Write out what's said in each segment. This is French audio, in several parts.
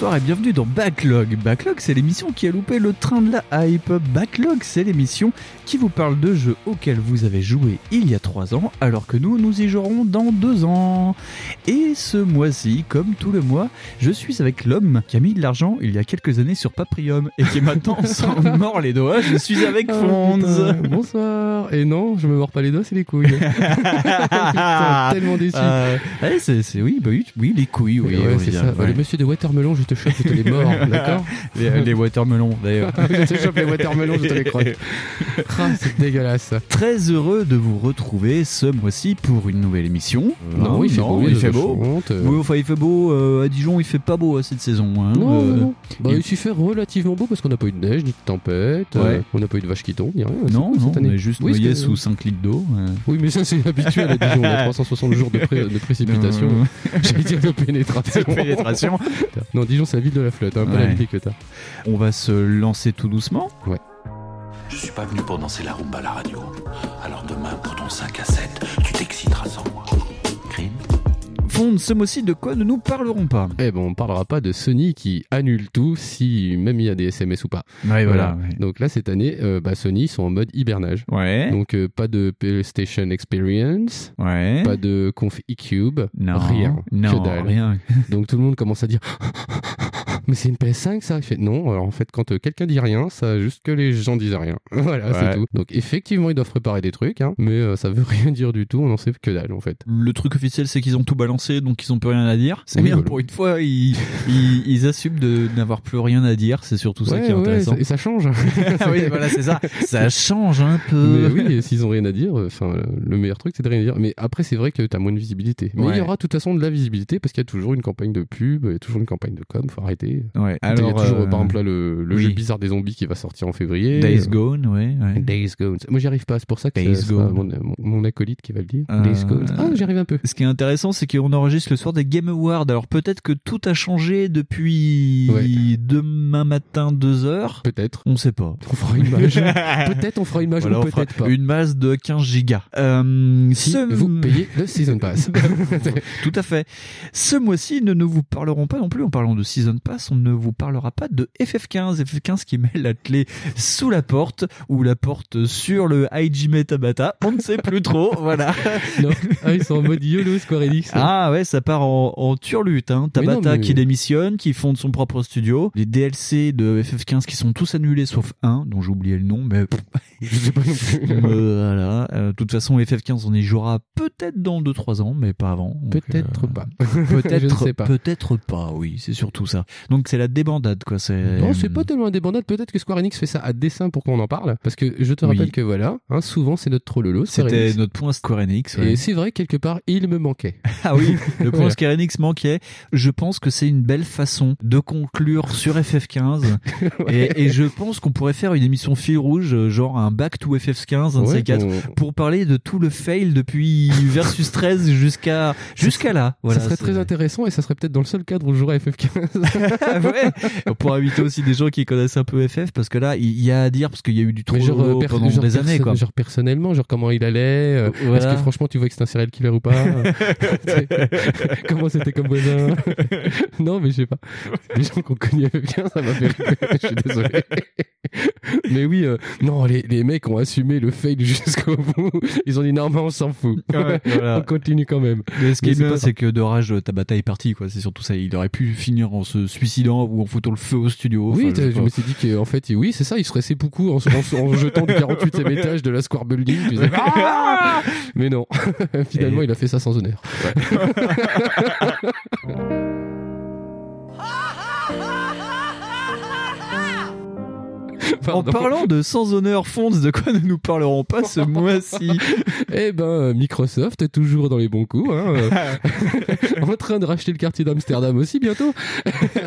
Bonsoir et bienvenue dans Backlog. Backlog, c'est l'émission qui a loupé le train de la hype. Backlog, c'est l'émission qui vous parle de jeux auxquels vous avez joué il y a 3 ans, alors que nous, nous y jouerons dans 2 ans. Et ce mois-ci, comme tout le mois, je suis avec l'homme qui a mis de l'argent il y a quelques années sur Paprium et qui maintenant s'en mord les doigts. Je suis avec Ah, Fonz. bonsoir. Et non, je me mords pas les doigts, c'est les couilles. Putain, tellement déçu. Euh, ouais, c'est, oui, bah oui, oui, les couilles, oui. ouais, c'est ça. ouais. Le monsieur de Watermelon, je te chope, je te les mords, d'accord les, les watermelons, d'ailleurs. Je te chope les watermelons, je te les crotte. Ah, c'est dégueulasse. Très heureux de vous retrouver ce mois-ci pour une nouvelle émission. Non, il fait beau, il fait a beau. honte. Oui, enfin, il fait beau. euh, à Dijon, il fait pas beau à cette saison. hein. Non, Euh, non, non. Bah, il- il s'y fait relativement beau parce qu'on n'a pas eu de neige, ni de tempête, euh, Ouais. on n'a pas eu de vache qui tombe, ni rien. C'est non, cool, non, cette année. on est juste Oui, noyé sous 5 litres d'eau. euh. Oui, mais ça, c'est habituel à Dijon. On a 360 jours de, pré- de précipitation. J'allais dire de pénétration. Pénétration. Non, Dijon, c'est la ville de la flotte, hein, pas Ouais. la ville des queutas. On va se lancer tout doucement. Je suis pas venu pour danser la rumba à la radio. Alors demain, pour ton 5 à 7, tu t'exciteras sans moi. Fond, ce mois-ci, de quoi ne nous parlerons pas Eh ben, on parlera pas de Sony qui annule tout, si même il y a des SMS ou pas. Ouais, Donc là, cette année, euh, bah, Sony ils sont en mode hibernage. Ouais. Donc euh, pas de PlayStation Experience, ouais. pas de conf eCube, non. rien, Non, que dalle. rien. Donc tout le monde commence à dire mais c'est une PS5 ça. Il fait non. Alors en fait, quand euh, quelqu'un dit rien, ça juste que les gens disent rien. voilà, Ouais. c'est tout. Donc effectivement, ils doivent préparer des trucs, hein, mais euh, ça veut rien dire du tout. On en sait que dalle en fait. Le truc officiel, c'est qu'ils ont tout balancé, donc ils ont plus rien à dire. C'est Oui, bien, voilà. pour une fois, ils, ils, ils assument de n'avoir plus rien à dire. C'est surtout ça qui est ouais, intéressant. et ça change. Ah oui, voilà, c'est ça. Ça change un peu. Mais oui, s'ils ont rien à dire, enfin, le meilleur truc, c'est de rien dire. Mais après, c'est vrai que t'as moins de visibilité. Mais il y aura de toute façon de la visibilité parce qu'il y a toujours une campagne de pub, il y a toujours une campagne de com, faut arrêter. Ouais. il y a toujours, euh, par exemple, là, le, le oui. jeu bizarre des zombies qui va sortir en février. Days Euh, Gone, ouais. ouais. Days Gone. Moi, j'y arrive pas, c'est pour ça que Days Gone. mon, acolyte qui va le dire. Euh, Days Gone. Ah, j'y arrive un peu. Ce qui est intéressant, c'est qu'on enregistre le soir des Game Awards. Alors peut-être que tout a changé depuis Ouais. demain matin 2 heures. Peut-être. On sait pas. On fera une image. peut-être on fera une image Voilà, ou peut-être pas. Une masse de 15 gigas. Euh, Si ce- vous payez le Season Pass. Tout à fait. Ce mois-ci, nous ne vous parlerons pas non plus, en parlant de Season Pass, on ne vous parlera pas de FF15. FF15 qui met la clé sous la porte, ou la porte sur le Hajime Tabata. On ne sait plus trop, voilà. non. Ah, ils sont en mode YOLO Square Enix. Ah ouais, ça part en, en turlute, hein. Mais non, Tabata mais- qui démissionne, qui fonde son propre studio. Les DLC de FF15 qui sont tous annulés sauf un, dont j'ai oublié le nom, mais Je sais pas euh, voilà. Euh, De toute façon, FF15, on y jouera peut-être dans 2-3 ans, mais pas avant. Peut-être euh, pas. Peut-être, pas. peut-être pas, oui, c'est surtout ça. Donc c'est la débandade, quoi. C'est Non, c'est pas tellement indépendant. Peut-être que Square Enix fait ça à dessein pour qu'on en parle. Parce que je te rappelle Oui. que voilà, hein, souvent c'est notre trollolo. C'était Enix. notre point Square Enix. ouais. Et c'est vrai, quelque part, il me manquait. Ah oui, le point Voilà. Square Enix manquait. Je pense que c'est une belle façon de conclure sur FF15. et, et je pense qu'on pourrait faire une émission fil rouge, euh, genre un back to FF15, un de Ouais, ces quatre, on- pour parler de tout le fail depuis Versus 13 jusqu'à jusqu'à là. Voilà, ça serait c'est- très intéressant et ça serait peut-être dans le seul cadre où je jouerais à FF15. Ouais. On pourrait inviter aussi des gens qui connaissent un peu FF parce que là, il y a à dire parce qu'il y a eu du trop genre, euh, pendant genre des années quoi. genre personnellement, genre comment il allait, euh, Voilà. est-ce que franchement tu vois que c'est un serial killer ou pas C'est- Comment c'était comme voisin Non mais je sais pas. Des gens qu'on connaît bien, ça m'a fait. Je suis désolé. Mais oui, euh, non, les, les mecs ont assumé le fail jusqu'au bout. Ils ont dit non, mais on s'en fout. voilà. on continue quand même. Mais ce qui est bien, c'est que de rage, Tabata est parti, quoi. C'est surtout ça. Il aurait pu finir en se suicidant ou en foutant le feu au studio. oui, Enfin, je me suis dit qu'en fait, oui, c'est ça, il serait seppuku en, en, se- en jetant du 48e étage de la Square Building. disais, Ah mais non, finalement, Et- il a fait ça sans honneur. En parlant de sans honneur Fonds, de quoi ne nous parlerons pas ce mois-ci? Eh ben, euh, Microsoft est toujours dans les bons coups. Hein. euh, en train de racheter le quartier d'Amsterdam aussi bientôt.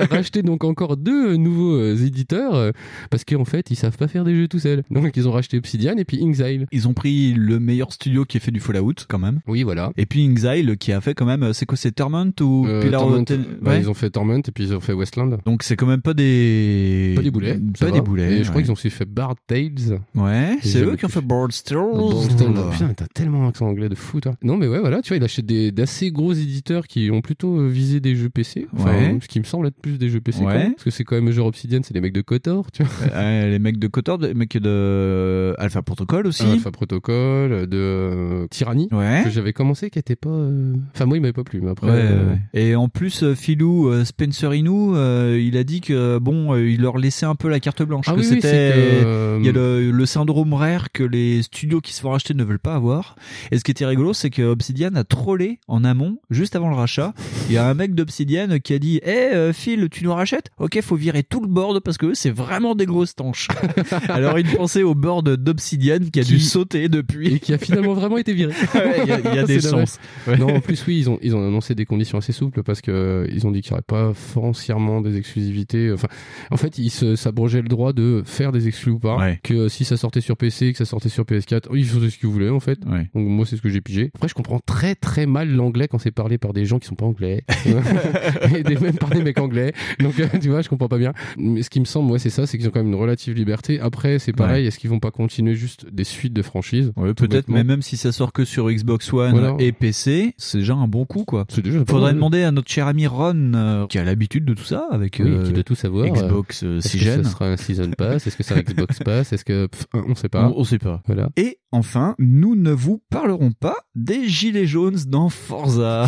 racheter donc encore deux nouveaux euh, éditeurs euh, parce qu'en fait, ils savent pas faire des jeux tout seuls. Donc, ils ont racheté Obsidian et puis Inxile. Ils ont pris le meilleur studio qui a fait du Fallout, quand même. Oui, voilà. Et puis Inxile qui a fait quand même, c'est quoi, c'est Torment ou Euh, Pillar of Torment, Ten- bah. Ils ont fait Torment et puis ils ont fait Westland. Donc c'est quand même pas des... Pas des boulets. Pas va. des boulets. Et je crois ouais. qu'ils ont aussi fait Bard Tales. Ouais, c'est eux qui ont fait Board Bon, Putain, t'as tellement un accent anglais de fou, toi. Non, mais ouais, voilà, tu vois, il achète des d'assez gros éditeurs qui ont plutôt euh, visé des jeux PC. Enfin, Ouais. ce qui me semble être plus des jeux PC. Ouais. quand même. parce que c'est quand même genre Obsidian, c'est les mecs de Kotor, tu vois. Euh, les mecs de Kotor, les mecs de Alpha Protocol aussi. Alpha Protocol, de euh, Tyranny. Ouais. Que j'avais commencé, qui était pas. euh, Enfin, moi, il m'avait pas plu, mais après. Ouais, euh, ouais. Et en plus, euh, Philou euh, Spencer Inou, euh, il a dit que bon, euh, il leur laissait un peu la carte blanche. Ah que oui, oui, c'était, c'est que. euh, il y a le, le syndrome rare que les studios qui se font racheter ne veulent pas avoir. Et ce qui était rigolo, c'est que Obsidian a trollé en amont, juste avant le rachat. Il y a un mec d'Obsidian qui a dit Eh euh, Phil, tu nous rachètes? Ok, faut virer tout le board parce que c'est vraiment des grosses tanches. Alors il pensait au board d'Obsidian qui a dû sauter depuis. Et qui a finalement vraiment été viré. Ouais, Il y a, il y a des chances. Ouais. Non, en plus, oui, ils ont, ils ont annoncé des conditions assez souples parce que euh, ils ont dit qu'il n'y aurait pas foncièrement des exclusivités. Enfin, en fait, ils s'abrogeaient le droit de faire des exclus ou pas. Ouais. Que euh, si ça sortait sur PC, que ça sortait sur PS4, ils faisaient ce qu'ils voulaient, en fait. Ouais. Donc, moi, c'est ce que j'ai pigé. Après, je comprends très, très mal l'anglais quand c'est parlé par des gens qui sont pas anglais. Et des, même par des mecs anglais. Donc, euh, tu vois, je comprends pas bien. Mais ce qui me semble, moi, c'est ça, c'est qu'ils ont quand même une relative liberté. Après, c'est pareil, est-ce qu'ils vont pas continuer juste des suites de franchises? Ouais, peut-être, mais même si ça sort que sur Xbox One Voilà. et PC, c'est déjà un bon coup, quoi. Déjà Faudrait demander à notre cher ami Ron, euh, qui a l'habitude de tout ça, avec Oui, euh, qui doit tout savoir. Xbox jeune. ce sera un Season Pass? Est-ce que un Xbox Pass Est-ce que pff, on sait pas On, on sait pas. Voilà. Et enfin, nous ne vous parlerons pas des gilets jaunes dans Forza.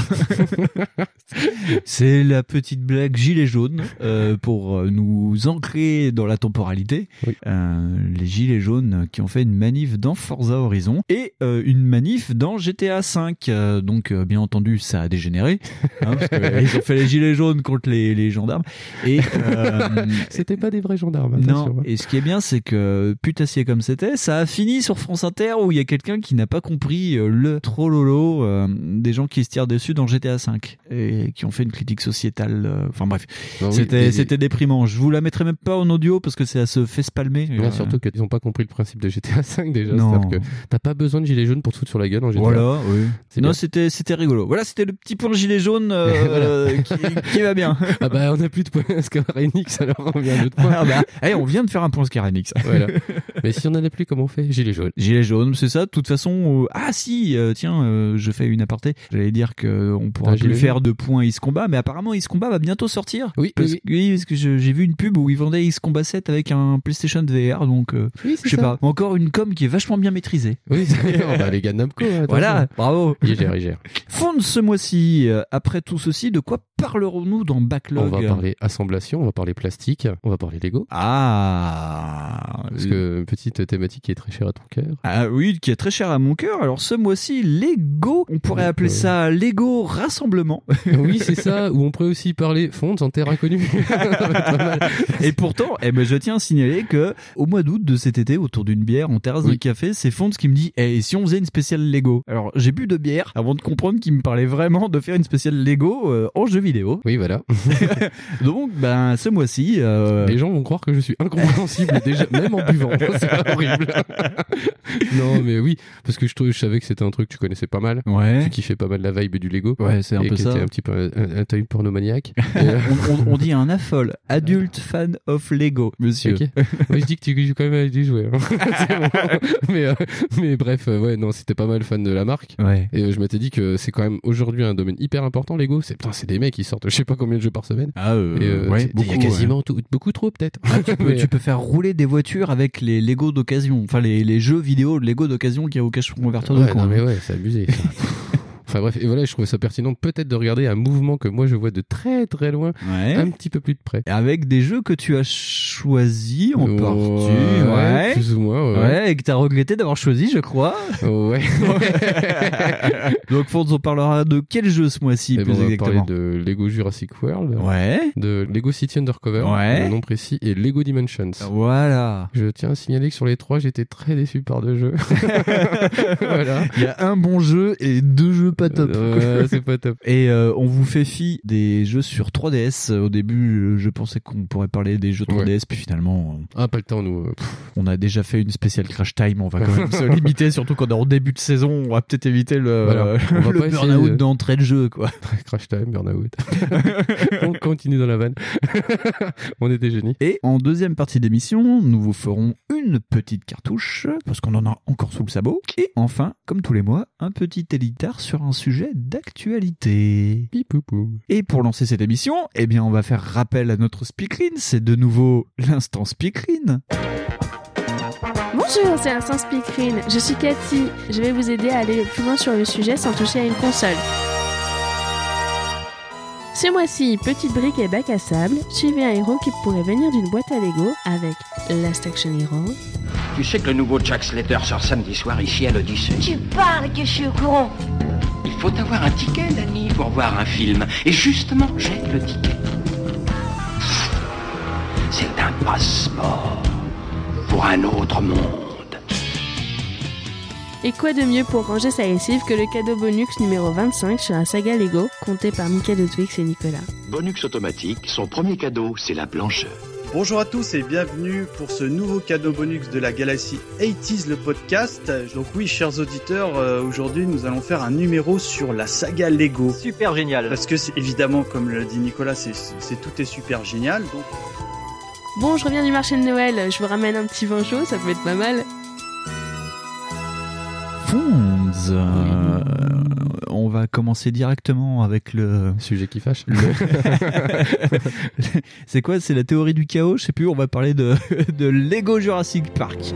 c'est la petite blague gilet jaune euh, pour euh, nous ancrer dans la temporalité. Oui. Euh, les gilets jaunes qui ont fait une manif dans Forza Horizon et euh, une manif dans GTA 5. Euh, donc bien entendu, ça a dégénéré. hein, parce que, ils ont fait les gilets jaunes contre les, les gendarmes. Et C'était pas des vrais gendarmes. attention, non, hein. Et ce qui est bien, c'est que putassier comme c'était, ça a fini sur France Inter où il y a quelqu'un qui n'a pas compris euh, le trollolo euh, des gens qui se tirent dessus dans GTA V et qui ont fait une critique sociétale. euh, Enfin bref, oui, c'était c'était déprimant. Je vous la mettrai même pas en audio parce que ça se fait spalmer. Euh, surtout qu'ils ont pas compris le principe de GTA V déjà. C'est-à-dire que t'as pas besoin de gilet jaune pour te foutre sur la gueule en GTA. Voilà, oui. C'est Non, c'était c'était rigolo. Voilà, c'était le petit point gilet jaune euh, qui, qui va bien. Ah bah on a plus de points Square Enix alors on vient à l'autre point. Ah bah, eh, on vient de faire un point Square Enix. voilà. Mais si on en a plus, comment on fait? Gilet jaune. Gilet jaune, c'est ça. De toute façon, euh, ah si, euh, tiens, euh, je fais une aparté. J'allais dire que on pourra Un plus faire de points X Combat, mais apparemment X Combat va bientôt sortir. Oui, parce, oui, parce que j'ai vu une pub où ils vendaient X Combat 7 avec un PlayStation VR, donc Oui, je sais pas. Encore une com qui est vachement bien maîtrisée. Oui, c'est oh, bah, les gars de Namco. attention. Voilà, bravo. Il gère, il gère. Fond de ce mois-ci, après tout ceci, de quoi parlerons-nous dans Backlog? On va parler assemblation, on va parler plastique, on va parler Lego. Ah, Parce que petite thématique qui est très chère à ton cœur. Ah oui, qui est très cher à mon cœur. Alors ce mois-ci, Lego, on pourrait appeler euh, ça Lego Rassemblement. oui, c'est ça, où on pourrait aussi parler fonds en terre inconnue. Et pourtant, eh ben, je tiens à signaler que au mois d'août de cet été, autour d'une bière en terrasse de Oui. café, c'est Fonds qui me dit Eh, et si on faisait une spéciale Lego? Alors j'ai bu de bière avant de comprendre qu'il me parlait vraiment de faire une spéciale Lego euh, en jeu vidéo. Oui, voilà. Donc, ben ce mois-ci, euh, Les gens vont croire que je suis déjà, même en buvant. C'est horrible. non, mais oui, parce que je, je savais que c'était un truc que tu connaissais pas mal. ouais, Tu kiffais pas mal la vibe du Lego. ouais, c'est un peu ça. un petit peu un, un, pornomaniaque. On, on- on dit un affol, adulte fan of Lego, monsieur. Ok. Oui, je dis que tu joues quand même à des jouets. hein. Bon. mais, euh, mais bref, euh, ouais, non, c'était pas mal fan de la marque. Ouais. Et euh, je m'étais dit que c'est quand même aujourd'hui un domaine hyper important, Lego. C'est putain, c'est des mecs qui sortent je sais pas combien de jeux par semaine. Ah, euh, Et ouais, il y a quasiment tout- beaucoup trop peut-être. tu peux, Mais, tu peux faire rouler des voitures avec les Lego d'occasion, enfin les, les jeux vidéo de Lego d'occasion qui y a au cache converteur de ouais, coin. non, mais ouais, c'est abusé. ça. Enfin bref, et voilà, je trouvais ça pertinent peut-être de regarder un mouvement que moi je vois de très très loin, Ouais. un petit peu plus de près. Avec des jeux que tu as choisis en partie, Ouais, ouais. Plus ou moins, ouais. Ouais, et que t'as regretté d'avoir choisi, je crois. Ouais. Donc, Fonds, on parlera de quel jeu ce mois-ci, Eh plus ben, on va exactement parler de Lego Jurassic World, Ouais. de Lego City Undercover, Ouais. le nom précis, et Lego Dimensions. Voilà. Je tiens à signaler que sur les trois, j'étais très déçu par deux jeux. voilà. Il y a un bon jeu et deux jeux pas top. Ouais, c'est pas top. Et euh, on vous fait fi des jeux sur 3DS. Au début, je pensais qu'on pourrait parler des jeux 3DS, puis finalement, Ah, pas le temps, nous. euh, pff, on a déjà fait une spéciale Crash Time. On va quand même se limiter, surtout quand on est en début de saison. On va peut-être éviter le, Voilà. Essayer burn-out de- d'entrée de jeu, quoi. Crash Time, Burnout. on continue dans la vanne. on était génies. Et en deuxième partie d'émission, nous vous ferons une petite cartouche, parce qu'on en a encore sous le sabot. Et enfin, comme tous les mois, un petit élitar sur un sujet d'actualité. Et pour lancer cette émission, eh bien, on va faire rappel à notre speakerine. C'est de nouveau l'instant speakerine. Bonjour, c'est Instant Speakerine. Je suis Cathy. Je vais vous aider à aller plus loin sur le sujet sans toucher à une console. Ce mois-ci, petite brique et bac à sable, suivez un héros qui pourrait venir d'une boîte à Lego avec Last Action Hero, Tu sais que le nouveau Jack Slater sort samedi soir ici à l'Odyssée Tu parles que je suis au courant. Il faut avoir un ticket, Danny, pour voir un film. Et justement, j'ai le ticket. C'est un passeport pour un autre monde. Et quoi de mieux pour ranger sa lessive que le cadeau bonus numéro 25 sur la saga Lego, compté par Michael de Twix et Nicolas. Bonux automatique, son premier cadeau, c'est la blancheur. Bonjour à tous et bienvenue pour ce nouveau cadeau bonus de la galaxie 80s le podcast. Donc oui, chers auditeurs, euh, aujourd'hui nous allons faire un numéro sur la saga Lego. Super génial. Parce que c'est évidemment, comme le dit Nicolas, c'est c'est- tout est super génial. Donc Bon, je reviens du marché de Noël, je vous ramène un petit vin chaud, ça peut être pas mal. Fonds, euh, on va commencer directement avec le... Sujet qui fâche. le- c'est quoi? C'est la théorie du chaos? Je sais plus, on va parler de, de Lego Jurassic Park.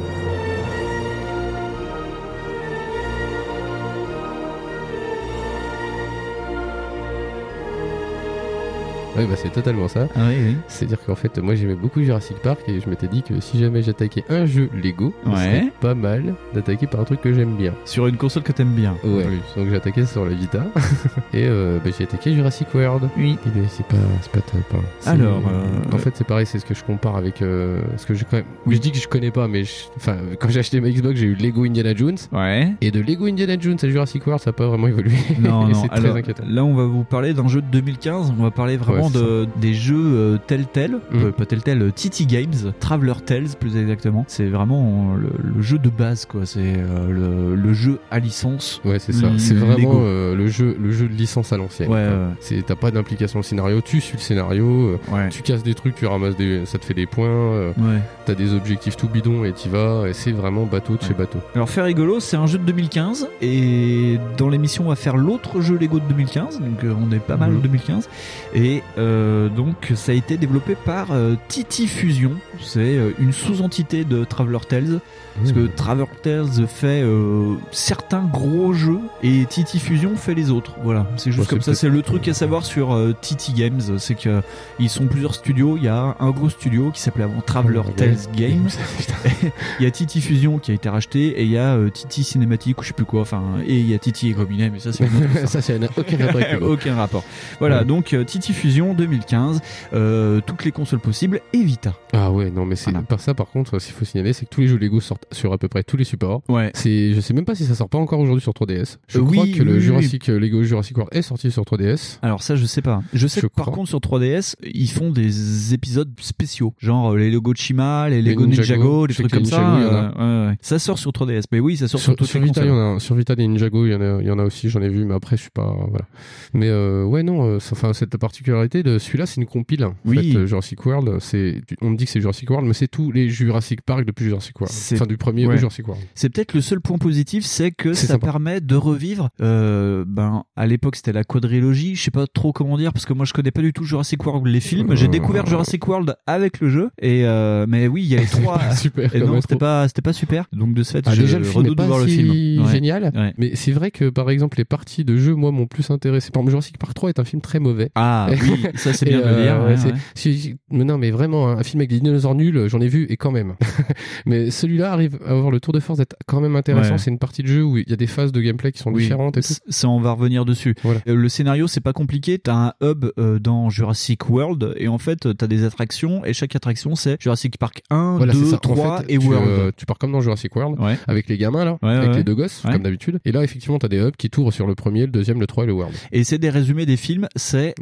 Ouais, bah c'est totalement ça. Ah oui, oui. C'est-à-dire qu'en fait, moi j'aimais beaucoup Jurassic Park et je m'étais dit que si jamais j'attaquais un jeu Lego, Ouais. serait pas mal d'attaquer par un truc que j'aime bien. Sur une console que t'aimes bien. Ouais. plus. Donc j'ai attaqué sur la Vita et euh, bah, j'ai attaqué Jurassic World. Oui. Et ben, c'est pas, c'est pas top. hein. C'est- Alors, euh, en fait, c'est pareil, c'est ce que je compare avec euh, ce que je quand même. Oui, je dis que je connais pas, mais je- enfin, quand j'ai acheté ma Xbox, j'ai eu Lego Indiana Jones. Ouais. Et de Lego Indiana Jones à Jurassic World, ça a pas vraiment évolué. Non, et non. c'est très inquiétant. là, on va vous parler d'un jeu de 2015. On va parler vraiment De, des jeux euh, Telltale, Mm. euh, pas Telltale, euh, TT Games, Traveler Tales plus exactement. C'est vraiment le, le jeu de base, quoi. C'est le, le jeu à licence. Ouais, c'est ça. L- C'est vraiment le jeu, le jeu de licence à l'ancienne. Ouais, ouais. T'as pas d'implication le scénario, tu suis le scénario, Ouais. tu casses des trucs, tu ramasses des, ça te fait des points, Ouais. t'as des objectifs tout bidons et t'y vas. Et c'est vraiment bateau de chez bateau. Alors, fait rigolo, c'est un jeu de 2015. Et dans l'émission, on va faire l'autre jeu Lego de 2015. Donc, on est pas mal Mhm. en 2015. Et euh, donc, ça a été développé par euh, Titi Fusion. C'est euh, une sous-entité de Traveler Tales. Parce que Traveler Tales fait euh, certains gros jeux et Titi Fusion fait les autres. Voilà, c'est juste Ouais, comme ça. C'est le truc à savoir sur euh, Titi Games, c'est que ils sont plusieurs studios. Il y a un gros studio qui s'appelait avant Traveler Tales Games. il y a Titi Fusion qui a été racheté et il y a euh, Titi Cinématique ou je sais plus quoi. Enfin, et il y a Titi et Gobinet, mais ça c'est ça, ça n'a aucun rapport avec. Aucun rapport. Voilà, Ouais. donc euh, Titi Fusion 2015, euh, toutes les consoles possibles et Vita. Ah ouais, non, mais c'est Voilà. par ça, par contre, s'il faut signaler, c'est que tous les jeux Lego sortent sur à peu près tous les supports. Ouais. C'est, je sais même pas si ça sort pas encore aujourd'hui sur 3DS. Je Euh, crois oui, que le oui, Jurassic euh, Lego Jurassic World est sorti sur 3DS. Alors ça je sais pas. Je sais Je que par contre sur 3DS ils font des épisodes spéciaux, genre euh, les Lego Chima, les Lego Ninjago, Ninjago, des trucs comme ça. Euh, ouais, ouais. Ça sort sur 3DS, mais oui ça sort sur, Sur, toutes sur les Vita, il y en a, sur Vita des Ninjago, il y en a, il y en a aussi, j'en ai vu, mais après, je suis pas, voilà. Mais euh, ouais, non, enfin, cette particularité de celui-là, c'est une compile. En Oui. fait, Jurassic World, c'est, on me dit que c'est Jurassic World, mais c'est tous les Jurassic Park depuis Jurassic World. Enfin, premier Ouais. au Jurassic World. C'est peut-être le seul point positif, c'est que ça sympa. permet de revivre. Euh, ben, à l'époque, c'était la quadrilogie. Je sais pas trop comment dire parce que moi, je connais pas du tout Jurassic World les films. J'ai Euh. découvert Jurassic World avec le jeu. Et euh, mais oui, il y a les trois. Super. Et non, c'était pas, c'était pas super. Donc de ce fait, Ah, je déjà, le film de pas voir le si film. Ouais. génial, Ouais. mais c'est vrai que par exemple les parties de jeu, moi, m'ont plus intéressé. Par exemple, Jurassic Park 3 est un film très mauvais. Ah oui, ça c'est bien de le euh, dire. ouais, c'est- ouais. si- mais non, mais vraiment, un film avec des dinosaures nuls, j'en ai vu et quand même. mais celui-là arrive à avoir le tour de force d'être quand même intéressant. Ouais. C'est une partie de jeu où il y a des phases de gameplay qui sont Oui, différentes et tout. ça on va revenir dessus. Voilà. Euh, le scénario c'est pas compliqué, t'as un hub euh, dans Jurassic World et en fait t'as des attractions et chaque attraction c'est Jurassic Park 1, Voilà, c'est 2, ça. En 3 fait, et tu, World. euh, tu pars comme dans Jurassic World Ouais. avec les gamins là, Ouais, avec les deux gosses comme d'habitude. Et là, effectivement, t'as des hubs qui tournent sur le premier, le deuxième, le 3 et le World. Et c'est des résumés des films, c'est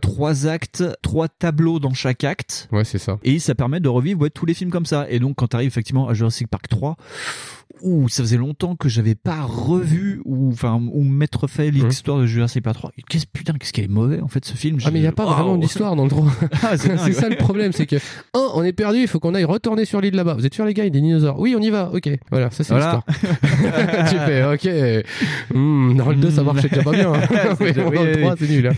trois actes, trois tableaux dans chaque acte. ouais, c'est ça. Et ça permet de revivre tous les films comme ça. Et donc quand t'arrives effectivement à Jurassic Park 3, ouh, ça faisait longtemps que j'avais pas revu ou enfin ou m'être fait l'histoire de Jurassic Park 3. Qu'est-ce putain, qu'est-ce qu'elle est mauvais en fait ce film? Ah mais il y a pas vraiment d'histoire dans le droit. Ah, c'est ça le problème, c'est que oh, on est perdu, il faut qu'on aille retourner sur l'île là-bas. Vous êtes sûr les gars, il y a des dinosaures. Oui, on y va. OK. Voilà, ça c'est Voilà. l'histoire. tu fais OK. Hmm, dans le 2 ça marchait déjà pas bien. hein. Mais dans le oui, 3 c'est nul. hein.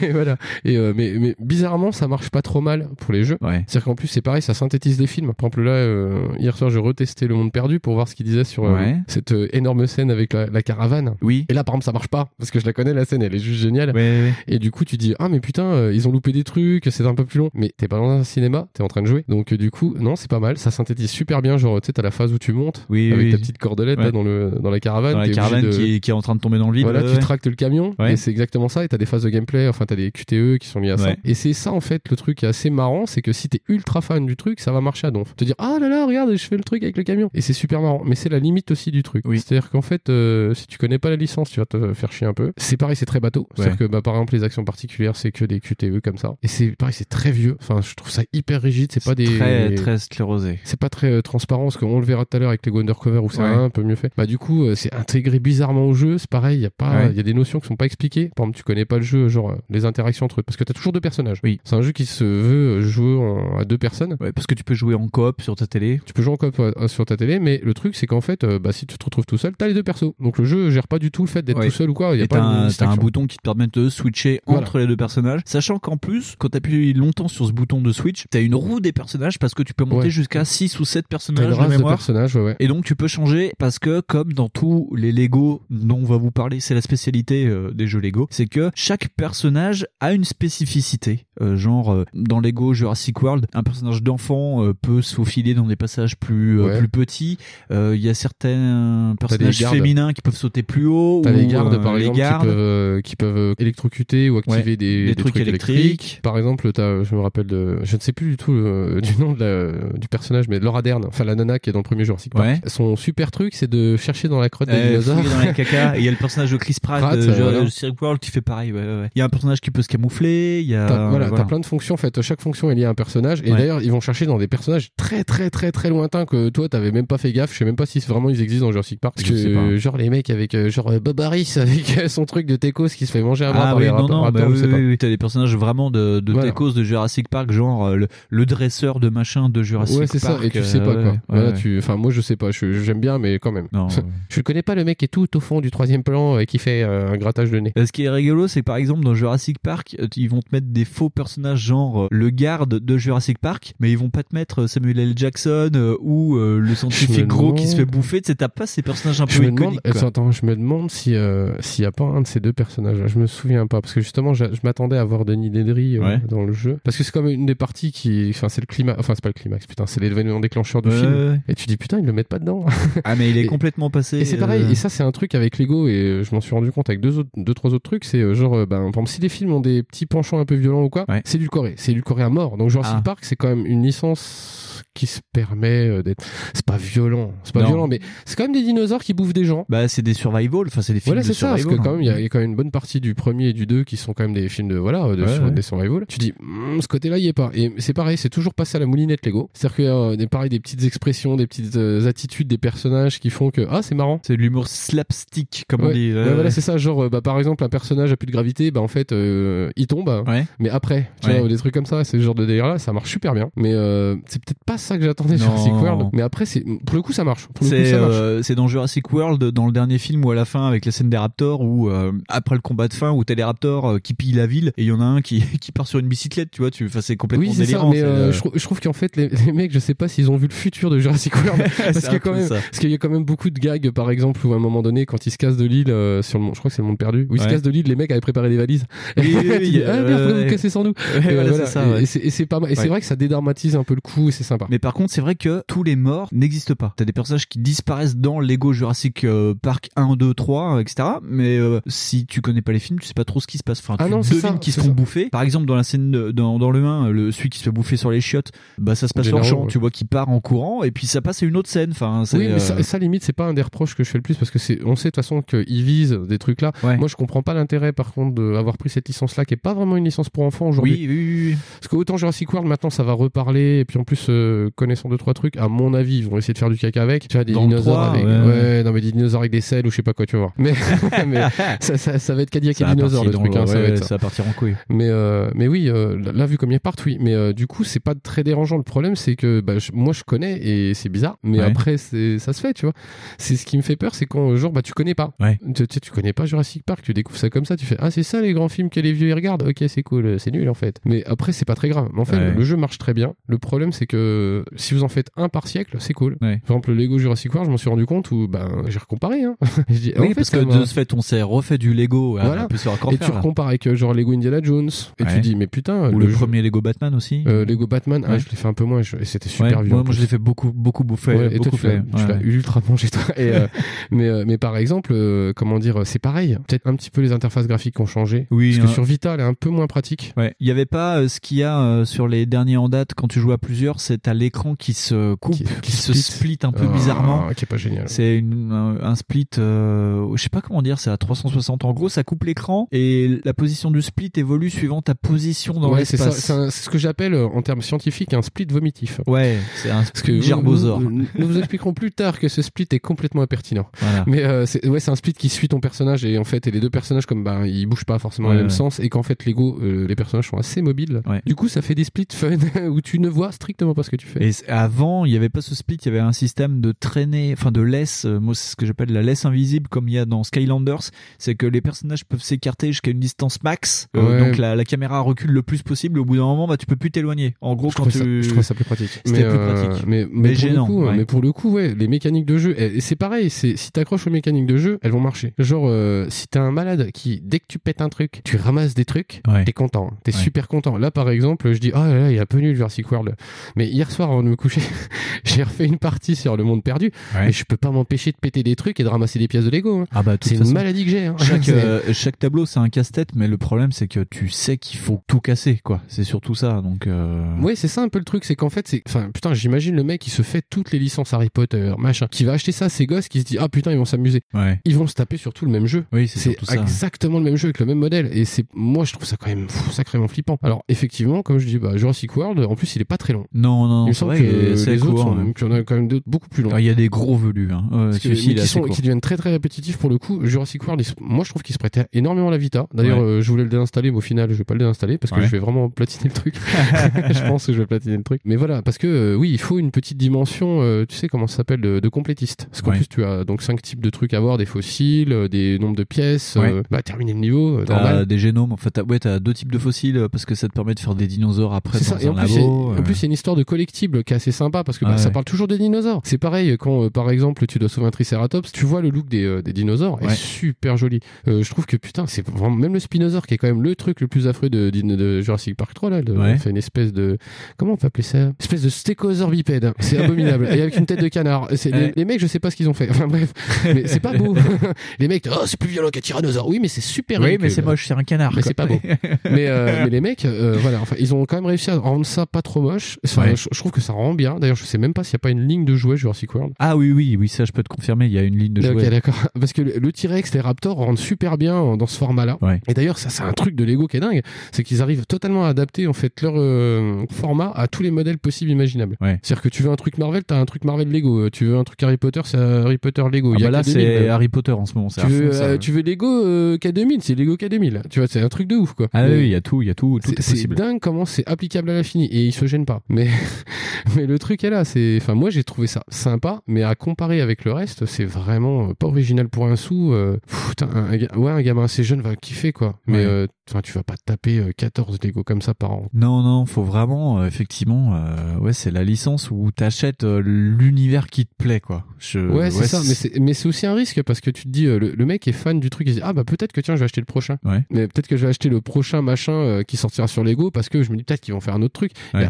Mais voilà. Et euh, mais mais bizarrement, ça marche pas trop mal pour les jeux. Ouais. C'est-à-dire qu'en plus, c'est pareil, ça synthétise les films. Par exemple, là, euh, hier soir, je retestais Le Monde Perdu pour voir ce qu'il disait sur euh, Ouais. cette euh, énorme scène avec la, la caravane. Oui. Et là, par exemple, ça marche pas, parce que je la connais, la scène, elle est juste géniale. Ouais. Et du coup, tu dis, ah, mais putain, euh, ils ont loupé des trucs, c'est un peu plus long. Mais t'es pas dans un cinéma, t'es en train de jouer. Donc, du coup, non, c'est pas mal. Ça synthétise super bien. Genre, tu sais, t'as la phase où tu montes Oui, avec oui. ta petite cordelette là, dans, le, dans la caravane. Dans la caravane de- qui, est, qui est en train de tomber dans le vide. voilà, tu tractes le camion et c'est exactement ça. Et t'as des phases de gameplay, enfin t'as des QTE qui sont liés à ça. Et c'est ça en fait le truc qui est assez marrant, c'est que si t'es ultra fan du truc, ça va marcher à donf. Te dire ah là là regarde je fais le truc avec le camion et c'est super marrant. Mais c'est la limite aussi du truc. Oui. C'est-à-dire qu'en fait euh, si tu connais pas la licence, tu vas te faire chier un peu. C'est pareil, c'est très bateau. C'est-à-dire que bah, par exemple les actions particulières c'est que des QTE comme ça. Et c'est pareil, c'est très vieux. Enfin je trouve ça hyper rigide. C'est pas des Très, très sclérosé. c'est pas très euh, transparent parce qu'on le verra tout à l'heure avec les Go Undercover où c'est Ouais. un peu mieux fait. Bah du coup euh, c'est intégré bizarrement au jeu, c'est pareil, il y a pas Ouais. y a des notions qui sont pas expliquées. Par exemple, tu connais pas le jeu genre les interactions entre eux parce que t'as toujours deux personnages. Oui. C'est un jeu qui se veut jouer en- à deux personnes. Parce que tu peux jouer en coop sur ta télé. Tu peux jouer en coop sur ta télé, mais le truc c'est qu'en fait, euh, bah, si tu te retrouves tout seul, t'as les deux persos. Donc le jeu gère pas du tout le fait d'être Ouais. tout seul ou quoi. Il y a Et pas un, un bouton qui te permet de switcher Voilà. entre les deux personnages. Sachant qu'en plus, quand t'appuies longtemps sur ce bouton de switch, t'as une roue des personnages parce que tu peux monter Ouais. jusqu'à 6 ou 7 T'as une personnages de race de mémoire. personnages, ouais, ouais. Et donc tu peux changer parce que comme dans tous les Lego dont on va vous parler, c'est la spécialité euh, des jeux Lego, c'est que chaque personnage a une spécificité. Euh, genre dans Lego Jurassic World, un personnage d'enfant peut se faufiler dans des passages plus plus petits. Euh, Il y a certains personnages féminins qui peuvent sauter plus haut. T'as ou, les gardes euh, par les exemple gardes. qui peuvent euh, qui peuvent euh, électrocuter ou activer Ouais, des, trucs électriques. Par exemple, t'as, je me rappelle de, je ne sais plus du tout euh, du nom de la- du personnage, mais Laura Dern, enfin la nana qui est dans le premier Jurassic Park. Ouais. Son super truc, c'est de chercher dans la crotte des Euh, dinosaures. dans caca. Et il y a le personnage de Chris Pratt, Pratt, de euh, voilà. World qui fait pareil. ouais, ouais, ouais. Il y a un personnage qui peut se camoufler. Il y a T'as, voilà, voilà. t'as plein de fonctions. En fait, chaque fonction est liée à un personnage. Et d'ailleurs, ils vont chercher dans des personnages très, très, très, très lointains que toi, t'avais même pas fait gaffe. Je sais même pas si vraiment ils existent dans Jurassic Park. Parce que, pas. genre, les mecs avec, euh, genre, Bob Harris avec euh, son truc de Tekos qui se fait manger un bras Ah par oui, les non, non, bah oui, oui, oui. t'as des personnages vraiment de, de Voilà. Techos de Jurassic Park, genre euh, le, le dresseur de machin de Jurassic Ouais, Park. c'est ça. Et tu euh, sais pas, ouais, quoi. ouais, Voilà, ouais. tu, enfin, moi, je sais pas. J'aime bien, mais quand même. Non, ouais. Je connais pas le mec qui est tout au fond du troisième plan et qui fait un grattage de nez. Ce qui est rigolo, c'est par exemple dans Jurassic Park, ils vont te mettre des faux personnages genre le garde de Jurassic Park, mais ils vont pas te mettre Samuel L. Jackson ou le scientifique gros qui se fait bouffer. Tu sais, t'as pas ces personnages un Je peu me iconiques. quoi. attends, je me demande si euh, s'il y a pas un de ces deux personnages. Je me souviens pas parce que justement, je, je m'attendais à voir Denis Dédry euh, Ouais. dans le jeu parce que c'est comme une des parties qui, enfin, c'est le climat, enfin, c'est pas le climax, putain, c'est l'événement déclencheur du Ouais, film. ouais. Et tu dis putain, ils le mettent pas dedans. Ah mais il est Et- complètement passé. Et c'est pareil, euh, et ça c'est un truc avec Lego et euh, je m'en suis rendu compte avec deux autres, deux trois autres trucs, c'est euh, genre, euh, ben, par exemple, si les films ont des petits penchants un peu violents ou quoi, Ouais. c'est édulcoré, c'est édulcoré à mort. Donc Jurassic Ah. Park c'est quand même une licence qui se permet euh, d'être. C'est pas violent, c'est pas Non. violent, mais c'est quand même des dinosaures qui bouffent des gens. Bah, c'est des survival, enfin, c'est des films Voilà, de c'est ça, parce survival. que quand hein. même, il y, a- il y a quand même une bonne partie du premier et du deux qui sont quand même des films de, voilà, de Ouais, sur- ouais. des survival. Tu dis, Hmm, ce côté-là, il y est pas. Et c'est pareil, c'est toujours passé à la moulinette Lego. C'est-à-dire qu'il y a des, pareil, des petites expressions, des petites euh, attitudes des personnages qui font que, ah, c'est marrant. C'est de l'humour slapstick, comme on dit. Ouais, voilà, c'est ça. Genre, euh, bah, par exemple, un personnage a plus de gravité, bah, en fait, euh, il tombe, Ouais. mais après, tu vois, des trucs comme ça, c'est ce genre de délire-là, ça marche super bien. Mais euh, c'est peut-être pas ça que j'attendais sur. Jurassic World. Mais après, c'est pour le coup, ça marche. Pour le coup, C'est ça marche. euh, c'est dans Jurassic World, dans le dernier film ou à la fin avec la scène des raptors où euh, après le combat de fin où t'as des raptors euh, qui pillent la ville et il y en a un qui, qui part sur une bicyclette, tu vois, tu, enfin c'est complètement Oui, c'est ça, délirant. mais c'est, euh, euh, je, trouve- je trouve qu'en fait, les, les mecs, je sais pas s'ils ont vu le futur de Jurassic World. parce c'est qu'il y a quand même, parce qu'il y a quand même beaucoup de gags, par exemple, où à un moment donné, quand ils se cassent de l'île, euh, sur le monde, je crois que c'est le monde perdu, où ils se cassent de l'île, les mecs avaient préparé des valises. Oui, ah, merde, vous cassez sans nous? Et, c'est Et- c'est c'est pas mal. C'est vrai que ça dédramatise un peu le coup et c'est sympa. Mais par contre, c'est vrai que tous les morts n'existent pas. T'as des personnages qui disparaissent dans Lego Jurassic euh, Park 1, 2, 3, etc. Mais euh, si tu connais pas les films, tu sais pas trop ce qui se passe. Enfin, Ah tu non, c'est devines qu'ils se font ça. bouffer. Par exemple, dans la scène, de- dans, dans le 1, le, celui qui se fait bouffer sur les chiottes, bah ça se passe hors Gennaro, champ. ouais. Tu vois qu'il part en courant et puis ça passe à une autre scène. Enfin, Oui, mais euh, ça, ça, limite, c'est pas un des reproches que je fais le plus parce que c'est, on sait de toute façon qu'ils visent des trucs là. Ouais. Moi, je comprends pas l'intérêt, par contre, d'avoir pris cette licence là qui est pas vraiment une licence pour enfants aujourd'hui. oui, oui, oui, oui. Parce que autant Jurassic World, maintenant, ça va reparler. Et puis en plus, euh, connaissant deux, trois trucs, à mon avis, ils vont essayer de faire du caca avec. Tu vois, des Dans dinosaures 3, avec. ouais, ouais. non, mais des dinosaures avec des selles ou je sais pas quoi, tu vas voir. Mais, mais ça, ça, ça va être Cadillac et dinosaures, le truc, hein, ça va ouais, être ça. ça va partir en couille. Mais, euh, mais oui, euh, là, vu comme il partent, oui. Mais euh, du coup, c'est pas très dérangeant. Le problème, c'est que bah, je- moi, je connais et c'est bizarre. Mais Ouais. après, ça se fait, tu vois. C'est ce qui me fait peur, c'est quand, genre, bah, tu connais pas. Ouais. Tu, tu, sais, tu connais pas Jurassic Park, tu découvres ça comme ça, tu fais, ah, c'est ça les grands films que les vieux ils regardent. Ok, c'est cool, c'est nul en fait. Mais après, c'est pas très grave. Mais en fait, Ouais. le jeu marche très bien. Le problème, c'est que si vous en faites un par siècle, c'est cool. Ouais. Par exemple, le Lego Jurassic World, je m'en suis rendu compte où, ben, j'ai recomparé, hein. je dis, Oui, en fait, parce que de ce fait, on s'est refait du Lego. Voilà. Plus encore et faire, tu là. recompares avec euh, genre Lego Indiana Jones et Ouais. tu dis mais putain Ou le premier Lego Batman aussi. euh, Lego Batman ah, je l'ai fait un peu moins je- et c'était super vieux moi, je l'ai fait beaucoup, beaucoup bouffer. Ouais, et beaucoup fait. tu l'as ultra mangé toi et, euh, mais euh, mais par exemple euh, comment dire c'est pareil peut-être un petit peu les interfaces graphiques ont changé Oui, parce que hein. sur Vita elle est un peu moins pratique Ouais, il y avait pas euh, ce qu'il y a euh, sur les derniers en date quand tu joues à plusieurs, c'est à l'écran qui se coupe, Qui- qui, qui se split. split un peu Ah, bizarrement. qui est pas génial C'est un, un split, euh, je sais pas comment dire, c'est à 360. En gros, ça coupe l'écran et la position du split évolue suivant ta position dans ouais l'espace. c'est ce que j'appelle euh, en termes scientifiques un split vomitif Ouais, c'est un split gerbosaure. nous, nous- nous vous expliquerons plus tard que ce split est complètement impertinent Voilà. Mais euh, c'est ouais, un split qui suit ton personnage et en fait, et les deux personnages comme bah ils bougent pas forcément Ouais, dans le même sens et qu'en fait Lego euh, les personnages sont assez mobiles. Du coup, ça fait des splits fun où tu ne vois strictement pas ce que tu fais. Et avant, il y avait pas ce split, il y avait un système de traîner, enfin de laisse, euh, moi c'est ce que j'appelle la laisse invisible comme il y a dans Skylanders, c'est que les personnages peuvent s'écarter jusqu'à une distance max, euh, donc la, la caméra recule le plus possible, au bout d'un moment bah tu peux plus t'éloigner. En gros je quand tu... ça, je trouve ça plus pratique. C'était plus euh, pratique. Mais, Mais pour gênant, le coup, ouais. mais pour le coup, ouais, les mécaniques de jeu, c'est pareil, c'est si t'accroches aux mécaniques de jeu, elles vont marcher. Genre, euh, si t'es un malade qui, dès que tu pètes un truc, tu ramasses des trucs, Ouais. t'es content, t'es Ouais. super content. Là, par exemple, je dis, oh là là, il un peu nul Jurassic World. Mais hier soir, avant de me coucher, j'ai refait une partie sur le monde perdu, Ouais. et je peux pas m'empêcher de péter des trucs et de ramasser des pièces de Lego. hein. Ah bah C'est une façon, maladie que j'ai. hein. Chaque, euh, chaque tableau c'est un casse-tête, mais le problème c'est que tu sais qu'il faut tout casser, quoi. C'est surtout ça, donc. Euh... Oui, c'est ça un peu le truc, c'est qu'en fait, c'est, enfin, putain, j'imagine le mec qui se fait toutes les licences Harry Potter, machin, qui va acheter ça à ses gosses, qui se dit, ah putain, ils vont s'amuser. Ouais. Ils vont se taper sur tout le même jeu. Oui, c'est surtout ça. exactement le même jeu avec le même modèle. Et c'est, moi, je trouve ça quand même pff, sacrément flippant. Alors, effectivement, comme je dis, bah, Jurassic World, en plus, il est pas très long. Non, non, il me c'est semble vrai, que c'est les autres sont, hein. qu'il y en a quand même d'autres beaucoup plus longs. Ah, Il y a des gros velus, hein. Parce que- mais qui, sont, qui deviennent très très répétitifs pour le coup. Jurassic World, moi je trouve qu'il se prêtait énormément à la Vita. D'ailleurs, Ouais. euh, je voulais le désinstaller, mais au final, je vais pas le désinstaller parce que Ouais. je vais vraiment platiner le truc. je pense que je vais platiner le truc. Mais voilà, parce que euh, oui, il faut une petite dimension, euh, tu sais comment ça s'appelle, de, de complétiste. Parce qu'en Ouais. plus, tu as donc cinq types de trucs à voir, des fossiles, des nombres de pièces, bah terminer le niveau, T'as normal. des génomes, en fait, t'as, ouais, t'as deux types de fossiles parce que ça te permet de faire des dinosaures après C'est dans ça. Et en un plus, il y a- labo. en plus, il y a une histoire de collectible qui est assez sympa parce que bah, Ouais. ça parle toujours des dinosaures. C'est pareil quand, euh, par exemple, tu dois sauver un Triceratops, tu vois le look des, euh, des dinosaures, est Ouais. super joli. Euh, je trouve que putain, c'est vraiment même le Spinosaure qui est quand même le truc le plus affreux de, de, de Jurassic Park 3 là. de- Ouais. Fait une espèce de comment on peut appeler ça? Une espèce de stégosaure bipède. C'est abominable. Et avec une tête de canard. C'est les, mecs, je sais pas ce qu'ils ont fait. Enfin bref, mais c'est pas beau. les mecs, oh c'est plus violent qu'un tyrannosaure. Oui, mais c'est super. Oui, mais c'est moche, c'est un canard. Mais c'est pas beau. mais, mais les mecs, voilà, enfin, ils ont quand même réussi à rendre ça pas trop moche. Enfin, Ouais. je, je trouve que ça rend bien. D'ailleurs, je sais même pas s'il y a pas une ligne de jouets Jurassic World. Ah oui, oui, oui, ça je peux te confirmer, il y a une ligne de Ok, jouets. d'accord. Parce que le T-Rex, les Raptors rendent super bien dans ce format-là. Ouais. Et d'ailleurs, ça, c'est un truc de Lego qui est dingue. C'est qu'ils arrivent totalement à adapter, en fait, leur euh, format à tous les modèles possibles imaginables. Ouais. C'est-à-dire que tu veux un truc Marvel, t'as un truc Marvel Lego. Euh, Tu veux un truc Harry Potter, c'est Harry Potter Lego. Ah Il y a bah là, K2000, c'est. Harry Potter en ce moment. c'est Tu veux, fond, ça, euh, ouais. tu veux Lego euh, K2000, c'est Lego K2000. Tu vois, c'est un truc de ouf, quoi. Ah oui, il y a tout, il y a tout, tout c'est est c'est possible. dingue comment c'est applicable à l'infini et ils se gênent pas. Mais mais le truc est là, c'est enfin moi j'ai trouvé ça sympa, mais à comparer avec le reste, c'est vraiment euh, pas original pour un sou. euh, pff, putain, un, ouais, un gamin assez jeune va kiffer quoi. Mais Ouais. euh, enfin tu vas pas te taper euh, 14 Lego comme ça par an. Non, non, faut vraiment, effectivement, ouais, c'est la licence où t'achètes l'univers qui te plaît, quoi. Je, Ouais, c'est ça, mais c'est aussi un risque parce que tu te dis le, le mec est fan du truc, il se dit ah bah peut-être que tiens je vais acheter le prochain. Ouais. Mais peut-être que je vais acheter le prochain machin qui sortira sur Lego parce que je me dis peut-être qu'ils vont faire un autre truc. Ouais.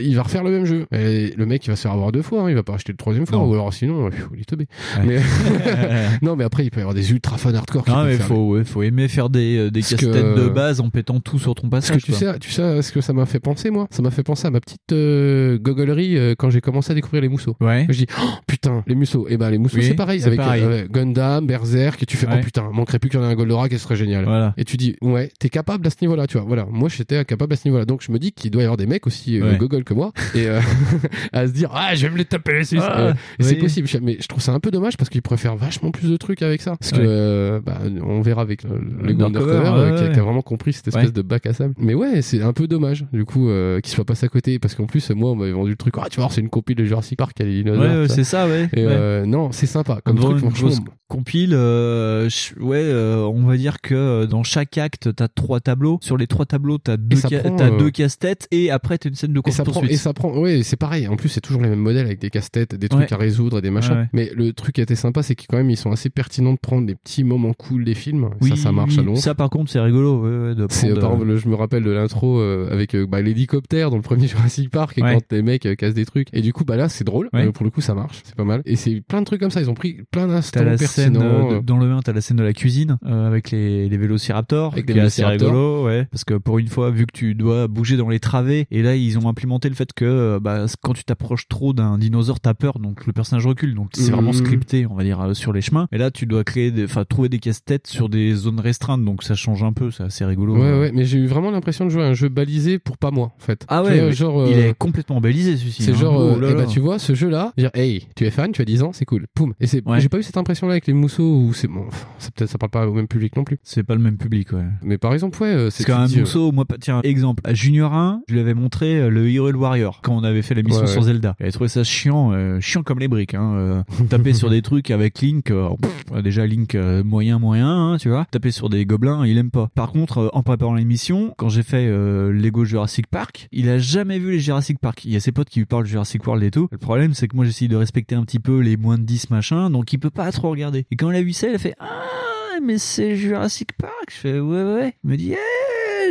Il va refaire le même jeu. Et le mec il va se faire avoir deux fois, hein, il va pas acheter le troisième fois Non. ou alors sinon il est. Ouais. Mais non mais après il peut y avoir des ultra fans hardcore. qui Non, mais faut, ouais, faut aimer faire des, euh, des Parce casse-têtes que- de base en pétant tout sur ton Parce passage. que tu sais, tu sais ce que ça m'a fait penser, moi? Ça m'a fait penser à ma petite euh, gogolerie euh, quand j'ai commencé à découvrir les mousseaux. Ouais. Je dis, oh, putain, les mousseaux. Et ben, les mousseaux, Oui, c'est pareil. c'est avec pareil. euh, Gundam, Berserk, et tu fais, Ouais. oh putain, manquerait plus qu'il y en ait un Goldorak et ce serait génial. Voilà. Et tu dis, ouais, t'es capable à ce niveau-là, tu vois. Voilà, moi j'étais capable à ce niveau-là. Donc je me dis qu'il doit y avoir des mecs aussi euh, Ouais. gogol que moi, et euh, à se dire, ah, je vais me les taper les Suisses. Ah, Euh, et c'est possible. Mais je trouve ça un peu dommage parce qu'ils pourraient faire vachement plus de trucs avec ça. Parce que, euh, bah, on verra avec le, le Undercover, Undercover, ouais, qui, a, ouais. qui a vraiment compris cette espèce Ouais. de bac à sable. Mais ouais, c'est un peu dommage, du coup, euh, qu'il soit passé à côté. Parce qu'en plus, moi, on m'avait vendu le truc, ah, tu vois, c'est une copie de Jurassic Park, Ouais, c'est ça, ouais. Et non, c'est sympa. Comme truc, franchement. compile, ouais, on va dire que dans chaque acte, t'as trois tableaux. Sur les trois tableaux, t'as deux, ca- deux casse-têtes et après t'as une scène de Et course ça, prend, poursuite. et ça prend, ouais, c'est pareil. En plus, c'est toujours les mêmes modèles avec des casse-têtes, des trucs Ouais. à résoudre et des machins. Ouais. Mais le truc qui était sympa, c'est qu'ils quand même, ils sont assez pertinents de prendre des petits moments cool des films. Oui, ça, ça marche à oui, long. Ça, par contre, c'est rigolo. ouais, de C'est prendre, par euh, exemple, je me rappelle de l'intro euh, avec euh, bah, l'hélicoptère dans le premier Jurassic Park et quand les mecs euh, cassent des trucs. Et du coup, bah là, c'est drôle. Pour le coup, ça marche, c'est pas mal. Et c'est plein de trucs comme ça. Ils ont pris plein d'instants T'as la scène pertinents. de- dans le 1, t'as la scène de la cuisine avec les, les vélociraptors, Avec les est assez vélociraptors. rigolo, ouais. Parce que pour une fois, vu que tu dois bouger dans les travées, et là ils ont implémenté le fait que euh, bah, quand tu t'approches trop d'un dinosaure, t'as peur, donc le personnage recule. Donc c'est Mhm. vraiment scripté, on va dire, euh, sur les chemins. Et là, tu dois créer, des- enfin trouver des casse-têtes sur des zones restreintes, donc ça change un peu, c'est assez rigolo. Ouais, euh. ouais, mais j'ai eu vraiment l'impression de jouer à un jeu balisé pour pas moi, en fait. Ah ouais, vois, genre, il euh, est complètement balisé celui-ci. C'est hein. genre, Oh euh, là eh ben, là. tu vois, ce jeu-là, dire, hey, tu es fan, tu as 10 ans, c'est cool, poum. Et c'est, Ouais. j'ai pas eu cette impression-là avec les mousseaux où c'est bon, peut-être, ça parle pas au même public non plus. C'est pas le même public, ouais. Mais par exemple, ouais, euh, c'est quand euh, mousseau, moi, tiens, exemple, à Junior 1, je lui avais montré euh, le Hero Warrior quand on avait fait la mission Ouais, sur. Zelda. Il avait trouvé ça chiant, euh, chiant comme les briques, hein. euh, taper sur des trucs avec Link, euh, pff, déjà Link moyen, moyen, hein, tu vois. Taper sur des gobelins, il aime pas. Par contre, en préparant l'émission, quand j'ai fait Lego Jurassic Park, il a jamais vu les Jurassic Park. Il y a ses potes qui lui parlent Jurassic World et tout. Le problème, c'est que moi, j'essaye de respecter un petit peu les moins de 10 machin, donc il peut pas trop regarder. Et quand il a vu ça, il a fait, ah, mais c'est Jurassic Park. Je fais, ouais, ouais. Il me dit, eh,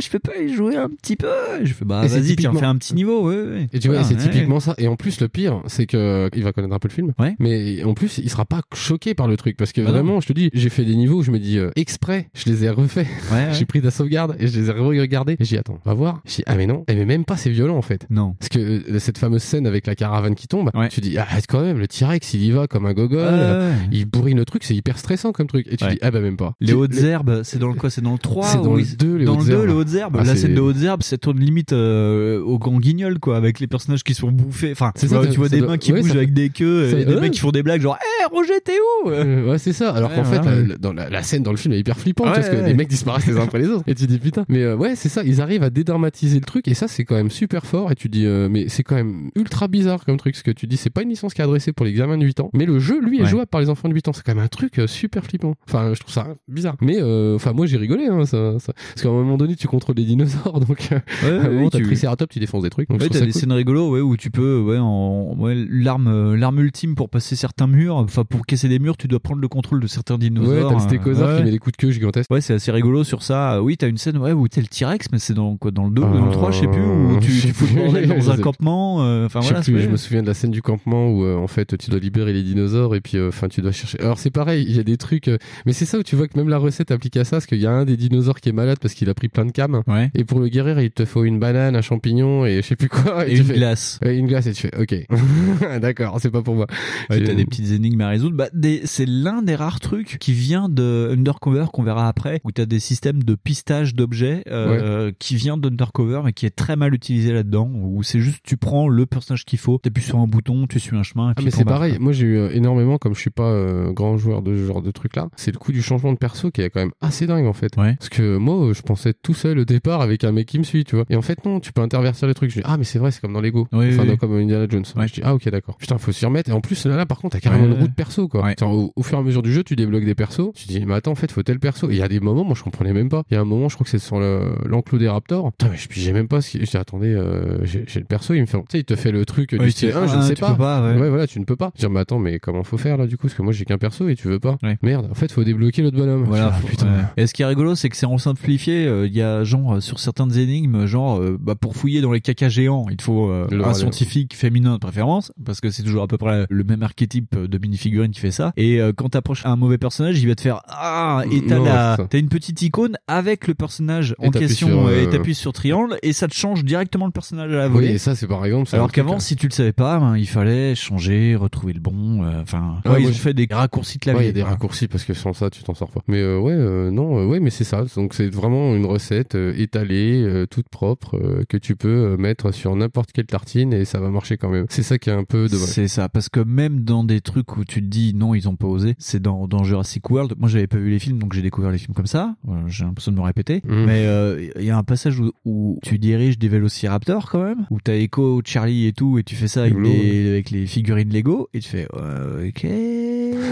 je peux pas y jouer un petit peu. Je fais, bah, Et vas-y, typiquement- fais un petit niveau, ouais, ouais. Et tu vois, c'est ouais. typiquement ça. Et en plus, le pire, c'est que il va connaître un peu le film. Ouais. Mais en plus, il sera pas choqué par le truc parce que Bah non. vraiment, je te dis, j'ai fait des niveaux où je me dis euh, exprès, je les ai refaits. Ouais, ouais. J'ai pris ta sauvegarde et je les ai regardés. Et j'ai dit, attends, on va voir. J'ai dit, ah mais non, eh, mais même pas, c'est violent en fait. Non. Parce que euh, cette fameuse scène avec la caravane qui tombe, Ouais. tu dis, arrête quand même, le T-Rex, il y va comme un gogol. Ouais, ouais. Il bourrine le truc, c'est hyper stressant comme truc. Et tu Ouais. dis, ah bah même pas. Les hautes herbes, c'est dans le quoi C'est dans le 3 C'est dans ou le ils- 2, les Dans hautes le 2, herbes. Hautes herbes. Ah, la c'est- scène de hautes herbes, ça tourne limite euh, au grand guignol, quoi, avec les personnages qui sont bouffés. Enfin, C'est tu ça, vois, ça- tu vois des doit- mains qui ouais, bougent avec des queues, et des ouais. mecs qui font des blagues genre, hé, Roger, t'es où? Euh, ouais, c'est ça. Alors qu'en fait, voilà, la, dans la, la scène dans le film est hyper flippante parce que les mecs disparaissent les uns après les autres. Et tu dis putain. Mais euh, ouais, c'est ça. Ils arrivent à dédramatiser le truc et ça, c'est quand même super fort. Et tu dis, euh, mais c'est quand même ultra bizarre comme truc. Ce que tu dis, c'est pas une licence qui est adressée pour les gamins de 8 ans, mais le jeu, lui, est jouable par les enfants de 8 ans. C'est quand même un truc euh, super flippant. Enfin, je trouve ça bizarre. Mais euh, enfin, moi, j'ai rigolé. Hein, Parce qu'à un moment donné, tu contrôles les dinosaures, donc euh, Ouais, moment, oui, tu- Triceratops, tu défonces des trucs. Donc Ouais, t'as des cool. scènes rigolos, ouais, où tu peux, ouais, en, ouais, l'arme, euh, l'arme ultime pour passer certains murs. Enfin, pour casser des murs, tu dois prendre le contrôle de certains Ouais, dinosaures. t'as le euh, stégosaure ouais. qui met des coups de queue gigantesques. Ouais, c'est assez rigolo sur ça. Euh, Oui, t'as une scène ouais, où t'es le T-Rex, mais c'est dans quoi, dans le 2 ou dans le 3, je sais plus, où tu, Euh, fous le dans un campement. euh, Enfin voilà. plus, je me souviens de la scène du campement où euh, en fait tu dois libérer les dinosaures et puis euh, enfin tu dois chercher. Alors c'est pareil, il y a des trucs, euh, mais c'est ça où tu vois que même la recette applique à ça, parce qu'il y a un des dinosaures qui est malade parce qu'il a pris plein de cam. Ouais. Et pour le guérir, il te faut une banane, un champignon et je sais plus quoi. Et une fais- glace. Ouais, une glace et tu fais, ok. D'accord, c'est pas pour moi. Ouais, t'as des petites énigmes à résoudre. Bah, des- c'est l'un des rares trucs qui vient de Undercover qu'on verra après, où t'as des systèmes de pistage d'objets euh, qui vient d'Undercover mais qui est très mal utilisé là-dedans. Où c'est juste tu prends le personnage qu'il faut, t'appuies sur un bouton, tu suis un chemin. Et Ah mais c'est pareil, moi j'ai eu euh, énormément, comme je suis pas euh, grand joueur de ce genre de truc là, c'est le coup du changement de perso qui est quand même assez dingue en fait. Ouais. Parce que moi euh, je pensais tout seul au départ avec un mec qui me suit, tu vois. Et en fait non, tu peux intervertir les trucs. Je dis ah mais c'est vrai, c'est comme dans Lego. Oui, enfin oui, oui. comme Indiana Jones. Ouais. Je dis ah ok d'accord. Putain faut s'y remettre. Et en plus là, là par contre t'as carrément Ouais, une route perso quoi. Ouais. Au, au fur et à mesure du jeu tu débloques des persos. Tu dis mais attends en fait faut tel perso. Et il y a des moments moi je comprenais même pas. Il y a un moment je crois que c'est sur le- l'enclos des raptors. Putain mais je j'ai même pas. ce qui- Je dis attendez euh, j'ai le perso. Il me fait tu sais il te fait le truc du style fais, 1 je ne sais pas. ouais. voilà tu ne peux pas. Je dis mais attends mais comment faut faire là du coup? Parce que moi j'ai qu'un perso et tu veux pas. Merde en fait faut débloquer l'autre bonhomme. Voilà, ah. Et ce qui est rigolo, c'est que c'est en simplifié. euh, Il y a genre euh, sur certaines énigmes, genre euh, bah, pour fouiller dans les caca géants, il te faut euh, un scientifique féminin de préférence, parce que c'est toujours à peu près le même archétype de minifigurine qui fait ça. Et euh, quand t'approches un mauvais personnage, il va te faire ah et t'as la t'as une petite icône avec le personnage Et en question sur, et euh, t'appuies sur triangle et ça te change directement le personnage à la Oui volée. et ça c'est par exemple. Alors qu'avant, euh, si tu le savais pas, ben, il fallait changer, retrouver le bon. euh, Enfin, Ouais, ouais, ils ont fait des raccourcis de Ouais, clavier. il y a des raccourcis parce que sans ça, tu t'en sors pas. Mais euh, ouais, euh, non, euh, ouais, mais c'est ça. Donc c'est vraiment une recette euh, étalée, euh, toute propre, euh, que tu peux mettre sur n'importe quelle tartine et ça va marcher quand même. C'est ça qui est un peu dommage. C'est ça, parce que même dans des trucs où tu te dis non, ils ont pas osé, c'est dans, dans Jurassic World. Moi, j'avais pas vu les films, donc j'ai découvert les films comme ça. J'ai l'impression de me répéter. Mhm. Mais euh, il y a un passage où, où tu diriges des vélociraptors quand même, où t'as Echo, Charlie et tout, et tu fais ça avec, les, avec les figurines Lego, et tu fais euh, ok.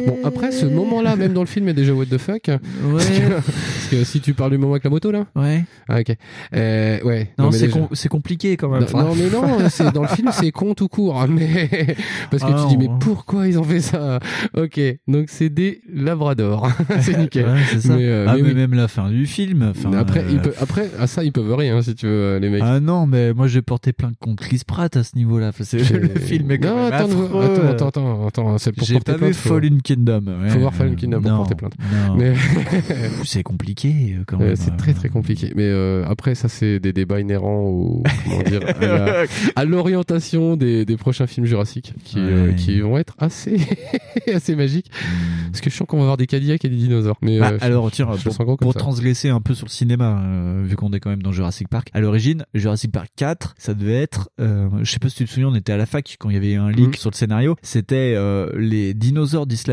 Bon, après ce moment-là, même dans le film, est déjà what the fuck. Parce Ouais. que, parce que si tu parles du moment avec la moto là. Ouais. Ah ok. Euh, ouais. Non, mais c'est déjà- com- compliqué quand même. Non, non, mais non, dans le film c'est con tout court, hein, mais parce que Ah tu dis non. mais pourquoi ils ont fait ça? Ok, donc c'est des labradors, c'est nickel. Ouais, ça. Mais, euh, ah, mais mais oui. même la fin du film. Après, euh, après, à ça ils peuvent rien si tu veux les mecs. Ah non, mais moi j'ai porté plainte contre Chris Pratt à ce niveau-là. C'est- le film est quand non, même attends, affreux. attends, attends, attends, attends, c'est pour J'ai pas vu faut- Fallen Kingdom. ouais. Faut voir Fallen Kingdom pour Non, porter plainte. Mais c'est compliqué quand même. c'est très très compliqué. Mais euh, après, ça c'est des débats inhérents au comment dire à l'orientation des, des prochains films Jurassic qui euh, Ouais. qui vont être assez assez magiques. Parce que je sens qu'on va avoir des Cadillacs et des dinosaures. Mais Bah, euh, alors tiens, pour, pour transgresser un peu sur le cinéma, vu qu'on est quand même dans Jurassic Park, à l'origine, Jurassic Park 4, ça devait être, je sais pas si tu te souviens, on était à la fac quand il y avait un leak Mhm. sur le scénario, c'était les dinosaures d'Isla-Nublar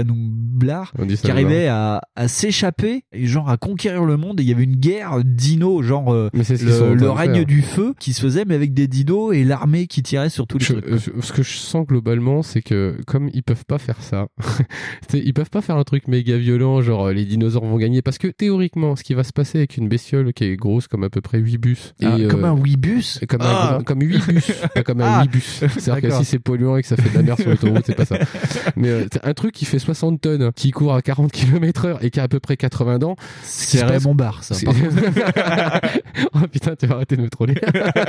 Dit ça qui arrivaient à, à s'échapper et genre à conquérir le monde et il y avait une guerre dino genre euh, Mais le, règne du feu qui se faisait mais avec des dinos et l'armée qui tirait sur tous les Je- trucs. je- ce que je sens globalement, c'est que comme ils peuvent pas faire ça, ils peuvent pas faire un truc méga violent, genre euh, les dinosaures vont gagner, parce que théoriquement, ce qui va se passer avec une bestiole qui est grosse comme à peu près 8 bus, Ah, comme euh, un Weebus comme, Ah. un, gros- comme 8 bus, pas comme un Ah. 8 bus. C'est-à-dire que si c'est polluant et que ça fait de la merde sur l'autoroute, c'est pas ça. Mais euh, un truc qui fait 60 tonnes, qui court à 40 km heure et qui a à peu près 80 dents. ce qui C'est passe- Raymond Barre ça. oh putain, tu vas arrêter de me troller.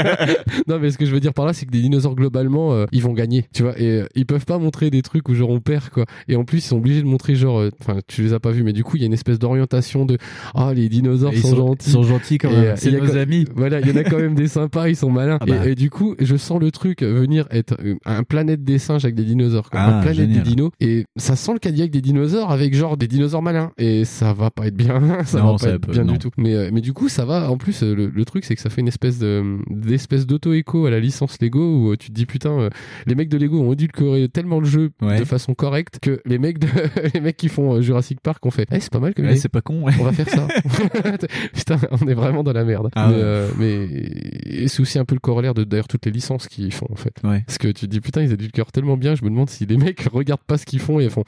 non, mais ce que je veux dire par là, c'est que des dinosaures globalement, euh, ils vont gagner, tu vois. Et euh, ils peuvent pas montrer des trucs où genre on perd quoi. Et en plus, ils sont obligés de montrer genre, euh, enfin, tu les as pas vus, mais du coup, il y a une espèce d'orientation de, ah, les dinosaures sont, sont, gentils. ils sont gentils quand même. euh, C'est nos amis. Voilà, il y en a quand même des sympas, ils sont malins. Ah bah. et, et du coup, je sens le truc venir être euh, un planète des singes avec des dinosaures, quoi. Ah, un planète génial. des dinos. Et ça sent le Cadillac des dinosaures avec genre des dinosaures malins. Et ça va pas être bien, ça Non, va ça pas être peut- bien non. du tout. Mais, euh, mais du coup, ça va. En plus, euh, le, le truc, c'est que ça fait une espèce de, d'espèce d'auto-écho à la licence Lego où euh, tu te dis putain, les mecs de Lego ont édulcoré tellement le jeu Ouais. de façon correcte que les mecs de, les mecs qui font Jurassic Park ont fait, eh, c'est pas mal comme Ouais, c'est pas con. ouais. On va faire ça. Putain, on est vraiment dans la merde. Ah mais euh, mais c'est aussi un peu le corollaire de d'ailleurs toutes les licences qu'ils font en fait. Parce que tu te dis putain, ils édulcorent tellement bien, je me demande si les mecs regardent pas ce qu'ils font et font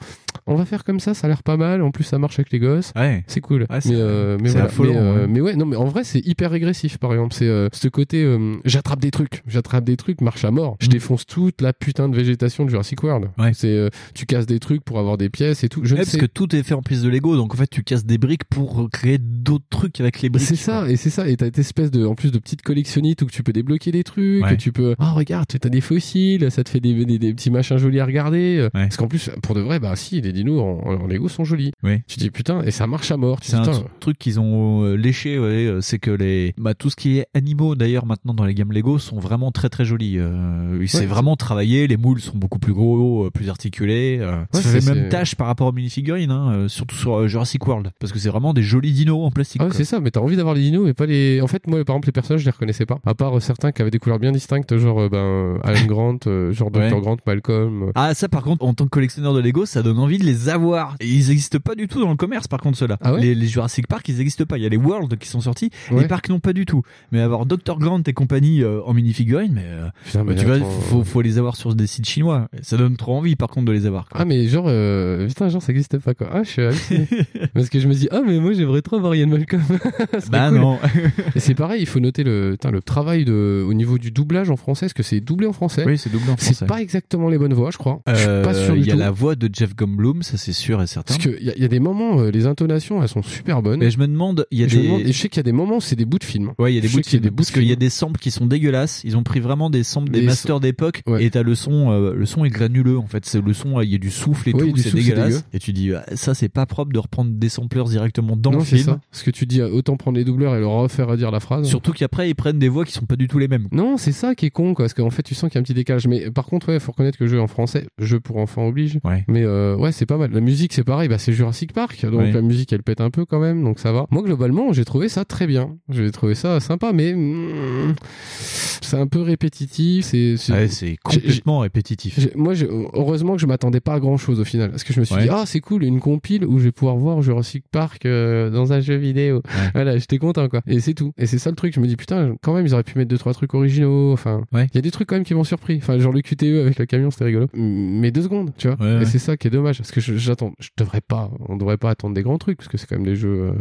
on va faire comme ça, ça a l'air pas mal, en plus ça marche avec les gosses. Ouais. C'est cool. Ouais, mais, euh, mais, c'est voilà. affolant, mais, euh, ouais. mais ouais, non, mais en vrai, c'est hyper régressif, par exemple. C'est euh, ce côté, euh, j'attrape des trucs, j'attrape des trucs, marche à mort. Je Mm. défonce toute la putain de végétation de Jurassic World. Ouais. C'est, euh, tu casses des trucs pour avoir des pièces et tout. Je parce sais que tout est fait en piste de Lego, donc en fait tu casses des briques pour créer d'autres trucs avec les briques. C'est ça, et c'est ça, et t'as cette espèce de, en plus de petites collectionnites où tu peux débloquer des trucs, que tu peux, oh regarde, t'as des fossiles, ça te fait des, des, des petits machins jolis à regarder. Parce qu'en plus, pour de vrai, bah si, jolis. Les dinos en, en Lego sont jolis. Oui. Tu dis putain, et ça marche à mort. C'est un truc qu'ils ont euh, léché, ouais, euh, c'est que les, bah, tout ce qui est animaux d'ailleurs maintenant dans les gammes Lego sont vraiment très très jolis. Euh, Ouais. vraiment travaillé, les moules sont beaucoup plus gros, euh, plus articulés. Euh, Ouais, ça fait même tâche par rapport aux minifigurines, hein, euh, surtout sur Jurassic World, parce que c'est vraiment des jolis dinos en plastique. Ah ouais, c'est ça, mais t'as envie d'avoir les dinos, mais pas les. En fait, moi, par exemple, les personnages, je les reconnaissais pas. À part certains qui avaient des couleurs bien distinctes, genre ben Alan Grant, genre Dr. Grant, Malcolm. Ah ça par contre en tant que collectionneur de Lego ça donne envie de les avoir et ils n'existent pas du tout dans le commerce par contre ceux-là Ah ouais les, les Jurassic Park ils n'existent pas il y a les World qui sont sortis Ouais. les parcs non pas du tout mais avoir Dr Grant et compagnie euh, en minifigurine mais, euh, Putain, mais tu vois attends, faut, faut les avoir sur des sites chinois ça donne trop envie par contre de les avoir quoi. Ah, mais genre, euh, putain, genre, ça existait pas, quoi. Ah, je suis. Parce que je me dis, ah, mais moi, j'aimerais trop voir Ian Malcolm. Bah cool. non Et c'est pareil, il faut noter le, putain, le travail de, au niveau du doublage en français, parce que c'est doublé en français. oui c'est doublé en C'est français pas exactement les bonnes voix, je crois. je suis Euh, pas sûr du il y a tout. la voix de Jeff Goldblum ça c'est sûr et certain Parce qu'il y, a- y a des moments, euh, les intonations, elles sont super bonnes. et je me demande il y a je, des demande- et je sais qu'il y a des moments, c'est des bouts de film. Ouais, il y a des Je bouts de bouts parce qu'il y a des samples qui sont dégueulasses. Ils ont pris vraiment des samples des Des masters d'époque Ouais. et t'as le son, euh, le son est granuleux en fait. C'est le son, il y a du souffle et tout, c'est dégueulasse. dégueu. et tu dis ah, ça c'est pas propre de reprendre des samplers directement dans non, le c'est film. ça. Parce que tu dis, euh, autant prendre les doubleurs et leur refaire dire la phrase. Surtout qu'après ils prennent des voix qui sont pas du tout les mêmes. Non, c'est ça qui est con, quoi. Parce qu'en fait, tu sens qu'il y a un petit décalage. Mais par contre, ouais, faut reconnaître que jeu en français, jeu pour enfants oblige. Ouais. Mais euh, ouais, c'est pas mal. La musique, c'est pareil. Bah, c'est Jurassic Park. Donc Ouais. la musique, elle pète un peu quand même. Donc ça va. Moi, globalement, j'ai trouvé ça très bien. J'ai trouvé ça sympa, mais mm, c'est un peu répétitif. C'est Ouais, complètement répétitif. Moi, heureusement que je m'attendais pas à grand chose au final. Parce que je me suis Ouais. dit, ah, c'est cool, une compile où je vais pouvoir voir Jurassic Park euh, dans un jeu vidéo. Voilà, j'étais content, quoi. Et c'est tout. Et c'est ça le truc. Je me dis, putain, quand même, ils auraient pu mettre deux, trois trucs originaux. Enfin, il Ouais. y a des trucs quand même qui m'ont surpris. Enfin, genre le QTE avec le camion, c'était rigolo. Mais deux secondes, tu vois. Ouais, Et ouais. c'est ça qui est dommage. Parce que j'attends, je devrais pas, on devrait pas attendre des grands trucs. Parce que c'est quand même des jeux euh,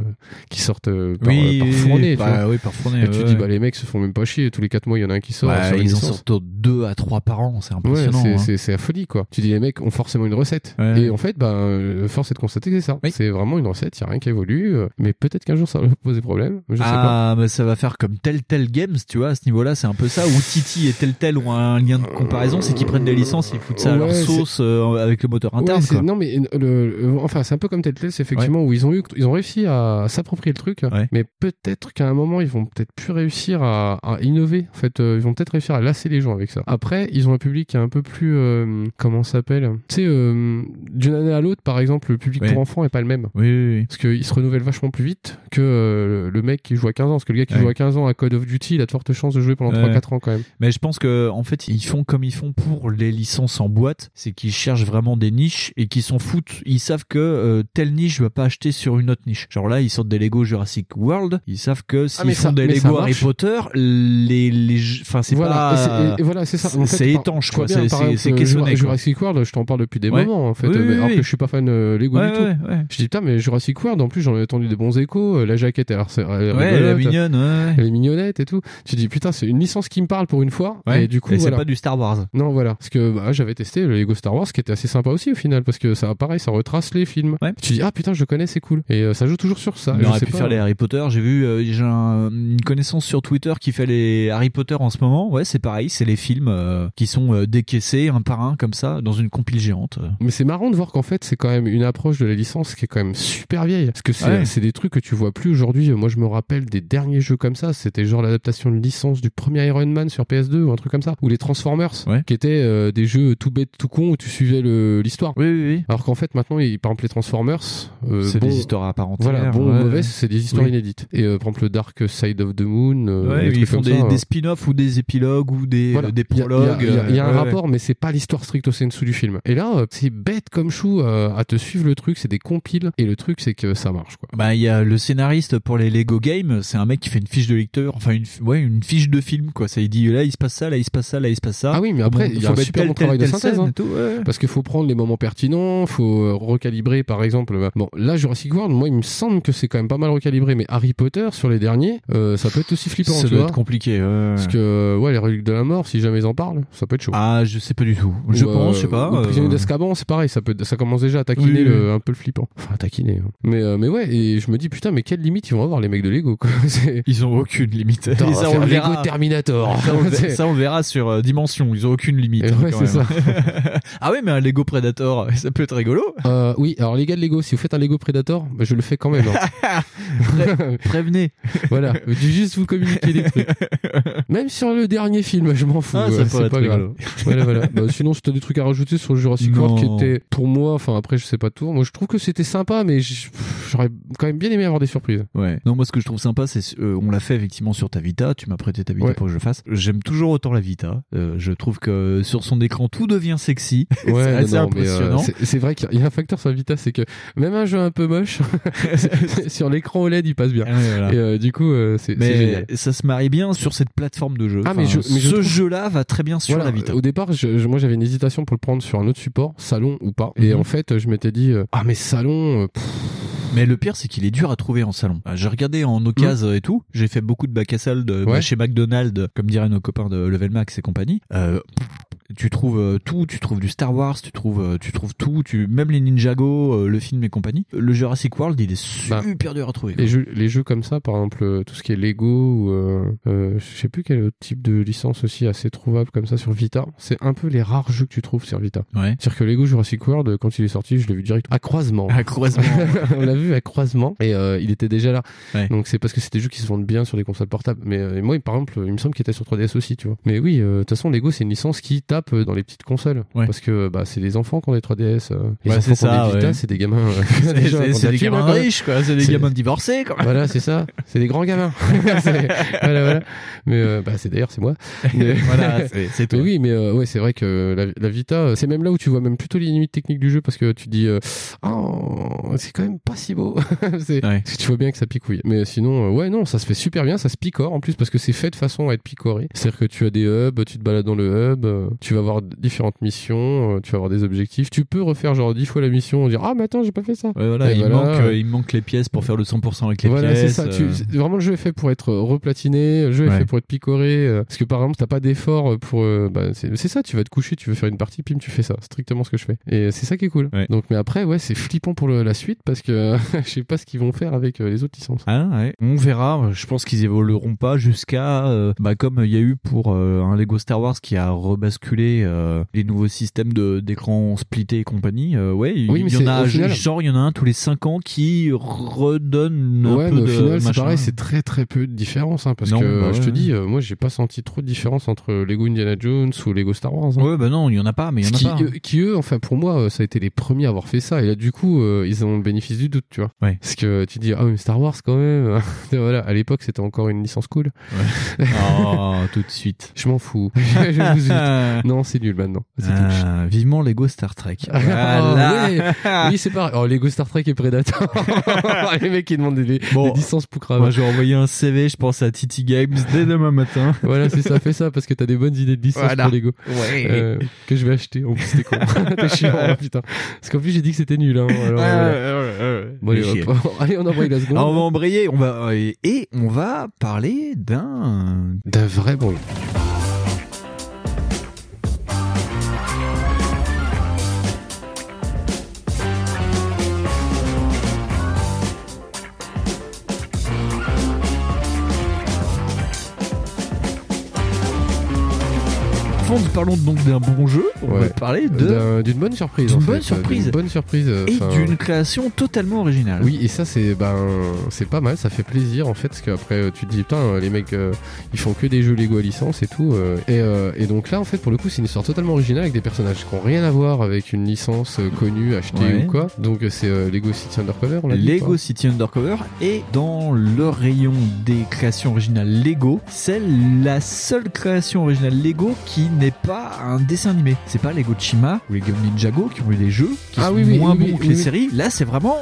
qui sortent euh, par, Oui, par fournée, tu bah oui, par fournée, Et tu ouais, dis, ouais. bah, les mecs se font même pas chier. Tous les quatre mois, il y en a un qui sort. Ouais, une ils en sortent deux à trois par an, c'est Ouais, impressionnant. c'est, hein. c'est, c'est la folie, quoi. Tu dis, les mecs ont forcément une recette. Ouais. Et en fait, bah, euh, force est de constater que c'est ça. C'est vraiment une recette, il n'y a rien qui évolue. euh, Mais peut-être qu'un jour, ça va poser problème. Je sais pas. ah, mais ça va faire comme Telltale Games, tu vois, à ce niveau-là, c'est un peu ça, où Titi et Telltale ont un lien de comparaison, c'est qu'ils prennent des licences, ils foutent ça à leur Ouais, sauce euh, avec le moteur interne, Ouais. Non mais le, enfin c'est un peu comme Telltale c'est effectivement où ils ont eu ils ont réussi à s'approprier le truc. Mais peut-être qu'à un moment ils vont peut-être plus réussir à, à innover. En fait euh, ils vont peut-être réussir à lasser les gens avec ça. Après ils ont un public qui est un peu plus euh, comment ça s'appelle? Tu sais euh, d'une année à l'autre par exemple le public Ouais. pour enfants est pas le même. Oui, oui, oui. parce qu'il se renouvelle vachement plus vite que euh, le mec qui joue à 15 ans. Parce que le gars qui joue à 15 ans à Call of Duty il a de fortes chances de jouer pendant Ouais. 3-4 ans quand même. Mais je pense que en fait ils font comme ils font pour les licences en boîte, c'est qu'ils cherchent vraiment des niches et qu'ils s'en foutent. Ils savent que euh, telle niche je vais pas acheter sur une autre niche. Genre là ils sortent des Lego Jurassic World, ils savent que s'ils Ah, font ça- des Lego Harry. Potter, les les enfin c'est voilà, pas et c'est- et- et voilà, c'est ça. En fait, c'est étanche quoi, c'est c'est c'est euh. Jurassic World, je t'en parle depuis des Ouais. moments en fait, Oui, mais oui, alors oui. que je suis pas fan euh, Lego Ouais, du tout. ouais. Je dis putain, mais Jurassic World, en plus j'en ai entendu des bons échos. euh, La jaquette, elle, elle, elle elle est mignonne. Elle est mignonnette et tout. Tu dis putain, c'est une licence qui me parle pour une fois. Et du coup, c'est pas du Star Wars. Non, voilà. Parce que bah, j'avais testé le Lego Star Wars, qui était assez sympa aussi au final, parce que ça, pareil, ça retrace les films. Tu dis ah putain, je connais, c'est cool. Et euh, ça joue toujours sur ça. On aurait pu pas, faire les Harry Potter. J'ai vu, euh, j'ai un- une connaissance sur Twitter qui fait les Harry Potter en ce moment. Ouais, c'est pareil, c'est les films euh, qui sont euh, décaissés un par un comme ça dans une compile géante. Mais c'est marrant de voir qu'en fait, c'est quand même une approche de la licence qui est quand même super vieille. Parce que c'est Ouais. des trucs que tu vois plus aujourd'hui. Moi, je me rappelle des derniers jeux comme ça. C'était genre l'adaptation de licence du premier Iron Man sur PS2 ou un truc comme ça. Ou les Transformers, qui étaient euh, des jeux tout bêtes, tout con où tu suivais le- l'histoire. Oui, oui, oui. Alors qu'en fait, maintenant, il- par exemple, les Transformers, euh, C'est bon- des histoires à part entière. Voilà, bon ouais. ou mauvais, c'est des histoires Oui. inédites. Et euh, par exemple, le Dark Side of the Moon, euh, Ouais, ils font comme des, spin-offs ou des épilogues ou des, voilà. euh, des Il y a- prologues. Il y a, il y a- il y a un ouais, rapport, mais c'est pas l'histoire stricto sensu du film. Et là, euh, c'est bête comme chou euh, à te suivre le truc, c'est des compiles. Et le truc, c'est que ça marche, quoi. Bah, il y a le scénariste pour les Lego Games, c'est un mec qui fait une fiche de lecteur, enfin une, ouais, une fiche de film, quoi. Ça, il dit là, il se passe ça, là, il se passe ça, là, il se passe ça. Ah oui, mais après, Bon, il y a faut un mettre super bon travail de synthèse. hein. Parce qu'il faut prendre les moments pertinents, faut euh, recalibrer, par exemple. bah, Bon, là, Jurassic World, moi, il me semble que c'est quand même pas mal recalibré. Mais Harry Potter, sur les derniers, euh, ça peut être aussi flippant, Ça tu doit vois. être compliqué, ouais. Parce que, ouais, les reliques de la mort, si jamais ils en parlent, ça peut être chaud. Ah, je sais pas du tout. Je pense, euh, je sais pas. ou euh, Prisonnier d'Azkaban, c'est pareil, ça peut, ça commence déjà à taquiner Oui, le- oui. un peu le flippant. Enfin, à taquiner. hein. Mais, euh, mais ouais, et je me dis, putain, mais quelle limite ils vont avoir, les mecs de Lego, quoi. Ils ont aucune limite. Attends, Et on Lego. Terminator. Ça, on, ça, verra sur euh, Dimension. Ils ont aucune limite. Hein, ouais, c'est ça. ah ouais, mais un Lego Predator, ça peut être rigolo. Euh, oui, alors les gars de Lego, si vous faites un Lego Predator, bah, je le fais quand même. hein. Pré- prévenez. voilà, je vais juste vous communiquer des trucs. Même sur le dernier film, je m'en fous. Ah, ça pourrait c'est pas grave. voilà, voilà. Bah, sinon, si t'as des trucs à rajouter sur le Jurassic Non. World qui était, pour moi, enfin après, je sais pas tout. Moi, je trouve que c'était sympa, mais j'aurais quand même bien aimé avoir des surprises. Ouais. Non, moi, ce que je trouve sympa, c'est euh, on l'a fait effectivement sur ta Vita. Tu m'as prêté ta Vita Ouais. pour que je le fasse. J'aime toujours autant la Vita. Euh, je trouve que sur son écran, tout devient sexy. Ouais, c'est euh, impressionnant. C'est- vrai qu'il y a un facteur sur la Vita, c'est que même un jeu un peu moche, sur l'écran OLED, il passe bien. Ah voilà. Et euh, du coup, euh, c'est mais génial. ça se marie bien sur cette plateforme de jeu. Ah, mais je- mais je ce trouve- jeu-là va très bien sur Voilà, la Vita. Au départ, je, moi j'avais une hésitation pour le prendre sur un autre support, salon ou pas. Et Mhm. en fait, je m'étais dit, euh, ah mais salon, pff, Mais le pire, c'est qu'il est dur à trouver en salon. Euh, J'ai regardé en occasion et tout. J'ai fait beaucoup de bac à salle de, bah, Ouais. chez McDonald's, comme diraient nos copains de Level Max et compagnie. Euh, tu trouves euh, tout, tu trouves du Star Wars, tu trouves, euh, tu trouves tout, tu même les Ninjago, le film et compagnie. Le Jurassic World, il est Bah, super dur à trouver. les jeux, les jeux comme ça, par exemple, tout ce qui est Lego ou euh, euh, je sais plus quel autre type de licence aussi assez trouvable comme ça sur Vita, c'est un peu les rares jeux que tu trouves sur Vita. Ouais. C'est-à-dire que Lego Jurassic World, quand il est sorti, je l'ai vu direct à croisement. À croisement. on vu à croisement et euh, il était déjà là. Ouais. Donc c'est parce que c'est des jeux qui se vendent bien sur les consoles portables. Mais euh, moi, par exemple, il me semble qu'il était sur 3DS aussi, tu vois. Mais oui, euh, de toute façon, Lego c'est une licence qui tape dans les petites consoles Ouais. parce que bah c'est des enfants qui ont des 3DS. euh, les Ouais, enfants c'est qui ont des Vita, c'est des gamins. C'est des gamins hein, riches, quoi. C'est des gamins divorcés, quoi. Voilà, c'est ça. C'est des grands gamins. Voilà, voilà. Mais bah, c'est d'ailleurs c'est moi. Mais- voilà, c'est c'est mais toi. oui, mais ouais, c'est vrai que la, la Vita, c'est même là où tu vois même plutôt les limites techniques du jeu parce que tu dis, oh, c'est quand même pas si beau. c'est, Ouais. tu vois bien que ça picouille. Mais sinon, euh, ouais, non, ça se fait super bien, ça se picore en plus parce que c'est fait de façon à être picoré. C'est-à-dire que tu as des hubs, tu te balades dans le hub, euh, tu vas avoir différentes missions, euh, tu vas avoir des objectifs. Tu peux refaire genre dix fois la mission, dire ah mais attends j'ai pas fait ça. Ouais, voilà, Et il, voilà. manque, euh, il manque les pièces pour faire le 100% avec les voilà, c'est pièces. ça. Tu, euh, c'est- vraiment, le jeu est fait pour être replatiné. Le jeu est Ouais. fait pour être picoré. euh, parce que par exemple, t'as pas d'effort pour. bah, c'est c'est ça. Tu vas te coucher, tu veux faire une partie, pim, tu fais ça. Strictement ce que je fais. Et c'est ça qui est cool. Ouais. Donc, mais après, ouais, c'est flippant pour le- la suite parce que je sais pas ce qu'ils vont faire avec euh, les autres licences. Ah ouais. On verra. Je pense qu'ils évolueront pas jusqu'à euh, bah comme il y a eu pour euh, un Lego Star Wars qui a rebasculé euh, les nouveaux systèmes de d'écran splitté et compagnie. ouais, il Oui, y en a final- genre il y en a un tous les 5 ans qui redonne un ouais, peu mais au de final, c'est pareil, c'est très très peu de différence. Hein, parce Non, que bah je te dis, moi, j'ai pas senti trop de différence entre Lego Indiana Jones ou Lego Star Wars. hein. Ouais, bah non, il y en a pas, mais il y en a qui, pas. eux, qui eux, enfin pour moi, ça a été les premiers à avoir fait ça. Et là, du coup, ils ont le bénéfice du doute, tu vois. Ouais. Parce que tu dis, ah mais Star Wars quand même. Voilà, à l'époque, c'était encore une licence cool. Oh, tout de suite. Je m'en fous. Non, c'est nul maintenant. Ah, vivement Lego Star Trek. Ah, Voilà. ouais. Oui, c'est pareil. Oh, Lego Star Trek et Predator. les mecs qui demandent des, Bon, des licences pour cramer. Moi, je vais envoyer un CV, je pense à Titi Games dès demain matin. Voilà, c'est ça, fais ça parce que t'as des bonnes idées de licence Voilà. pour Lego. Ouais. Euh, que je vais acheter. En plus, t'es con. t'es chiant, hein, putain. Parce qu'en plus, j'ai dit que c'était nul. Hein. Alors, voilà. Bon, allez, hop. allez, on envoie la seconde. Alors, on va embrayer, on va et, et on va parler d'un D'un vrai bruit. Fond, parlons donc d'un bon jeu. On va parler de D'un- d'une bonne surprise. D'une bonne surprise. D'une bonne surprise. et d'une création totalement originale. Oui, et ça c'est ben c'est pas mal, ça fait plaisir en fait, parce qu'après tu te dis putain les mecs euh, ils font que des jeux Lego à licence et tout, euh, et, euh, et donc là en fait pour le coup c'est une histoire totalement originale avec des personnages qui ont rien à voir avec une licence connue achetée Ouais. ou quoi. Donc c'est Lego City Undercover, on dit, Lego quoi. City Undercover et dans le rayon des créations originales Lego, c'est la seule création originale Lego qui n'est pas un dessin animé. C'est pas Lego Chima ou Lego Ninjago qui ont eu des jeux qui Ah sont oui, moins oui, bons oui, que les séries. Là, c'est vraiment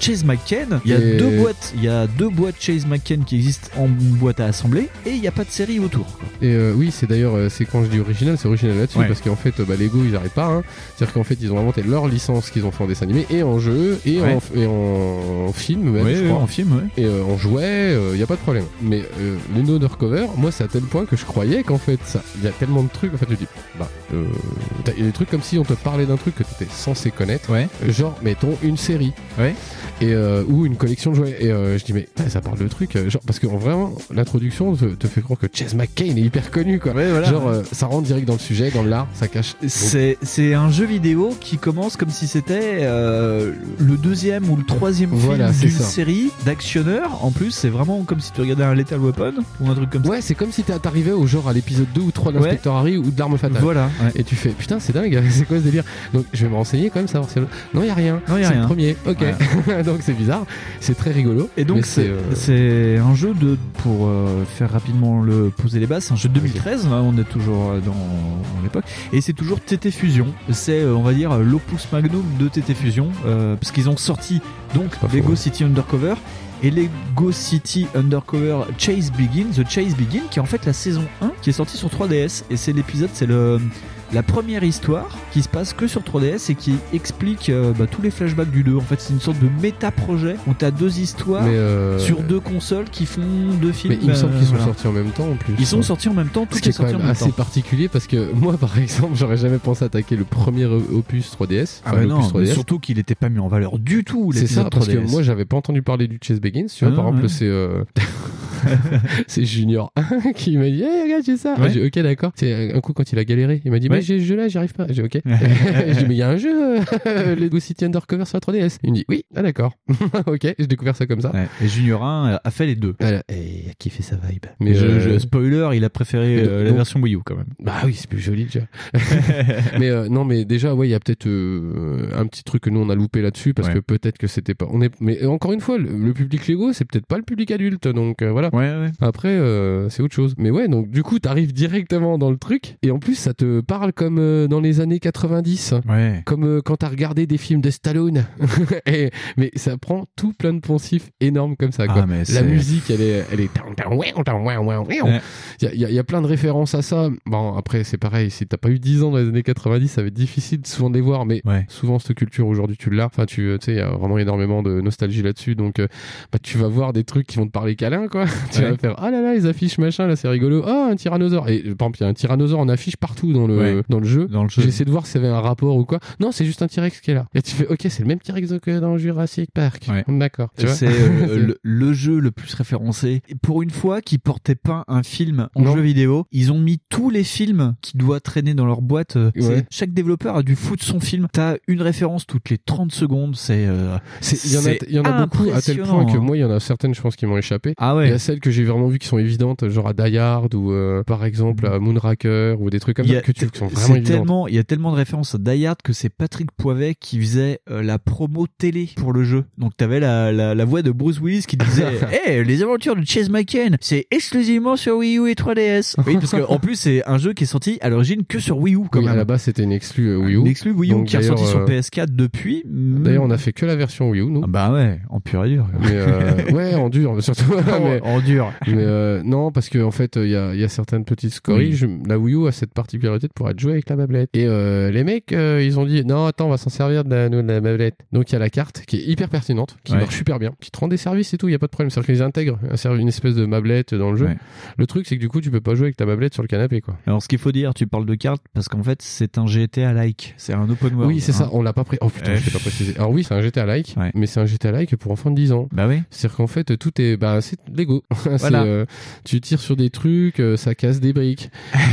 Chase McCain. Il y a Et- deux boîtes, il y a deux boîtes Chase McCain qui existent en boîte à assembler et il n'y a pas de série autour. quoi. Et euh, oui, c'est d'ailleurs, euh, c'est quand je dis original, c'est original là-dessus, Ouais. parce qu'en fait, euh, bah, Lego, ils arrêtent pas. Hein. C'est-à-dire qu'en fait, ils ont inventé leur licence qu'ils ont fait en dessin animé, et en jeu, et, Ouais. en, et en film, même, Ouais, je ouais, crois. en film. Et euh, en jouet, il n'y a pas de problème. Mais les No Undercover, moi, c'est à tel point que je croyais qu'en fait, il y a tellement de trucs. En fait, tu dis, bah, euh, t'as- il y a des trucs comme si on te parlait d'un truc que tu étais censé connaître. Ouais. Euh, Genre, mettons une série. Ouais. Et, euh, ou une collection de jouets. Et euh, je dis, mais putain, ça parle de trucs. euh, genre, parce que en vraiment, l'introduction te, te fait croire que Chase McCain est hyper connu, quoi. Ouais, voilà. Genre, euh, ça rentre direct dans le sujet, dans l'art, ça cache. C'est c'est un jeu vidéo qui commence comme si c'était euh, le deuxième ou le troisième Voilà, film d'une série d'actionneurs. En plus, c'est vraiment comme si tu regardais un Lethal Weapon ou un truc comme ça. Ouais, c'est comme si t'a- t'arrivais au genre à l'épisode 2 ou 3 d'Inspecteur Harry ou de l'arme fatale. Voilà. ouais. Et tu fais putain c'est dingue c'est quoi ce délire? Donc je vais me renseigner quand même savoir si non il y a rien Non, y a c'est rien. le premier ok donc c'est bizarre. C'est très rigolo. Et donc c'est euh, un jeu de pour euh, faire rapidement le poser les bases, c'est un jeu de 2013, là, on est toujours euh, dans, dans l'époque. Et c'est toujours TT Fusion. C'est euh, on va dire l'opus magnum de TT Fusion euh, parce qu'ils ont sorti donc Lego faux, ouais. City Undercover et Lego City Undercover Chase Begin, The Chase Begin qui est en fait la saison 1 qui est sortie sur 3DS et c'est l'épisode c'est le la première histoire qui se passe que sur 3DS et qui explique euh, bah, tous les flashbacks du 2. En fait, c'est une sorte de méta-projet où t'as deux histoires mais euh, sur deux consoles qui font deux films. mais il me semble euh, qu'ils sont voilà. sortis en même temps en plus Ils sont sortis en même temps, tout ce qui est est quand sorti en même même assez temps. particulier parce que moi par exemple j'aurais jamais pensé attaquer le premier opus 3DS Ah enfin, bah non, mais surtout qu'il n'était pas mis en valeur du tout. c'est ça parce que 3DS. moi j'avais pas entendu parler du Chase Begins tu vois Ah, par exemple ouais. c'est euh, c'est Junior qui m'a dit hey, regarde j'ai ça Ouais. j'ai dit, ok d'accord c'est un coup quand il a galéré il m'a dit. Mais j'ai ce jeu là j'y arrive pas j'ai ok j'ai dit mais il y a un jeu euh, Lego City Undercover sur la 3DS il me dit oui ah d'accord ok j'ai découvert ça comme ça Ouais, Et Junior 1 a fait les deux. Voilà. et il a kiffé sa vibe? Mais je, euh, je- spoiler, il a préféré euh, la donc- version Wii U quand même. Bah oui, c'est plus joli déjà. mais euh, non, mais déjà, ouais, il y a peut-être euh, un petit truc que nous on a loupé là-dessus parce Ouais. que peut-être que c'était pas. On est. Mais encore une fois, le, le public Lego, c'est peut-être pas le public adulte, donc euh, voilà. Ouais, ouais. Après, euh, c'est autre chose. Mais ouais, donc du coup, t'arrives directement dans le truc et en plus, ça te parle comme euh, dans les années 90. Ouais. Comme euh, quand t'as regardé des films de Stallone. et, mais ça prend tout plein de poncifs énormes comme ça. Quoi. Ah, mais La musique, elle est, elle est. Ouais. Il y a, il y a- plein de références à ça. Bon, après, c'est pareil. Si t'as pas eu 10 ans dans les années 90, ça va être difficile souvent de les voir. Mais Ouais. souvent, cette culture aujourd'hui, tu l'as. Enfin, tu sais, il y a vraiment énormément de nostalgie là-dessus. Donc, euh, bah, tu vas voir des trucs qui vont te parler câlin, quoi. tu Ouais. vas faire, ah là là, les affiches, machin, là, c'est rigolo. Ah, un tyrannosaure. Et, par exemple, il y a un tyrannosaure en affiche partout dans le, Ouais. Dans le jeu. Dans le jeu. J'ai essayé de voir s'il y avait un rapport ou quoi. Non, c'est juste un T-Rex qui est là. Et tu fais, ok, c'est le même T-Rex que dans Jurassic Park. Ouais. D'accord. C'est euh, le, le jeu le plus référencé. Et pour une fois, qui portait pas un film en Non. jeu vidéo, ils ont mis tous les films qui doivent traîner dans leur boîte. euh, Ouais. Chaque développeur a dû foutre son film. T'as une référence toutes les 30 secondes. C'est. euh, Il y en a, il y en a beaucoup à tel point que moi, il y en a certaines, je pense, qui m'ont échappé. Ah Il y ouais. a celles que j'ai vraiment vues qui sont évidentes, genre à Die Hard ou euh, par exemple à Moonraker ou des trucs comme ça que tu c'est tellement, il y a tellement de références à Die Hard que c'est Patrick Poivet qui faisait euh, la promo télé pour le jeu. Donc t'avais la, la, la voix de Bruce Willis qui disait Hey, les aventures de Chase McCain, c'est exclusivement sur Wii U et 3DS. Oui, parce que en plus c'est un jeu qui est sorti à l'origine que sur Wii U quand Oui, même. à la base, c'était une exclue euh, Wii U. Une exclu Wii U Donc, qui est d'ailleurs, sur euh, PS4 depuis. D'ailleurs, on a fait que la version Wii U, nous. Ah bah ouais, en pur et dur. Mais euh, ouais, en dur, surtout. mais, en dur. mais, euh, non, parce que en fait, il y a, y a certaines petites scories. La Wii U a cette particularité de pouvoir être jouée avec la mablette. Et euh, les mecs, euh, ils ont dit non, attends, on va s'en servir de la, de la mablette. Donc il y a la carte qui est hyper pertinente, qui Ouais. marche super bien, qui te rend des services et tout. Il y a pas de problème. C'est-à-dire qu'ils intègrent une espèce de mablette dans le jeu. Ouais. Le truc, c'est que du coup, tu peux pas jouer avec ta mablette sur le canapé, quoi. Alors ce qu'il faut dire, tu parles de cartes parce qu'en fait c'est un GTA-like, c'est un open world. Oui, c'est ça. hein. On l'a pas pris. Oh putain, je t'ai pas précisé. Alors oui, c'est un GTA like, Ouais. mais c'est un GTA like pour enfants de 10 ans. Bah oui. C'est-à-dire qu'en fait, tout est, bah, c'est Lego. Voilà. euh, tu tires sur des trucs, ça casse des briques.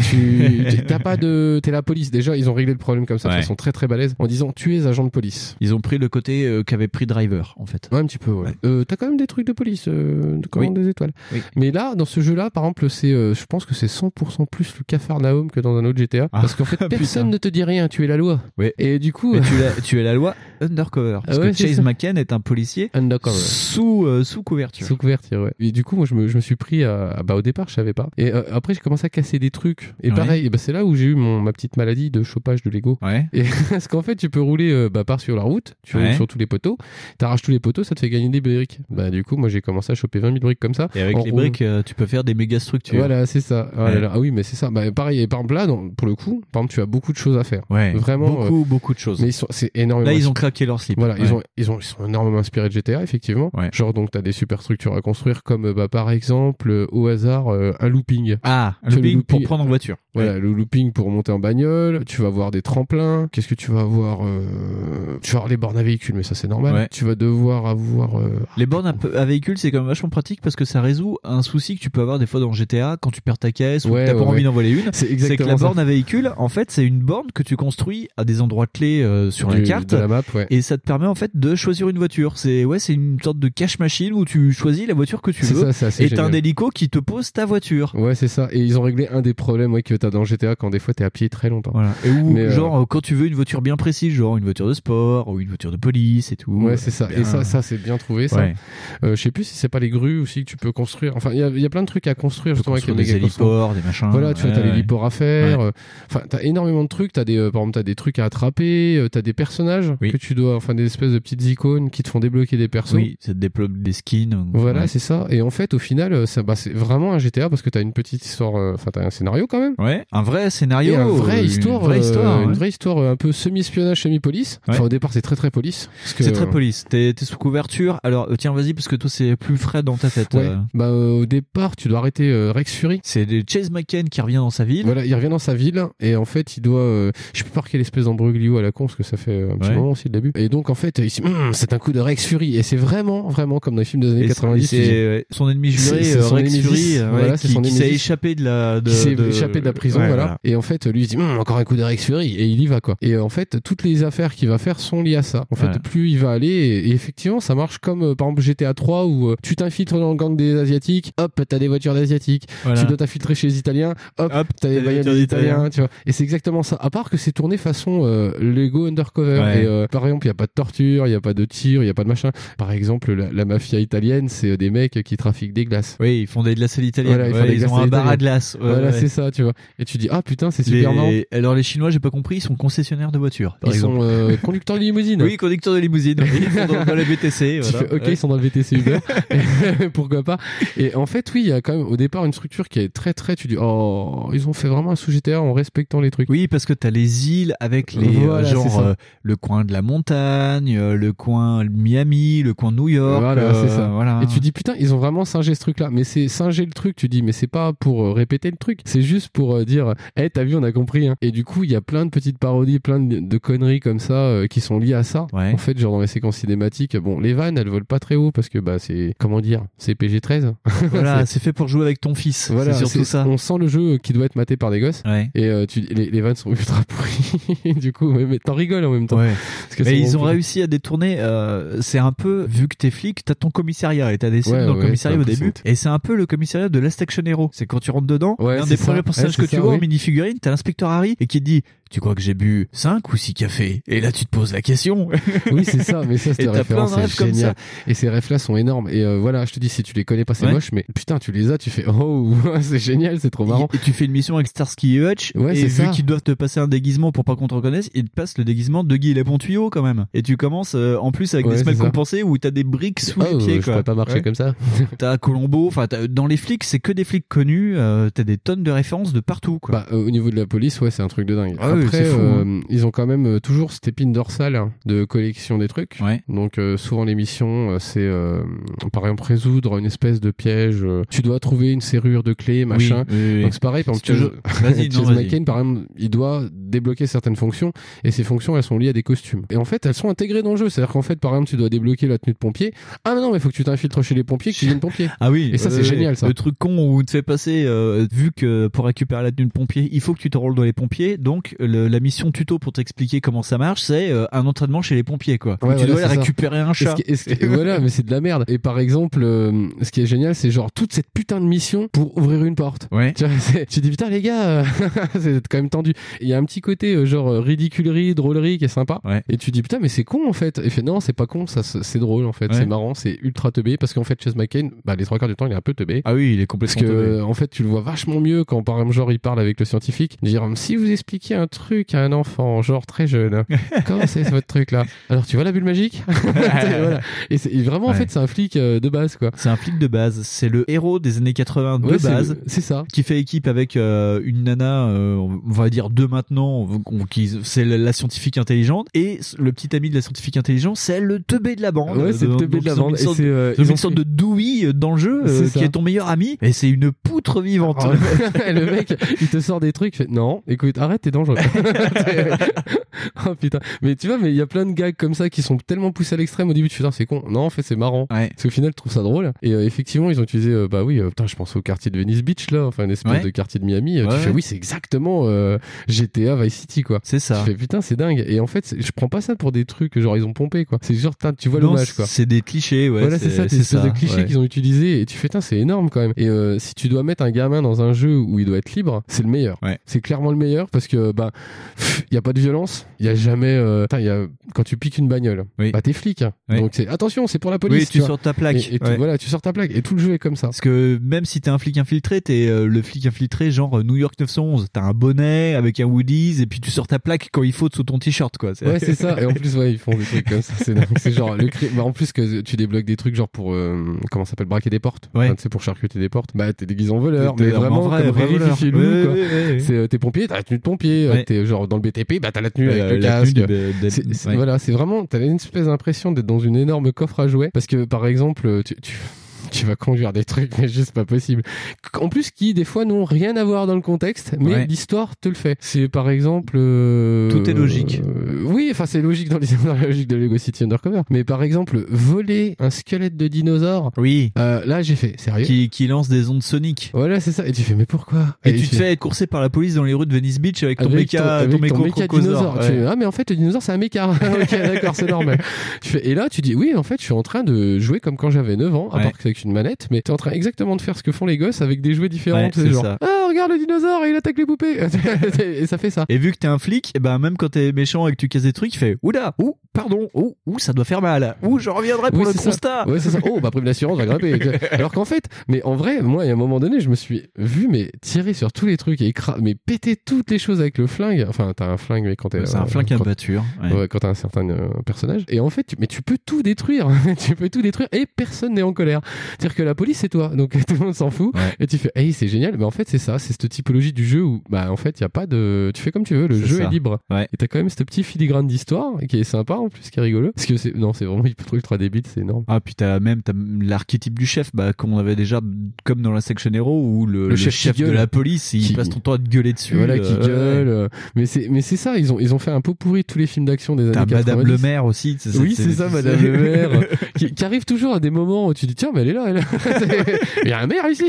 tu, t'as pas de, t'es la police. Déjà, ils ont réglé le problème comme ça de Ouais. façon très très balèze en disant tu es agent de police. Ils ont pris le côté euh, qu'avait pris Driver en fait. Ouais, un petit peu, ouais. Euh, t'as quand même des trucs de police, euh, de commande Oui. des étoiles. Oui. Mais là, dans ce jeu-là, par exemple, c'est, je pense que c'est 100% plus le Cafarnaum que dans un autre GTA. Ah, parce qu'en fait, putain. personne ne te dit rien, tu es la loi. Oui. Et du coup, tu, es la loi undercover. Parce Ah ouais, que Chase. McCann est un policier undercover. sous, sous couverture. Sous couverture, ouais. Et du coup, moi, je me, je me suis pris à, à- bah, au départ, je savais pas. Et après, j'ai commencé à casser des trucs. Et Ouais. pareil, bah, c'est là où j'ai eu mon, ma petite maladie de chopage de Lego. Ouais. Et parce qu'en fait, tu peux rouler euh, bah, par sur la route, tu roules sur tous les poteaux, t'arraches tous les poteaux, ça te fait gagner des briques. Bah, du coup, moi, j'ai commencé à choper 20 000 briques comme ça. Et avec les roulant. briques, euh, tu peux faire des méga structures. Voilà, c'est ça. Ah, là Ouais. là. Ah oui, mais c'est ça. Bah, pareil, et par exemple, là, pour le coup, par exemple, tu as beaucoup de choses à faire. Ouais. Vraiment, Beaucoup, beaucoup de choses. Mais c'est énormément. Là, ils ont claqué leur slip. Voilà, ils, ont, ils, ont, ils sont énormément inspirés de GTA, effectivement. Genre, donc, t'as des super structures à construire, comme, euh, bah, par exemple, euh, au hasard, euh, un looping. Ah, un looping pour prendre en voiture. Voilà, le looping pour monter en bagnole. Tu vas avoir des tremplins. Qu'est-ce que tu vas avoir euh... Tu vas avoir les bornes à véhicules, mais ça c'est normal. Ouais. Tu vas devoir avoir. euh, Les bornes à, à véhicule, c'est quand même vachement pratique parce que ça résout un souci que tu peux avoir des fois dans GTA quand tu perds ta caisse ou Ouais, que t'as pas envie d'en voler une. C'est C'est que la ça. borne à véhicule, en fait, c'est une borne que tu construis à des endroits clés euh, sur la carte. de la map, ouais. Et ça te permet en fait de choisir une voiture. C'est ouais, c'est une sorte de cache machine où tu choisis la voiture que tu C'est veux. ça, et t'as un hélico qui te pose ta voiture. Ouais, c'est ça. Et ils ont réglé un des problèmes ouais, que t'as dans GTA quand des fois t'es à pied très longtemps. Voilà. Et où, Mais, euh, genre, euh, quand tu veux une voiture bien précise, genre une voiture de sport ou une voiture de police et tout. Ouais, c'est ça. Bien. Et ça, ça c'est bien trouvé. Ça. Ouais. Euh, je sais plus si c'est pas les grues aussi que tu peux construire. Enfin, il y a, y a plein de trucs à construire justement avec des héliports, des machins. Voilà, tu vois, Ouais, t'as ouais. l'héliport à faire. Euh, Enfin, t'as énormément de trucs. T'as des, euh, par exemple, t'as des trucs à attraper. t'as des personnages Oui. que tu dois, enfin, des espèces de petites icônes qui te font débloquer des persos. Oui, ça te débloque des skins. Voilà, c'est ça. Et en fait, au final, ça, bah, c'est vraiment un GTA parce que t'as une petite histoire, enfin, t'as un scénario quand même. Ouais, un vrai scénario. Et un vrai une histoire, vraie euh, histoire. une ouais. vraie histoire un peu semi-espionnage, semi-police. Ouais. Enfin, au départ, c'est très très police. parce que, C'est très police. T'es t'es sous couverture. Alors, euh, tiens, vas-y, parce que toi, c'est plus frais dans ta tête. Ouais. euh. Bah, euh, au départ, tu dois arrêter euh, Rex Fury. C'est Chase McCain qui revient dans sa ville. Voilà, il revient dans sa ville et en fait, il doit. euh, je sais plus par quelle espèce d'embroglio à la con parce que ça fait un petit Ouais. moment aussi le début. Et donc en fait, il se dit, Hum, c'est un coup de Rex Fury et c'est vraiment, vraiment comme dans les films des années Et 90. c'est- son ennemi juré, C'est- c'est euh, son Rex. Fury, euh, qui, son qui s'est échappé de la. De, qui s'est de- échappé de la prison, Ouais, voilà. Et en fait, lui il se dit Hum, encore un coup de Rex Fury et il y va quoi. Et en fait, toutes les affaires qu'il va faire sont liées à ça. En fait, Voilà. plus il va aller et, et effectivement, ça marche comme euh, par exemple GTA 3 où euh, tu t'infiltres dans le gang des asiatiques, hop, t'as des voitures d'asiatiques. Tu dois t'infiltrer chez les Italiens, hop, Hop, t'as des voitures des d'Italiens. Italiens, tu vois. Et c'est exactement ça. À part que c'est tourné façon euh, Lego Undercover. Ouais. Et euh, par exemple, il y a pas de torture, il y a pas de tir, il y a pas de machin. Par exemple, la, la mafia italienne, c'est des mecs qui trafiquent des glaces. Oui, ils font des glaces à l'italienne. Voilà, ils Ouais, ils ont un bar à glace. Ouais, voilà, c'est ça, tu vois. Et tu dis ah putain, c'est super marrant. Alors les Chinois, j'ai pas compris, ils sont concessionnaires de voitures. Par Ils exemple. sont euh, conducteurs de limousine. Oui, conducteurs de limousine. Ils sont dans, dans la VTC. Tu voilà. fais, ok, Ouais. ils sont dans le VTC Uber. Pourquoi pas Et en fait, oui, il y a quand même au départ une structure qui est très très. Tu dis, oh, ils ont fait vraiment un sous GTA en respectant les trucs. Oui, parce que t'as les îles avec les Voilà, euh, genre euh, le coin de la montagne, euh, le coin Miami, le coin New York. Voilà, c'est ça. Voilà. Et tu dis putain, ils ont vraiment singé ce truc-là. Mais c'est singer le truc. Tu dis, mais c'est pas pour répéter le truc. C'est juste pour euh, dire, eh, t'as vu, on a compris. Hein. Et du coup, il y a plein de petites parodies, plein de, de conneries comme ça euh, qui sont liées à ça. Ouais. En fait, genre dans les séquences cinématiques, bon, les vannes, elles volent pas très haut parce que bah c'est comment dire, c'est PG-13. Voilà, C'est- fait pour jouer avec ton fils. Voilà, c'est surtout ça. On sent le jeu qui doit être maté par des gosses. Ouais. Et euh, tu, les, les vannes sont ultra pourries. du coup, mais, mais t'en rigoles en même temps. Ouais. Parce que Mais ils ont réussi à détourner. euh, c'est un peu vu que t'es flic, t'as ton commissariat et t'as des scènes dans le commissariat au début. Et c'est un peu le commissariat de Last Action Hero. C'est quand tu rentres dedans, c'est des premiers personnages Ouais, que tu vois en oui. minifigurine, t'as l'inspecteur Harry et qui dit Tu crois que j'ai bu 5 ou 6 cafés? Et là, tu te poses la question. Oui, c'est ça, mais ça, plein référence de rêves est comme génial. ça. Et ces rêves-là sont énormes. Et euh, voilà, je te dis, si tu les connais pas, c'est Ouais. moche, mais putain, tu les as, tu fais oh, c'est génial, c'est trop marrant. Et tu fais une mission avec Starsky et Hutch. Ouais, et c'est vu qu'ils doivent te passer un déguisement pour pas qu'on te reconnaisse, ils te passent le déguisement de Guy et les bons tuyaux quand même. Et tu commences euh, en plus avec Ouais, des semaines c'est ça. compensées où t'as des briques sous Oh, les pieds. je quoi. pourrais pas marcher Ouais. comme ça. T'as Colombo, enfin t'as- dans les flics, c'est que des flics connus. euh, t'as des tonnes de références de partout. Quoi. Bah, euh, au niveau de la police, ouais, c'est un truc de dingue. Ah oui, Après, fou, euh, hein. ils ont quand même euh, toujours cette épine dorsale hein, de collection des trucs. Ouais. Donc, euh, souvent, les missions, euh, c'est euh, par exemple résoudre une espèce de piège. euh, tu dois trouver une serrure de clé, machin. Oui, oui. Donc, c'est pareil, par exemple, Chase-. McCain, par exemple, il doit débloquer certaines fonctions et ces fonctions, elles sont liées à des costumes. Et en fait, elles sont intégrées dans le jeu. C'est-à-dire qu'en fait, par exemple, tu dois débloquer la tenue de pompier. Ah non, non, mais faut que tu t'infiltres chez les pompiers, que tu deviennes pompier. Ah oui, Et ça, c'est génial, ça. Le truc con où tu te fais passer, euh, vu que pour récupérer la tenue de pompier, il faut que tu te rôles dans les pompiers. Donc, le- la mission tuto pour t'expliquer comment ça marche, c'est euh, un entraînement chez les pompiers, quoi. Ouais, tu voilà, dois aller c'est ça. récupérer un Et ce chat. qui- et ce qui- et voilà, mais c'est de la merde. Et par exemple, euh, ce qui est génial, c'est genre toute cette putain de mission pour ouvrir une porte. Ouais. Tu vois, tu dis putain les gars, euh, c'est quand même tendu. Il y a un petit côté genre ridiculerie, drôlerie qui est sympa. Ouais. Et tu dis putain mais c'est con en fait. Et fait non c'est pas con, ça c'est drôle en fait, Ouais. c'est marrant, c'est ultra teubé parce qu'en fait Chase McCain, bah les trois quarts du temps il est un peu teubé. Ah oui, il est Parce complètement que teubé. euh, en fait tu le vois vachement mieux quand par exemple genre il parle avec le scientifique. Dire si vous expliquiez un truc à un enfant, genre très jeune, comment c'est votre truc là? Alors tu vois la bulle magique? Voilà. Et, c'est- vraiment, en fait, c'est un flic euh, de base, quoi. C'est un flic de base. C'est le héros des années 80 de Ouais, base. C'est ça. qui fait équipe avec euh, une nana, euh, on va dire deux maintenant, c'est la, la scientifique intelligente et le petit ami de la scientifique intelligente, c'est le teubé de la bande. Ouais, c'est le teubé de la bande. une Et sorte- c'est, une sorte de Dewey dans le jeu, qui est ton meilleur ami, et c'est une poutre vivante. Oh, le- mec, il te sort des trucs, fait non, écoute, arrête, t'es dangereux. oh putain. Mais tu vois, mais il y a plein de gags comme ça qui sont tellement poussés à l'extrême au début, tu fais, c'est con. Non, en fait, c'est marrant. Ouais. Parce qu'au final, je trouve ça drôle. Et euh, effectivement, ils ont utilisé, euh, bah oui, euh, putain, je pense au quartier de Venice Beach, là, enfin, une espèce Ouais. de quartier de Miami. Ouais, tu fais, oui, c'est exactement euh, GTA Vice City, quoi. C'est ça. Tu fais, putain, c'est dingue. Et en fait, c'est- je prends pas ça pour des trucs, genre, ils ont pompé, quoi. C'est genre, tu vois l'hommage, quoi. C'est des clichés, ouais. voilà, c'est ça, des espèces de clichés qu'ils ont utilisés et tu fais, putain, c'est énorme quand même. Et si tu dois mettre un gamin dans un jeu où il doit être libre, c'est le meilleur. Ouais. C'est clairement le meilleur parce que, bah, il y a pas de violence, il y a jamais, euh, y a, quand tu piques une bagnole, Oui. bah, t'es flic. hein. Oui. Donc c'est, attention, c'est pour la police. Oui, tu sors ta plaque. Et, et tu- ouais. voilà, tu sors ta plaque et tout le jeu est comme ça. Parce que même si t'es un flic infiltré, t'es euh, le flic infiltré genre euh, New York 911. T'as un bonnet avec un Woody's et puis tu sors ta plaque quand il faut sous ton t-shirt quoi. Ouais, c'est ça. Et en plus, ouais, ils font des trucs comme ça. C'est genre le cri- bah, en plus que tu débloques des trucs genre pour euh, comment ça s'appelle braquer des portes. Ouais. Enfin, tu sais pour charcuter des portes. Bah t'es déguisé en voleur, T'es- mais vraiment en vrai, comme vrai. C'est euh, t'es pompier, t'as la tenue de pompier. Euh, T'es genre dans le BTP, bah t'as la tenue Euh, avec le la tenue casque. Voilà, c'est vraiment, t'as une espèce d'impression d'être dans une énorme coffre à jouets. Parce que, par exemple, tu, tu, tu vas conduire des trucs, mais juste pas possible. En plus, qui, des fois, n'ont rien à voir dans le contexte, mais Ouais. l'histoire te le fait. C'est, par exemple, euh, Tout est logique. euh, oui, enfin, c'est logique dans, les, dans la logique de Lego City Undercover. Mais par exemple, voler un squelette de dinosaure, Oui. euh, là, j'ai fait, sérieux? Qui, qui lance des ondes soniques. Voilà, c'est ça. Et tu fais, mais pourquoi? Et, tu tu te fais coursé par la police dans les rues de Venice Beach avec ton avec méca, ton, ton méca dinosaure. Tu Ouais. fais, ah mais en fait le dinosaure c'est un méca. ok d'accord c'est normal. Tu fais, et là tu dis oui en fait je suis en train de jouer comme quand j'avais 9 ans, à Ouais. part que c'est une manette, mais tu es en train exactement de faire ce que font les gosses avec des jouets différents. Ouais, c'est genre ça. ah regarde le dinosaure et il attaque les poupées et ça fait ça. Et vu que t'es un flic, et ben même quand t'es méchant et que tu casses des trucs, il fait oula, ouh, pardon, ouh, ouh, ça doit faire mal, ouh, je reviendrai pour Oui, le constat. Ouais, c'est ça. Oh, ma prime d'assurance va grimper. Alors qu'en fait, mais en vrai, moi, il y a un moment donné, je me suis vu, mais tirer sur tous les trucs et écra- mais péter toutes les choses avec le flingue. Enfin, t'as un flingue, mais quand t'es. C'est un euh, flingue à quand- batture. ouais. Ouais, quand t'as un certain euh, personnage. Et en fait, tu, mais tu peux tout détruire. tu peux tout détruire et personne n'est en colère. C'est-à-dire que la police, c'est toi. Donc tout le monde s'en fout. Ouais. Et tu fais, hey, c'est génial. Mais en fait, c'est ça. C'est cette typologie du jeu où, bah, en fait, il y a pas de. Tu fais comme tu veux. Le jeu ça. est libre. Ouais. Et t'as quand même ce petit filigrane d'histoire qui est sympa en plus, qui est rigolo. Parce que c'est. Non, c'est vraiment ultra, ultra débile. C'est énorme. Ah puis t'as même l'archétype du chef, bah comme on avait déjà comme dans la section Hero où le, le chef de la police, il Qui- passe ton temps à te gueuler dessus. voilà, qui euh, gueule. euh, Mais c'est, mais c'est ça. Ils ont, ils ont fait un peu pourri tous les films d'action des années T'as 90. Madame le maire aussi. c'est- Oui, c'est ça, Madame le maire, qui, qui arrive toujours à des moments où tu dis tiens, mais elle est là, elle. est- Il y a un maire ici.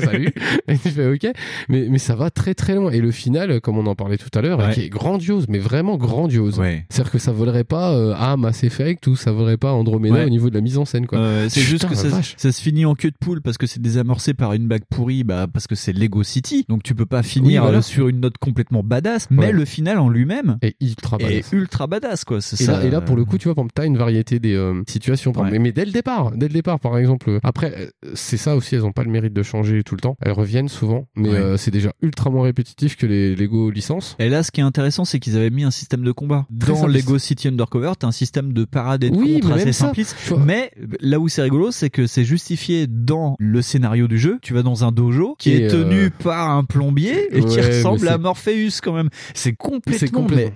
Salut. Et tu fais ok, mais mais ça va très très loin. Et le final, comme on en parlait tout à l'heure, Ouais. qui est grandiose, mais vraiment grandiose. Ouais. C'est-à-dire que ça volerait pas euh, à Mass Effect ou ça volerait pas Andromeda Ouais. au niveau de la mise en scène quoi. Euh, c'est juste que ça, se finit en queue de poule parce que c'est désamorcé par une bague pourrie, bah parce que c'est Lego City, donc tu peux pas finir voilà. euh, sur une note complètement badass. Mais le final en lui-même Et ultra est badass. ultra badass quoi. Et ça. là, et là, pour le coup, tu vois, t'as une variété des euh, situations. Mais, mais dès le départ, dès le départ, par exemple. euh, Après, euh, c'est ça aussi, elles ont pas le mérite de changer tout le temps. Elles reviennent souvent, mais. Euh, c'est déjà ultra moins répétitif que les Lego licences. Et là, ce qui est intéressant, c'est qu'ils avaient mis un système de combat. Très Dans simpliste. Lego City Undercover, t'as un système de parade et de Oui, contre assez simpliste. Mais là où c'est rigolo, c'est que c'est justifié dans le scénario du jeu. Tu vas dans un dojo qui Et, est tenu euh, par un plombier et qui ressemble à c'est- Morpheus quand même. C'est complètement, C'est complètement.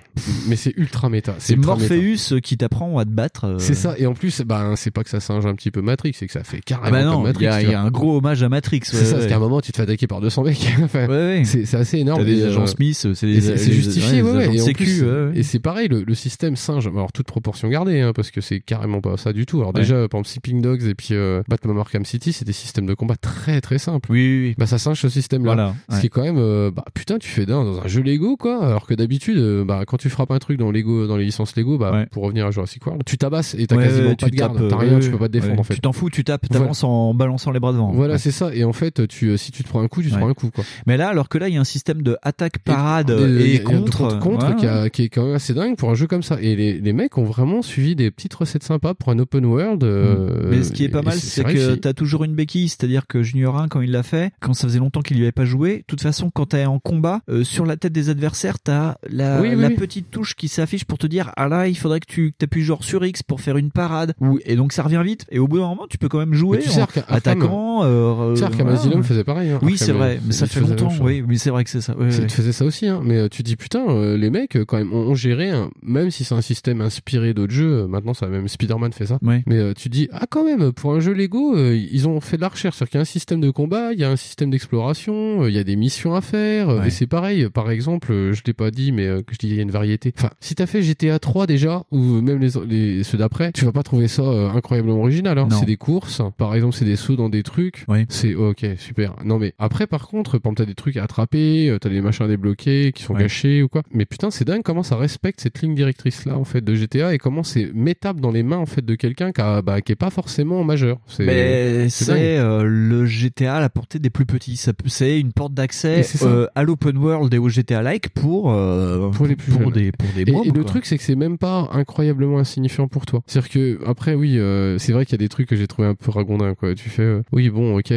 Mais c'est ultra méta. c'est méta. Morpheus qui t'apprend à te battre. euh. C'est ça. Et en plus, bah, c'est pas que ça singe un petit peu Matrix, c'est que ça fait Ah carrément bah comme non, Matrix. il y, a- y un gros hommage à Matrix. C'est ouais, ça, parce qu'à un moment, tu te fais attaquer par 200 mecs. Enfin, Ouais, ouais. c'est c'est assez énorme. T'as des agents euh, Smith, c'est des justifié, ouais, ouais, les ouais. agents Et plus, c'est pareil, le, le système singe, alors toute proportion gardée, hein, parce que c'est carrément pas ça du tout. Alors Ouais. déjà, par exemple, Sleeping Dogs et puis euh, Batman Arkham City, c'est des systèmes de combat très très simples. Oui, oui, oui. Bah ça singe ce système-là. Voilà. Ce qui est quand même, euh, bah putain, tu fais d'un dans un jeu Lego quoi, alors que d'habitude, euh, bah quand tu frappes un truc dans Lego, dans les licences Lego, bah Ouais. pour revenir à Jurassic World, tu tabasses et t'as Ouais, quasiment ouais, pas tu de garde, t'as euh, rien, tu peux pas te défendre en fait. Tu t'en fous, tu tapes, t'avances en balançant les bras devant. Voilà, c'est ça. Et en fait, tu, euh, si tu te prends un coup, tu te Ouais. prends un coup. Quoi. Mais là, alors que là, il y a un système de attaque, parade Et- contre. contre Ouais, qui, a- qui est quand même assez dingue pour un jeu comme ça. Et les, les mecs ont vraiment suivi des petites recettes sympas pour un open world. euh, Mais ce qui est pas mal, c'est que t'as toujours une béquille, c'est-à-dire que Junior 1, quand il l'a fait, quand ça faisait longtemps qu'il y avait pas joué, de toute façon, quand t'es en combat, euh, sur la tête des adversaires, t'as la, Oui, la oui. petite touche qui s'affiche pour te dire, ah là, il faudrait que tu appuies genre sur X pour faire une parade. Ou, et donc ça revient vite. Et au bout d'un moment, tu peux quand même jouer Mais tu sais, en Arkham- attaquant. Euh, Tu sais, Arkham voilà. Asylum faisait pareil. hein. Oui, c'est vrai, mais ça fait longtemps, oui, mais c'est vrai que c'est ça. ouais, ouais. Tu faisais ça aussi, hein. mais euh, tu dis putain, euh, les mecs euh, quand même ont, géré, même si c'est un système inspiré d'autres jeux, maintenant ça même Spider-Man fait ça. Ouais. Mais euh, tu dis ah quand même pour un jeu Lego, euh, ils ont fait de la recherche, c'est-à-dire qu'il y a un système de combat, il y a un système d'exploration, il y a des missions à faire, et c'est pareil. Par exemple, je t'ai pas dit, mais que je dis il y a une variété. Enfin, si t'as fait GTA 3 déjà ou même les, les ceux d'après, tu vas pas trouver ça incroyablement original. Hein. C'est des courses, par exemple, c'est des sauts dans des trucs. C'est ok, super. Non mais après par contre, par exemple, t'as des trucs à attraper, euh, t'as des machins à débloquer qui sont Ouais. cachés ou quoi. Mais putain, c'est dingue comment ça respecte cette ligne directrice là en fait de GTA et comment c'est mettable dans les mains en fait de quelqu'un qui, a- bah, qui est pas forcément majeur. C'est Mais c'est euh, le GTA à la portée des plus petits. Ça C'est une porte d'accès euh, à l'open world et au GTA-like pour euh, Pour les plus pour jeunes. des pour des Et, le truc, c'est que c'est même pas incroyablement insignifiant pour toi. C'est-à-dire que, après, oui, c'est vrai qu'il y a des trucs que j'ai trouvé un peu ragondins, quoi. Tu fais, oui, bon, ok,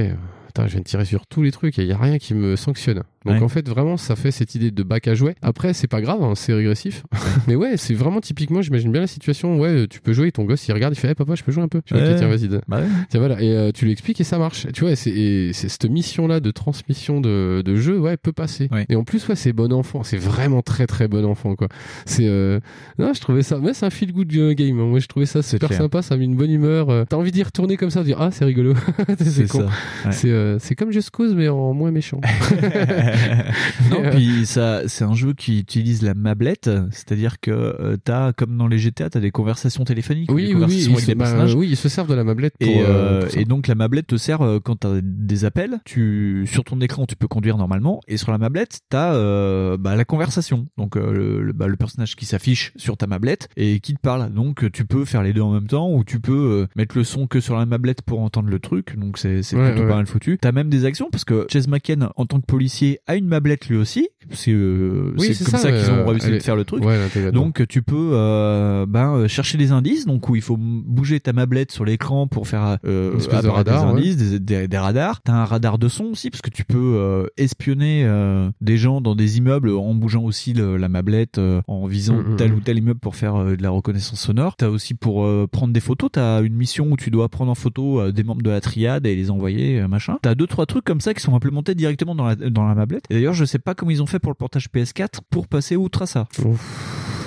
putain, je viens de tirer sur tous les trucs et il y a rien qui me sanctionne. Donc Ouais. en fait, vraiment, ça fait cette idée de bac à jouer. Après, c'est pas grave, hein, c'est régressif. Mais ouais, c'est vraiment typiquement, j'imagine bien la situation, ouais, tu peux jouer et ton gosse, il regarde, il fait, hey, papa, je peux jouer un peu. Tu vois, Ouais. ok, tiens, vas-y. Bah ouais. Tiens, voilà, et euh, tu lui expliques et ça marche. Tu vois, c'est et c'est cette mission-là de transmission de, de jeu, ouais, peut passer. Ouais. Et en plus, ouais, c'est bon enfant. C'est vraiment très très bon enfant, quoi. C'est, euh... non, je trouvais ça, mais c'est un feel good euh, game. hein. Moi, je trouvais ça super clair. sympa. Ça a mis une bonne humeur. euh, T'as envie d'y retourner comme ça, de dire ah, c'est rigolo. c'est con. C'est euh, comme Just Cause mais en moins méchant. non, puis ça, c'est un jeu qui utilise la mablette, c'est-à-dire que euh, t'as, comme dans les GTA, t'as des conversations téléphoniques, oui, des oui, oui, conversations avec bah, oui, ils se servent de la mablette pour. Et, euh, euh, pour et donc la mablette te sert euh, quand t'as des appels. Tu sur ton écran tu peux conduire normalement et sur la mablette t'as euh, bah, la conversation. Donc euh, le, le- bah, le personnage qui s'affiche sur ta mablette et qui te parle. Donc tu peux faire les deux en même temps ou tu peux euh, mettre le son que sur la mablette pour entendre le truc. Donc c'est c'est Ouais, plutôt ouais. pas mal foutu. T'as même des actions parce que Chase McKen en tant que policier a une mablette lui aussi. C'est euh, Oui, c'est comme ça, ça, qu'ils ont réussi de est- faire le truc. Ouais. Donc tu peux euh, ben, euh, chercher des indices, donc où il faut bouger ta mablette sur l'écran pour faire euh, Une espèce de apparaître radar, des indices, des, des- des radars. T'as un radar de son aussi parce que tu peux euh, espionner euh, des gens dans des immeubles en bougeant aussi le- la mablette, euh, en visant Mm, mm, tel mm. ou tel immeuble pour faire de la reconnaissance sonore. T'as aussi pour prendre des photos. T'as une mission où tu dois prendre en photo des membres de la triade et les envoyer machin. T'as deux trois trucs comme ça qui sont implémentés directement dans la dans la mablette. Et d'ailleurs je sais pas comment ils ont fait pour le portage PS4 pour passer outre à ça.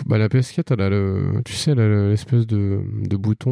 Bah, la PS4, elle a le, tu sais, elle a l'espèce de, de bouton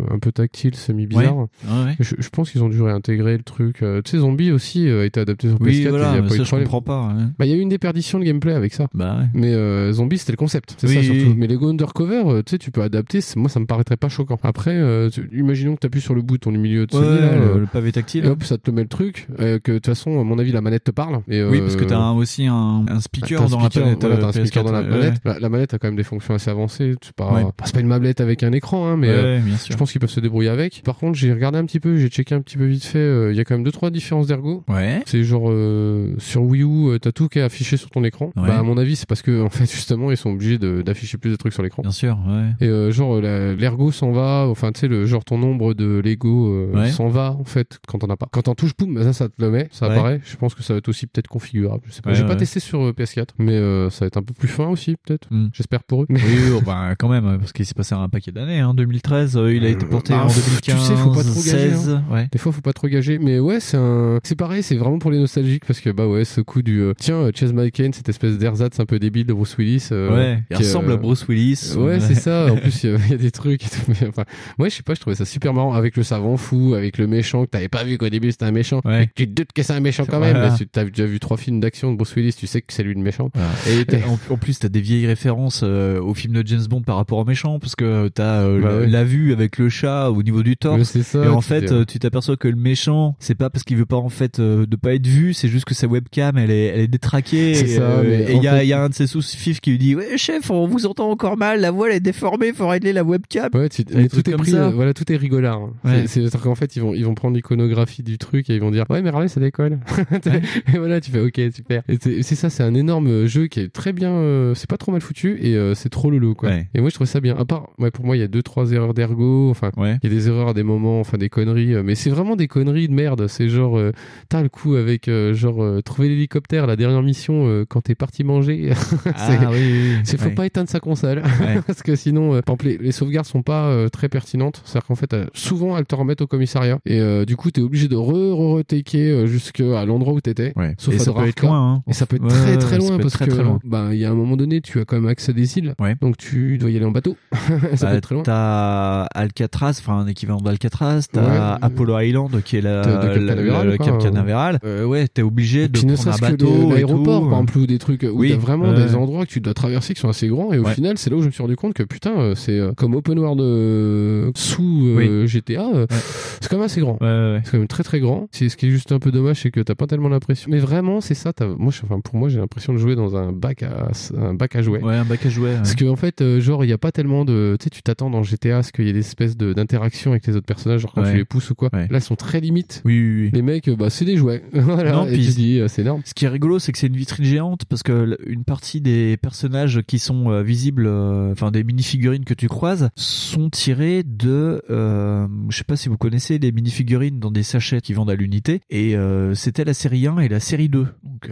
euh, un peu tactile, semi-bizarre. Ouais, ouais. Je, je pense qu'ils ont dû réintégrer le truc. Euh, tu sais, Zombie aussi euh, a été adapté sur PS4. Oui, et voilà, il y a mais pas eu ça de je comprends pas. Bah, il y a eu une déperdition de gameplay avec ça. Bah ouais. Mais euh, Zombie, c'était le concept. C'est Oui, ça surtout. oui. Mais Lego Undercover, euh, tu sais, tu peux adapter. Moi, ça me paraîtrait pas choquant. Après, tu- imaginons que tu appuies sur le bouton du milieu de Sony, là, le, le pavé tactile. et hop, ça te met le truc. que de toute façon, à mon avis, la manette te parle. Et, oui, parce que t'as aussi un, un speaker T'as un dans speaker, la t'as un speaker PS4, dans la manette. La manette a quand même des fonctions assez avancées. C'est pas, Ouais. bah, c'est pas une mablette avec un écran, hein, mais Ouais, euh, je pense qu'ils peuvent se débrouiller avec. Par contre, j'ai regardé un petit peu, j'ai checké un petit peu vite fait. euh, Il y a quand même deux trois différences d'ergo. Ouais. C'est genre euh, sur Wii U, euh, t'as tout qui est affiché sur ton écran. Bah à mon avis, c'est parce que en fait justement ils sont obligés de- d'afficher plus de trucs sur l'écran. Bien sûr, ouais. Et euh, genre la- l'ergo s'en va, enfin tu sais le genre ton nombre de Lego euh, s'en va en fait quand on a pas. Quand t'en touches, boum, ça ça te le met, ça apparaît. Je pense que ça va être aussi peut-être configurable. Je sais pas. J'ai pas testé sur euh, PS4, mais euh, ça va être un peu plus fin aussi peut-être. Hmm. J'espère pour eux. Oui, oh, bah, quand même, parce qu'il s'est passé un paquet d'années. Hein. 2013, euh, il a été porté Bah, en pff, 2015, tu sais, faut pas trop gager, 16. hein. Ouais. Des fois, faut pas trop gager, mais ouais, c'est un, c'est pareil, c'est vraiment pour les nostalgiques parce que bah ouais, ce coup du, euh, tiens, euh, Chase McCain, cette espèce d'ersatz un peu débile de Bruce Willis. euh, ouais. Il qui, ressemble euh, à Bruce Willis. Ouais, c'est ça. En plus, il y a- il y, a des trucs. Et tout, mais enfin, moi, je sais pas, je trouvais ça super marrant avec le savant fou, avec le méchant que t'avais pas vu qu'au début c'était un méchant. Ouais. Tu te doutes que c'est un méchant quand même. Voilà. Que t'as déjà vu trois films d'action de Bruce Willis, tu sais que c'est lui le méchant. Voilà. Et en, en plus, t'as des vieilles références euh, au film de James Bond par rapport au méchant parce que t'as euh, Bah la, ouais. la vue avec le chat au niveau du torse. ça. Et en fait, euh, tu t'aperçois que le méchant, c'est pas parce qu'il veut pas en fait euh, de pas être vu, c'est juste que sa webcam, elle est, elle est détraquée. Et, ça, euh, mais et il y fait- y a un de ses sous-fifs qui lui dit, ouais chef, on vous entend encore mal, la voix elle est déformée, faut régler la webcam. Ouais, tu, Des mais trucs tout est pris, euh, voilà, tout est rigolard. hein. C'est- qu'en fait, ils vont, ils vont prendre l'iconographie du truc et ils vont dire, ouais, mais regardez, ça décolle. et voilà, tu fais, ok, super. C'est ça, c'est un énorme jeu qui est très bien, euh, c'est pas trop mal foutu et euh, c'est trop lolo, quoi. Ouais. Et moi, je trouve ça bien. À part, ouais, pour moi, il y a deux, trois erreurs d'ergo, enfin, Ouais. il y a des erreurs à des moments, enfin, des conneries, euh, mais c'est vraiment des conneries de merde. C'est genre, euh, t'as le coup avec, genre, trouver l'hélicoptère, la dernière mission, quand t'es parti manger. c'est- Ah oui, oui, faut pas éteindre sa console parce que sinon les, les sauvegardes sont pas très pertinentes c'est à dire qu'en fait souvent elles te remettent au commissariat et du coup t'es obligé de re re euh, jusqu'à l'endroit où t'étais sauf et à ça peut être loin. Hein. et ça peut être très très loin parce très, que loin. bah il y a un moment donné tu as quand même accès à des Ouais. donc tu dois y aller en bateau ça Bah, peut être très loin T'as Alcatraz, enfin un équivalent d'Alcatraz, t'as Ouais. Apollo Island qui est la, la- le. Cap Canaveral. Euh, ouais, t'es obligé de prendre un bateau l'aéroport, par exemple, ou des trucs où Oui, a vraiment des endroits que tu dois traverser qui sont assez grands, et au Ouais. final, c'est là où je me suis rendu compte que putain, euh, c'est euh, comme open world euh, sous GTA, c'est quand même assez grand. C'est quand même très très grand. Ce qui est juste un peu dommage, c'est que t'as pas tellement l'impression. Mais vraiment, c'est ça. t'as- Moi, enfin, pour moi, j'ai l'impression de jouer dans un bac à un bac à jouets. Ouais, un bac à jouets. Parce qu'en en fait, euh, genre, il y a pas tellement de. Tu sais, tu t'attends dans GTA à ce qu'il y ait des espèces de- d'interaction avec les autres personnages, genre quand Ouais. tu les pousses ou quoi. Ouais. Là, ils sont très limites. Oui, oui, oui. Les mecs, bah, c'est des jouets. voilà. Non, et puis- tu dis, euh, c'est énorme. Ce qui est rigolo, c'est que c'est une vitrine géante parce que une partie des personnages qui sont euh, visibles, euh, enfin des mini-figurines que tu croises, sont tirés de, euh, je sais pas si vous connaissez les mini-figurines dans des sachets qui vendent à l'unité. Et euh, c'était la série 1 et la série 2. Donc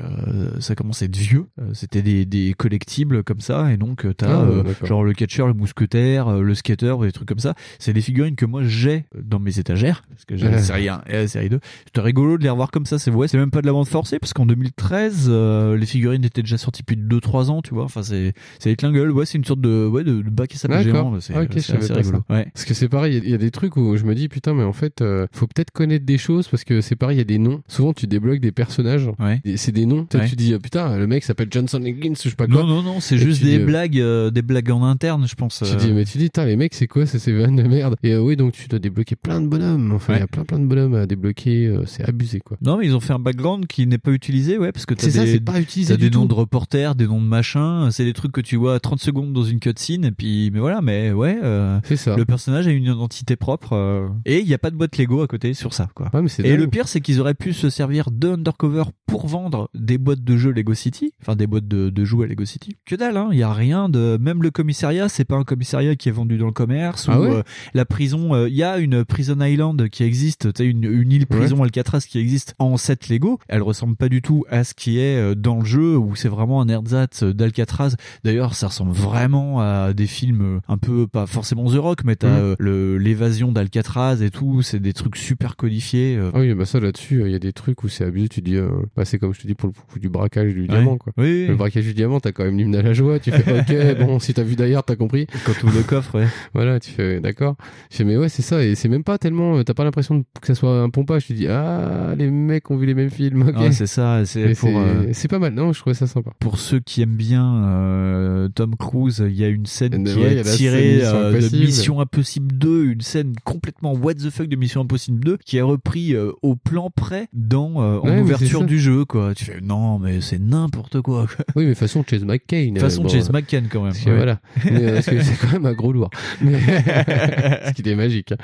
ça commence à être vieux. C'était des, des collectibles comme ça. Et donc euh, t'as Ah, euh, genre le catcheur, le mousquetaire, euh, le skater, des trucs comme ça. C'est des figurines que moi j'ai dans mes étagères parce que j'ai la série 1 et la série 2. C'était rigolo de les revoir comme ça. C'est ouais, c'est même pas de la vente forcée parce qu'en 2013, euh, les figurines étaient déjà sorties depuis 2-3 ans, tu vois. Enfin, c'est c'est les clingueuls. Ouais, c'est une sorte de ouais de, de bac à sable géant. C'est Ah, assez rigolo. Ouais. Parce que c'est pareil, il y a- il y, a des trucs où je me dis putain, mais en fait, euh, faut peut-être connaître des choses parce que c'est pareil, il y a des noms. Souvent, tu débloques des personnages. Ouais. C'est des noms. Tu sais, Ouais. Tu dis euh, putain, le mec s'appelle Johnson Higgins, je sais pas quoi. Non, non, non, c'est juste des euh, blagues, euh, des blagues en interne, je pense. Tu euh. dis, mais tu dis, les mecs, c'est quoi ça, ces vannes de merde? Et euh, oui, donc tu dois débloquer plein de bonhommes. Enfin, il y a plein, plein de bonhommes à débloquer. euh, c'est abusé, quoi. Non, mais ils ont fait un background qui n'est pas utilisé, ouais, parce que t'as C'est ça, des, c'est pas utilisé t'as du des noms tout. de reporters, des noms de machins, c'est des trucs que tu vois 30 secondes dans une cutscene, et puis, mais voilà, mais ouais, euh, C'est ça. le personnage a une identité propre, euh, et il n'y a pas de boîte Lego à côté sur ça, quoi. Ouais, mais c'est Et dingue. le pire, c'est qu'ils auraient pu se servir de Undercover pour vendre des boîtes de jeux Lego City, enfin des boîtes de, de jouets Lego City. Que dalle, hein, il y a rien de, même le commissariat, c'est pas un commissariat qui est vendu dans le commerce, Ah ou ouais euh, la prison, euh, il y a une Prison Island qui existe, tu une, une île prison Alcatraz qui existe en set Lego. Elle ressemble pas du tout à ce qui est euh, dans le jeu, où c'est vraiment un ersatz d'Alcatraz. D'ailleurs, ça ressemble vraiment à des films euh, un peu, pas forcément The Rock, mais t'as Mhm. euh, le- l'évasion d'Alcatraz et tout, c'est des trucs super codifiés. euh. Ah oui, bah ça là-dessus, il y a des trucs où c'est abusé. Tu dis, euh, bah, c'est comme je te dis pour le coup du braquage du diamant, quoi. Oui, oui. Le braquage du diamant, t'as quand même l'hymne à la joie. Tu fais, ok, bon, si t'as vu d'ailleurs, t'as compris. Quand tu ouvres le coffre, ouais. Voilà, tu fais, d'accord. Je fais, mais ouais, c'est ça. Et c'est même pas tellement, euh, t'as pas l'impression que ça soit un pompage. Tu dis, ah, les mecs ont vu les mêmes films, ok. Ah, c'est ça, c'est Mais pour, c'est euh, c'est pas mal, non, je trouvais ça sympa. pour ceux qui aiment bien euh, Tom Cruise, il y a une scène qui il y a est tirée Mission euh, de Impossible. Mission Impossible 2, une scène complètement what the fuck de Mission Impossible 2, qui est repris au plan près dans en Ouais, ouverture du jeu, quoi. Tu fais non, mais c'est n'importe quoi. Oui, mais façon Chase McCain. Façon bon, Chase Quand même. Ouais. voilà. Mais, euh, parce que c'est quand même un gros lourd. Mais... Ce qui est magique. hein.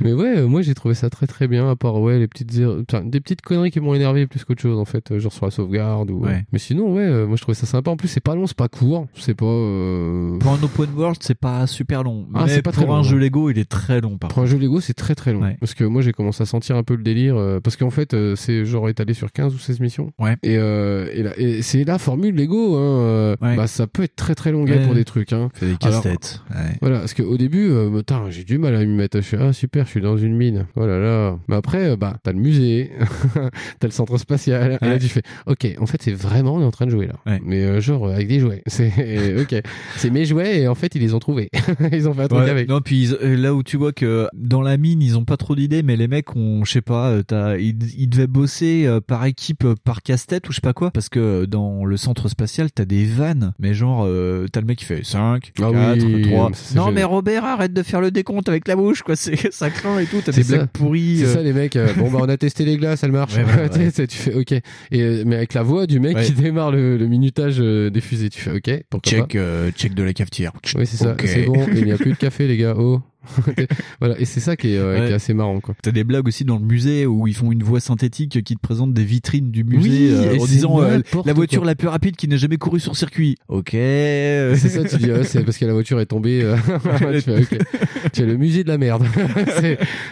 Mais ouais, euh, moi j'ai trouvé ça très très bien, à part ouais, les petites enfin, des petites conneries qui m'ont énervé plus qu'autre chose en fait, euh, genre sur la sauvegarde ou. Ouais. Mais sinon, ouais, moi je trouvais ça sympa. En plus, c'est pas long, c'est pas court, c'est pas. euh, Pour un open world, c'est pas super long. Ah, mais pas pour un jeu. Lego, il est très long par Pour un jeu Lego, c'est très très long. Ouais. Parce que moi, j'ai commencé à sentir un peu le délire. euh, parce qu'en fait, euh, c'est genre étalé sur 15 ou 16 missions. Ouais. Et, et, et c'est la formule Lego. Hein, bah, ça peut être très très long Ouais. pour des trucs. Hein. Fait des Alors, casse-têtes. Ouais. Voilà, parce qu'au début, euh, putain, j'ai du mal à m'y mettre. Je fais, ah super, je suis dans une mine. Oh là là. Mais après, euh, bah, t'as le musée, t'as le centre spatial. Et là, tu fais, ok, en fait, c'est vraiment, on est en train de jouer là. Mais euh, genre, avec des jouets. C'est, ok. C'est mes jouets et en fait, ils les ont trouvés. ils ont fait un truc avec. Non, puis ils- là où tu vois que dans la mine, ils ont pas trop d'idées, mais les mecs ont, je sais pas, ils, ils devaient bosser par équipe, par casse-tête ou je sais pas quoi, parce que dans le centre spatial, t'as des vannes, mais genre, euh, euh, t'as le mec qui fait 5, Ah 4, oui, 3. mais c'est Non, génial. mais Robert, arrête de faire le décompte avec la bouche, quoi. C'est, ça craint et tout. T'as C'est des blagues pourries. C'est euh. ça les mecs. euh, bon bah on a testé les glaces, elle marche. Ouais, ouais, Tu ouais. fais ok. Et euh, mais avec la voix du mec Ouais. qui démarre le, le minutage euh, des fusées, tu fais ok. Pourquoi Check, pas. euh, check de la cafetière. Oui c'est ça. C'est bon. Il n'y a plus de café les gars. Oh. voilà. Et c'est ça qui est, euh, Ouais. qui est assez marrant quoi. T'as des blagues aussi dans le musée où ils font une voix synthétique qui te présente des vitrines du musée Oui, euh, en disant euh, la voiture quoi. la plus rapide qui n'a jamais couru sur circuit. Ok. C'est ça, tu dis, ah, c'est parce que la voiture est tombée. euh, tu fais. Tu as le musée de la merde.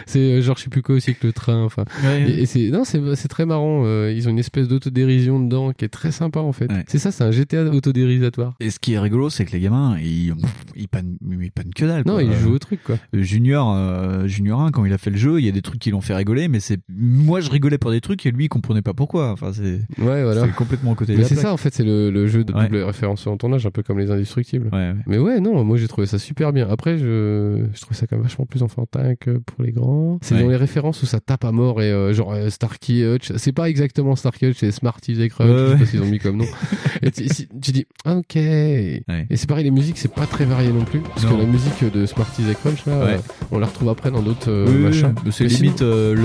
c'est, euh, genre, je sais plus quoi aussi que le train. Enfin, Ouais. et, et c'est, non, c'est, très marrant. euh, ils ont une espèce d'autodérision dedans qui est très sympa en fait. C'est ça, c'est un GTA autodérisatoire. Et ce qui est rigolo, c'est que les gamins, ils, ils pannent, ils pannent que dalle. Non, quoi. ils jouent au truc quoi. Euh, Junior, euh, Junior 1, quand il a fait le jeu, il y a des trucs qui l'ont fait rigoler, mais c'est moi je rigolais pour des trucs et lui il comprenait pas pourquoi. Enfin, c'est Ouais, voilà. complètement à côté Mais c'est ça en fait, c'est le, le jeu de Ouais. double référence ton âge, un peu comme les indestructibles. Ouais. Mais ouais, non, moi j'ai trouvé ça super bien. Après, je, je trouve ça quand même vachement plus enfantin que pour les grands. C'est dans les références où ça tape à mort et euh, genre euh, Starkey Hutch. C'est pas exactement Starkey Hutch, c'est Smarties et Crunch. Je sais pas s'ils ont mis comme nom. et tu, dis, ah, ok. Et c'est pareil, les musiques, c'est pas très varié non plus. Parce Non. que la musique de Smarties et Crunch, là, Ouais. euh, on la retrouve après dans d'autres euh, Oui, machins. c'est limite sinon, euh,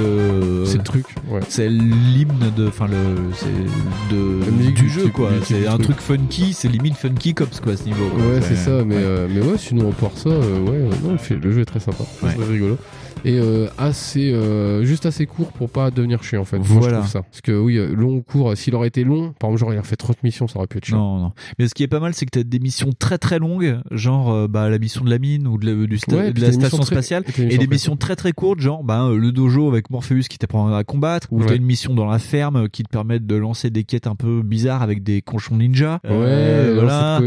le C'est le truc, ouais. c'est l'hymne de enfin le c'est de La musique du, jeu type- quoi c'est un truc. funky c'est limite funky cops quoi à ce niveau quoi. Ouais, c'est ça, mais, ouais. mais ouais, sinon, pour ça, euh, ouais, non, le, jeu est très sympa. C'est très rigolo. Et euh, assez, euh, juste assez court pour pas devenir chiant, en fait. Moi, je Voilà. trouve ça. Parce que oui, euh, long ou court, s'il aurait été long, par exemple, genre, il a fait trop de missions, ça aurait pu être chiant. non non mais ce qui est pas mal c'est que t'as des missions très très longues genre bah la mission de la mine ou de la, du sta- Ouais, de puis la t'as une station très- spatiale et des missions très très courtes genre bah le dojo avec Morpheus qui t'apprend à combattre ou Ouais. t'as une mission dans la ferme qui te permettent de lancer des quêtes un peu bizarres avec des conchons ninja Ouais, Euh, voilà.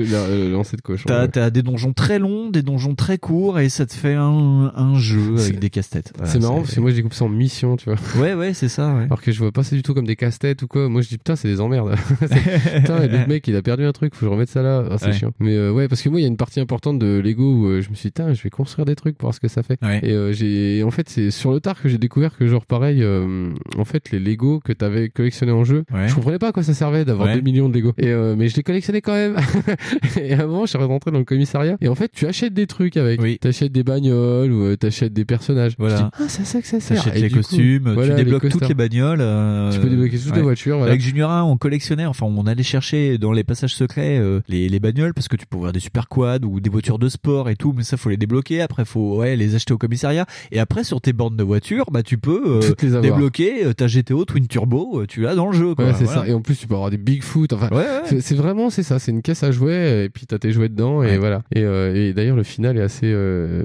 lancer de, co- de cochon. T'as ouais. des donjons très longs, des donjons très courts, et ça te fait un, un jeu avec des Voilà, c'est marrant parce que moi, je découpe ça en missions, tu vois. Ouais, ouais, c'est ça, ouais. Alors que je vois pas ça du tout comme des casse-têtes ou quoi. Moi, je dis, putain, c'est des emmerdes. Putain, le mec, il a perdu un truc, faut que je remette ça là. Ah, c'est Ouais. chiant. Mais euh, ouais, parce que moi, il y a une partie importante de Lego où euh, je me suis dit, putain, je vais construire des trucs pour voir ce que ça fait. Ouais. Et euh, j'ai, en fait, c'est sur le tard que j'ai découvert que, genre, pareil, en fait, les Lego que t'avais collectionnés en jeu, je comprenais pas à quoi ça servait d'avoir. 2 millions de Lego. Et, mais je les collectionnais quand même. et à un moment, je suis rentré dans le commissariat. Et en fait, tu achètes des trucs avec. Oui. T'achètes des bagnoles ou t'achètes des personnages. Voilà. Je dis, ah, c'est ça que ça sert. T'achètes Et les coup, costumes, voilà, tu débloques toutes les bagnoles. euh, Tu peux débloquer toutes les voitures. Voilà. Avec Junior 1, on collectionnait, enfin, on allait chercher dans les passages secrets euh, les, les bagnoles parce que tu peux avoir des super quads ou des voitures de sport et tout, mais ça faut les débloquer. Après, faut ouais les acheter au commissariat. Et après, sur tes bornes de voiture, bah tu peux euh, les débloquer ta GTO Twin Turbo. Tu l'as dans le jeu. Quoi. Ouais, c'est Voilà. ça. Et en plus, tu peux avoir des Bigfoot. Enfin, Ouais, ouais. c'est- vraiment, c'est ça. C'est une caisse à jouets et puis t'as tes jouets dedans et voilà. Et, et d'ailleurs, le final est assez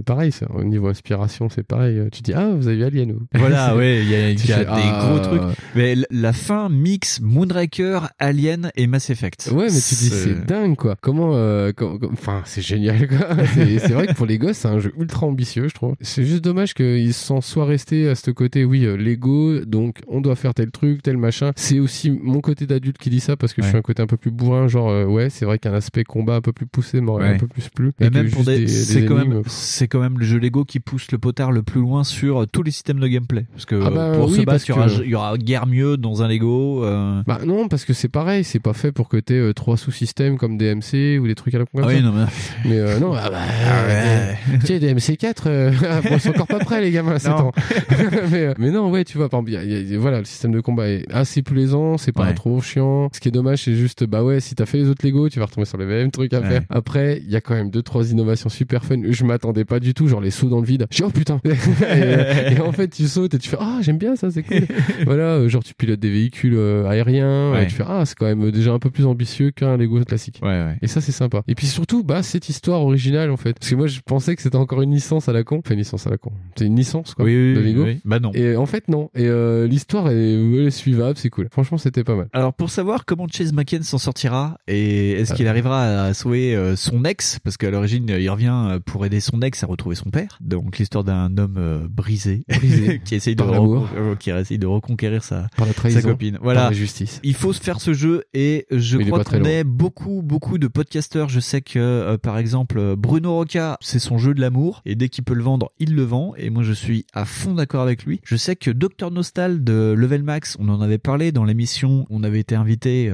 pareil. Au niveau inspiration, c'est pareil. Tu dis, ah, vous avez vu Alien ou? Voilà, ouais, il y a, il Tu y a fais, des ah. gros trucs. Mais la fin mix Moonraker, Alien et Mass Effect. Ouais, mais tu dis, c'est dingue, quoi. Comment, euh, enfin, c'est génial, quoi. C'est vrai que pour les gosses, c'est un jeu ultra ambitieux, je trouve. C'est juste dommage qu'ils s'en soient restés à ce côté, oui, euh, Lego, donc on doit faire tel truc, tel machin. C'est aussi mon côté d'adulte qui dit ça parce que je suis un côté un peu plus bourrin, genre, euh, ouais, c'est vrai qu'un aspect combat un peu plus poussé m'aurait Ouais. un peu plus plu. Mais Et même pour des, des- c'est quand même, c'est quand même le jeu Lego qui pousse le potard le plus loin sur tous les systèmes de gameplay. Parce que Ah bah pour oui, se battre, il y aura, que- il y aura guère mieux dans un Lego. euh. Bah non, parce que c'est pareil, c'est pas fait pour que t'aies euh, trois sous-systèmes comme des MC ou des trucs à la con Ah oui, non, mais- Mais euh, non, ah bah, tu sais, des MC4, euh, bon, sont encore pas prêts les gamins à 7 Non. ans. mais, mais non, ouais, tu vois, par exemple, y a- y a- voilà, le système de combat est assez plaisant, c'est pas Ouais. trop chiant. Ce qui est dommage, c'est juste, bah ouais, si t'as fait les autres Lego, tu vas retomber sur les mêmes trucs à Ouais. faire. Après, il y a quand même deux, trois innovations super fun. Je m'attendais pas du tout, genre les sauts dans le vide. J'ai oh putain! et, euh, et en fait, tu sautes et tu fais, ah, j'aime bien ça, c'est cool. voilà, euh, genre tu pilotes des véhicules euh, aériens, Ouais. et tu fais, ah, c'est quand même déjà un peu plus ambitieux qu'un Lego classique. Ouais, ouais. Et ça, c'est sympa. Et puis surtout, bah, cette histoire originale, en fait. Parce que moi, je pensais que c'était encore une licence à la con. Enfin, une licence à la con. C'est une licence, quoi. Oui, oui, de oui, Lego. oui. Bah non. Et en fait, non. Et euh, l'histoire, elle, est- elle est suivable, c'est cool. Franchement, c'était pas mal. Alors pour savoir comment Chase McKen s'en sortira et est-ce Euh. qu'il arrivera à sauver son ex parce qu'à l'origine il revient pour aider son ex à retrouver son père donc l'histoire d'un homme euh, brisé, Brisé qui essaye de euh, qui essaye de reconquérir sa Par la trahison. sa copine. Par Voilà. la justice. Il faut se faire ce jeu et je Mais crois qu'on est beaucoup beaucoup de podcasteurs. Je sais que euh, par exemple Bruno Roca, c'est son jeu de l'amour et dès qu'il peut le vendre, il le vend et moi je suis à fond d'accord avec lui. Je sais que Dr Nostal de Level Max, on en avait parlé dans l'émission, on avait été invité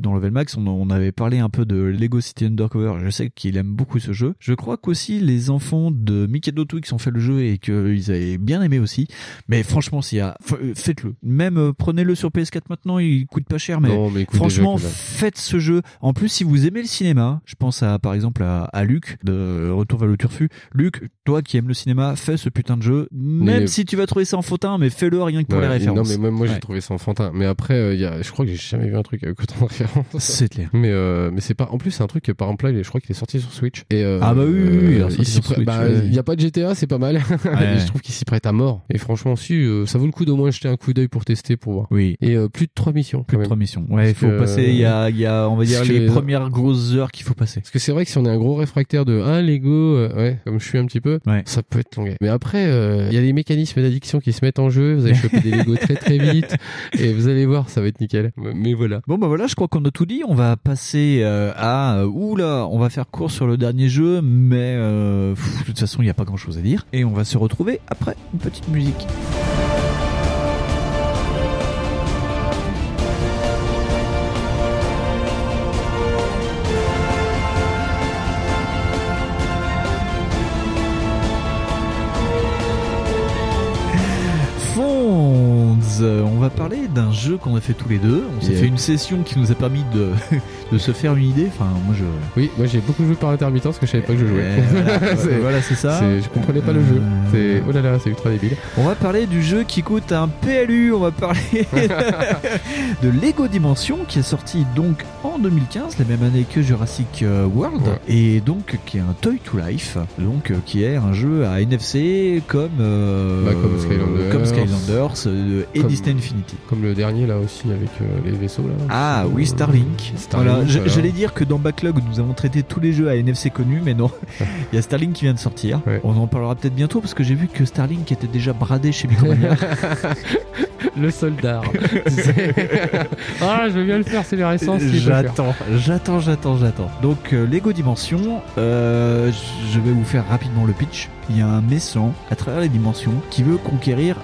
dans Level Max, on, on avait parlé un peu de Lego City Undercover. Je sais qu'il aime beaucoup ce jeu. Je crois qu'aussi les enfants de Mikado Twix ont fait le jeu et qu'ils avaient bien aimé aussi. Mais franchement, s'il y a, euh, faites-le. Même euh, prenez-le sur PS4 maintenant, il coûte pas cher, mais, Non, franchement, faites ce jeu. En plus, si vous aimez le cinéma, je pense à par exemple à, à Luc de Retour vers le Turfu. Luc, toi qui aimes le cinéma, fais ce putain de jeu. Même Mais- si tu vas trouver ça enfantin, mais fais-le rien que pour Ouais, les références. Non, mais même moi j'ai Ouais. trouvé ça enfantin. Mais après, euh, il y a, je crois que j'ai jamais vu un truc avec autant de références. C'est clair. Mais euh, mais c'est pas. En plus, c'est un truc que par exemple là, je crois qu'il est sorti sur Switch. Et euh, Ah bah oui, oui, oui, il euh, Switch, bah, ouais. il y a pas de GTA, c'est pas mal. Je trouve qu'il s'y prête à mort. Et franchement, si euh, ça vaut le coup d'au moins jeter un coup d'œil pour tester, pour voir. Oui. Et euh, plus de trois missions. Plus de trois missions. Ouais, il faut que- passer. Il y a, il y a, on va dire les que- premières grosses heures qu'il faut passer. Parce que c'est vrai que si on est un gros réfractaire de un Lego, euh, ouais, comme je suis un petit peu, Ouais. ça peut être long. Mais après, euh, il y a des mécanismes d'addiction qui se mettent en jeu. Vous allez choper des Lego très très vite et vous allez voir, ça va être nickel. Mais voilà. Bon bah voilà, je crois qu'on a tout dit. On va passer euh, à oula, on va faire court sur le dernier jeu, mais euh, de toute façon il n'y a pas grand chose à dire et on va se retrouver après une petite musique. On va parler d'un jeu qu'on a fait tous les deux. On s'est Yeah. fait une session qui nous a permis de, de se faire une idée. Enfin, moi je. Oui, moi j'ai beaucoup joué par intermittence parce que je savais pas que je jouais. Euh, voilà, C'est- voilà, ça. Je comprenais pas le jeu. Euh, C'est oh là là, c'est ultra débile. On va parler du jeu qui coûte un PLU. On va parler de Lego Dimension qui est sorti donc en 2015, la même année que Jurassic euh, World, Ouais. et donc qui est un Toy to Life, donc euh, qui est un jeu à NFC comme euh, Bah, comme Skylanders. comme Skylanders euh, et Comme- Disney Infinity. Comme le dernier là aussi avec euh, les vaisseaux là. Ah Euh, oui, Starlink. Starlink, Voilà, j- voilà. J'allais dire que dans Backlog, nous avons traité tous les jeux à NFC connus, mais non. Il y a Starlink qui vient de sortir. Ouais. On en parlera peut-être bientôt parce que j'ai vu que Starlink était déjà bradé chez Micromania. le soldat. ah, je veux bien le faire, c'est les récents. J'attends, j'attends, j'attends, j'attends. Donc euh, Lego Dimension, euh, je vais vous faire rapidement le pitch. Il y a un méchant à travers les dimensions qui veut conquérir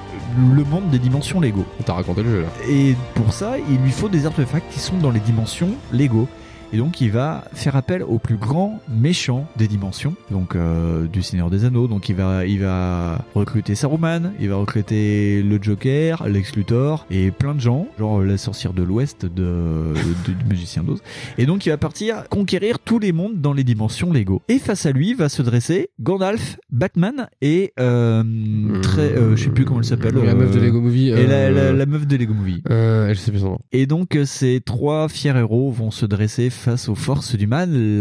le monde des dimensions Lego. T'as raconté le jeu là. Et pour ça, il lui faut des artefacts qui sont dans les dimensions Lego. Et donc il va faire appel au plus grand méchant des dimensions, donc euh, du Seigneur des Anneaux. Donc il va, il va recruter Saruman, il va recruter le Joker, Lex Luthor et plein de gens, genre la sorcière de l'Ouest de, de- du magicien d'Oz. Et donc il va partir conquérir tous les mondes dans les dimensions Lego. Et face à lui va se dresser Gandalf, Batman et euh, très, euh, je sais plus comment elle s'appelle. La meuf de euh, Lego Movie. Et la, la- la meuf de Lego Movie. Je sais plus son nom. Et donc ces trois fiers héros vont se dresser face aux forces du mal.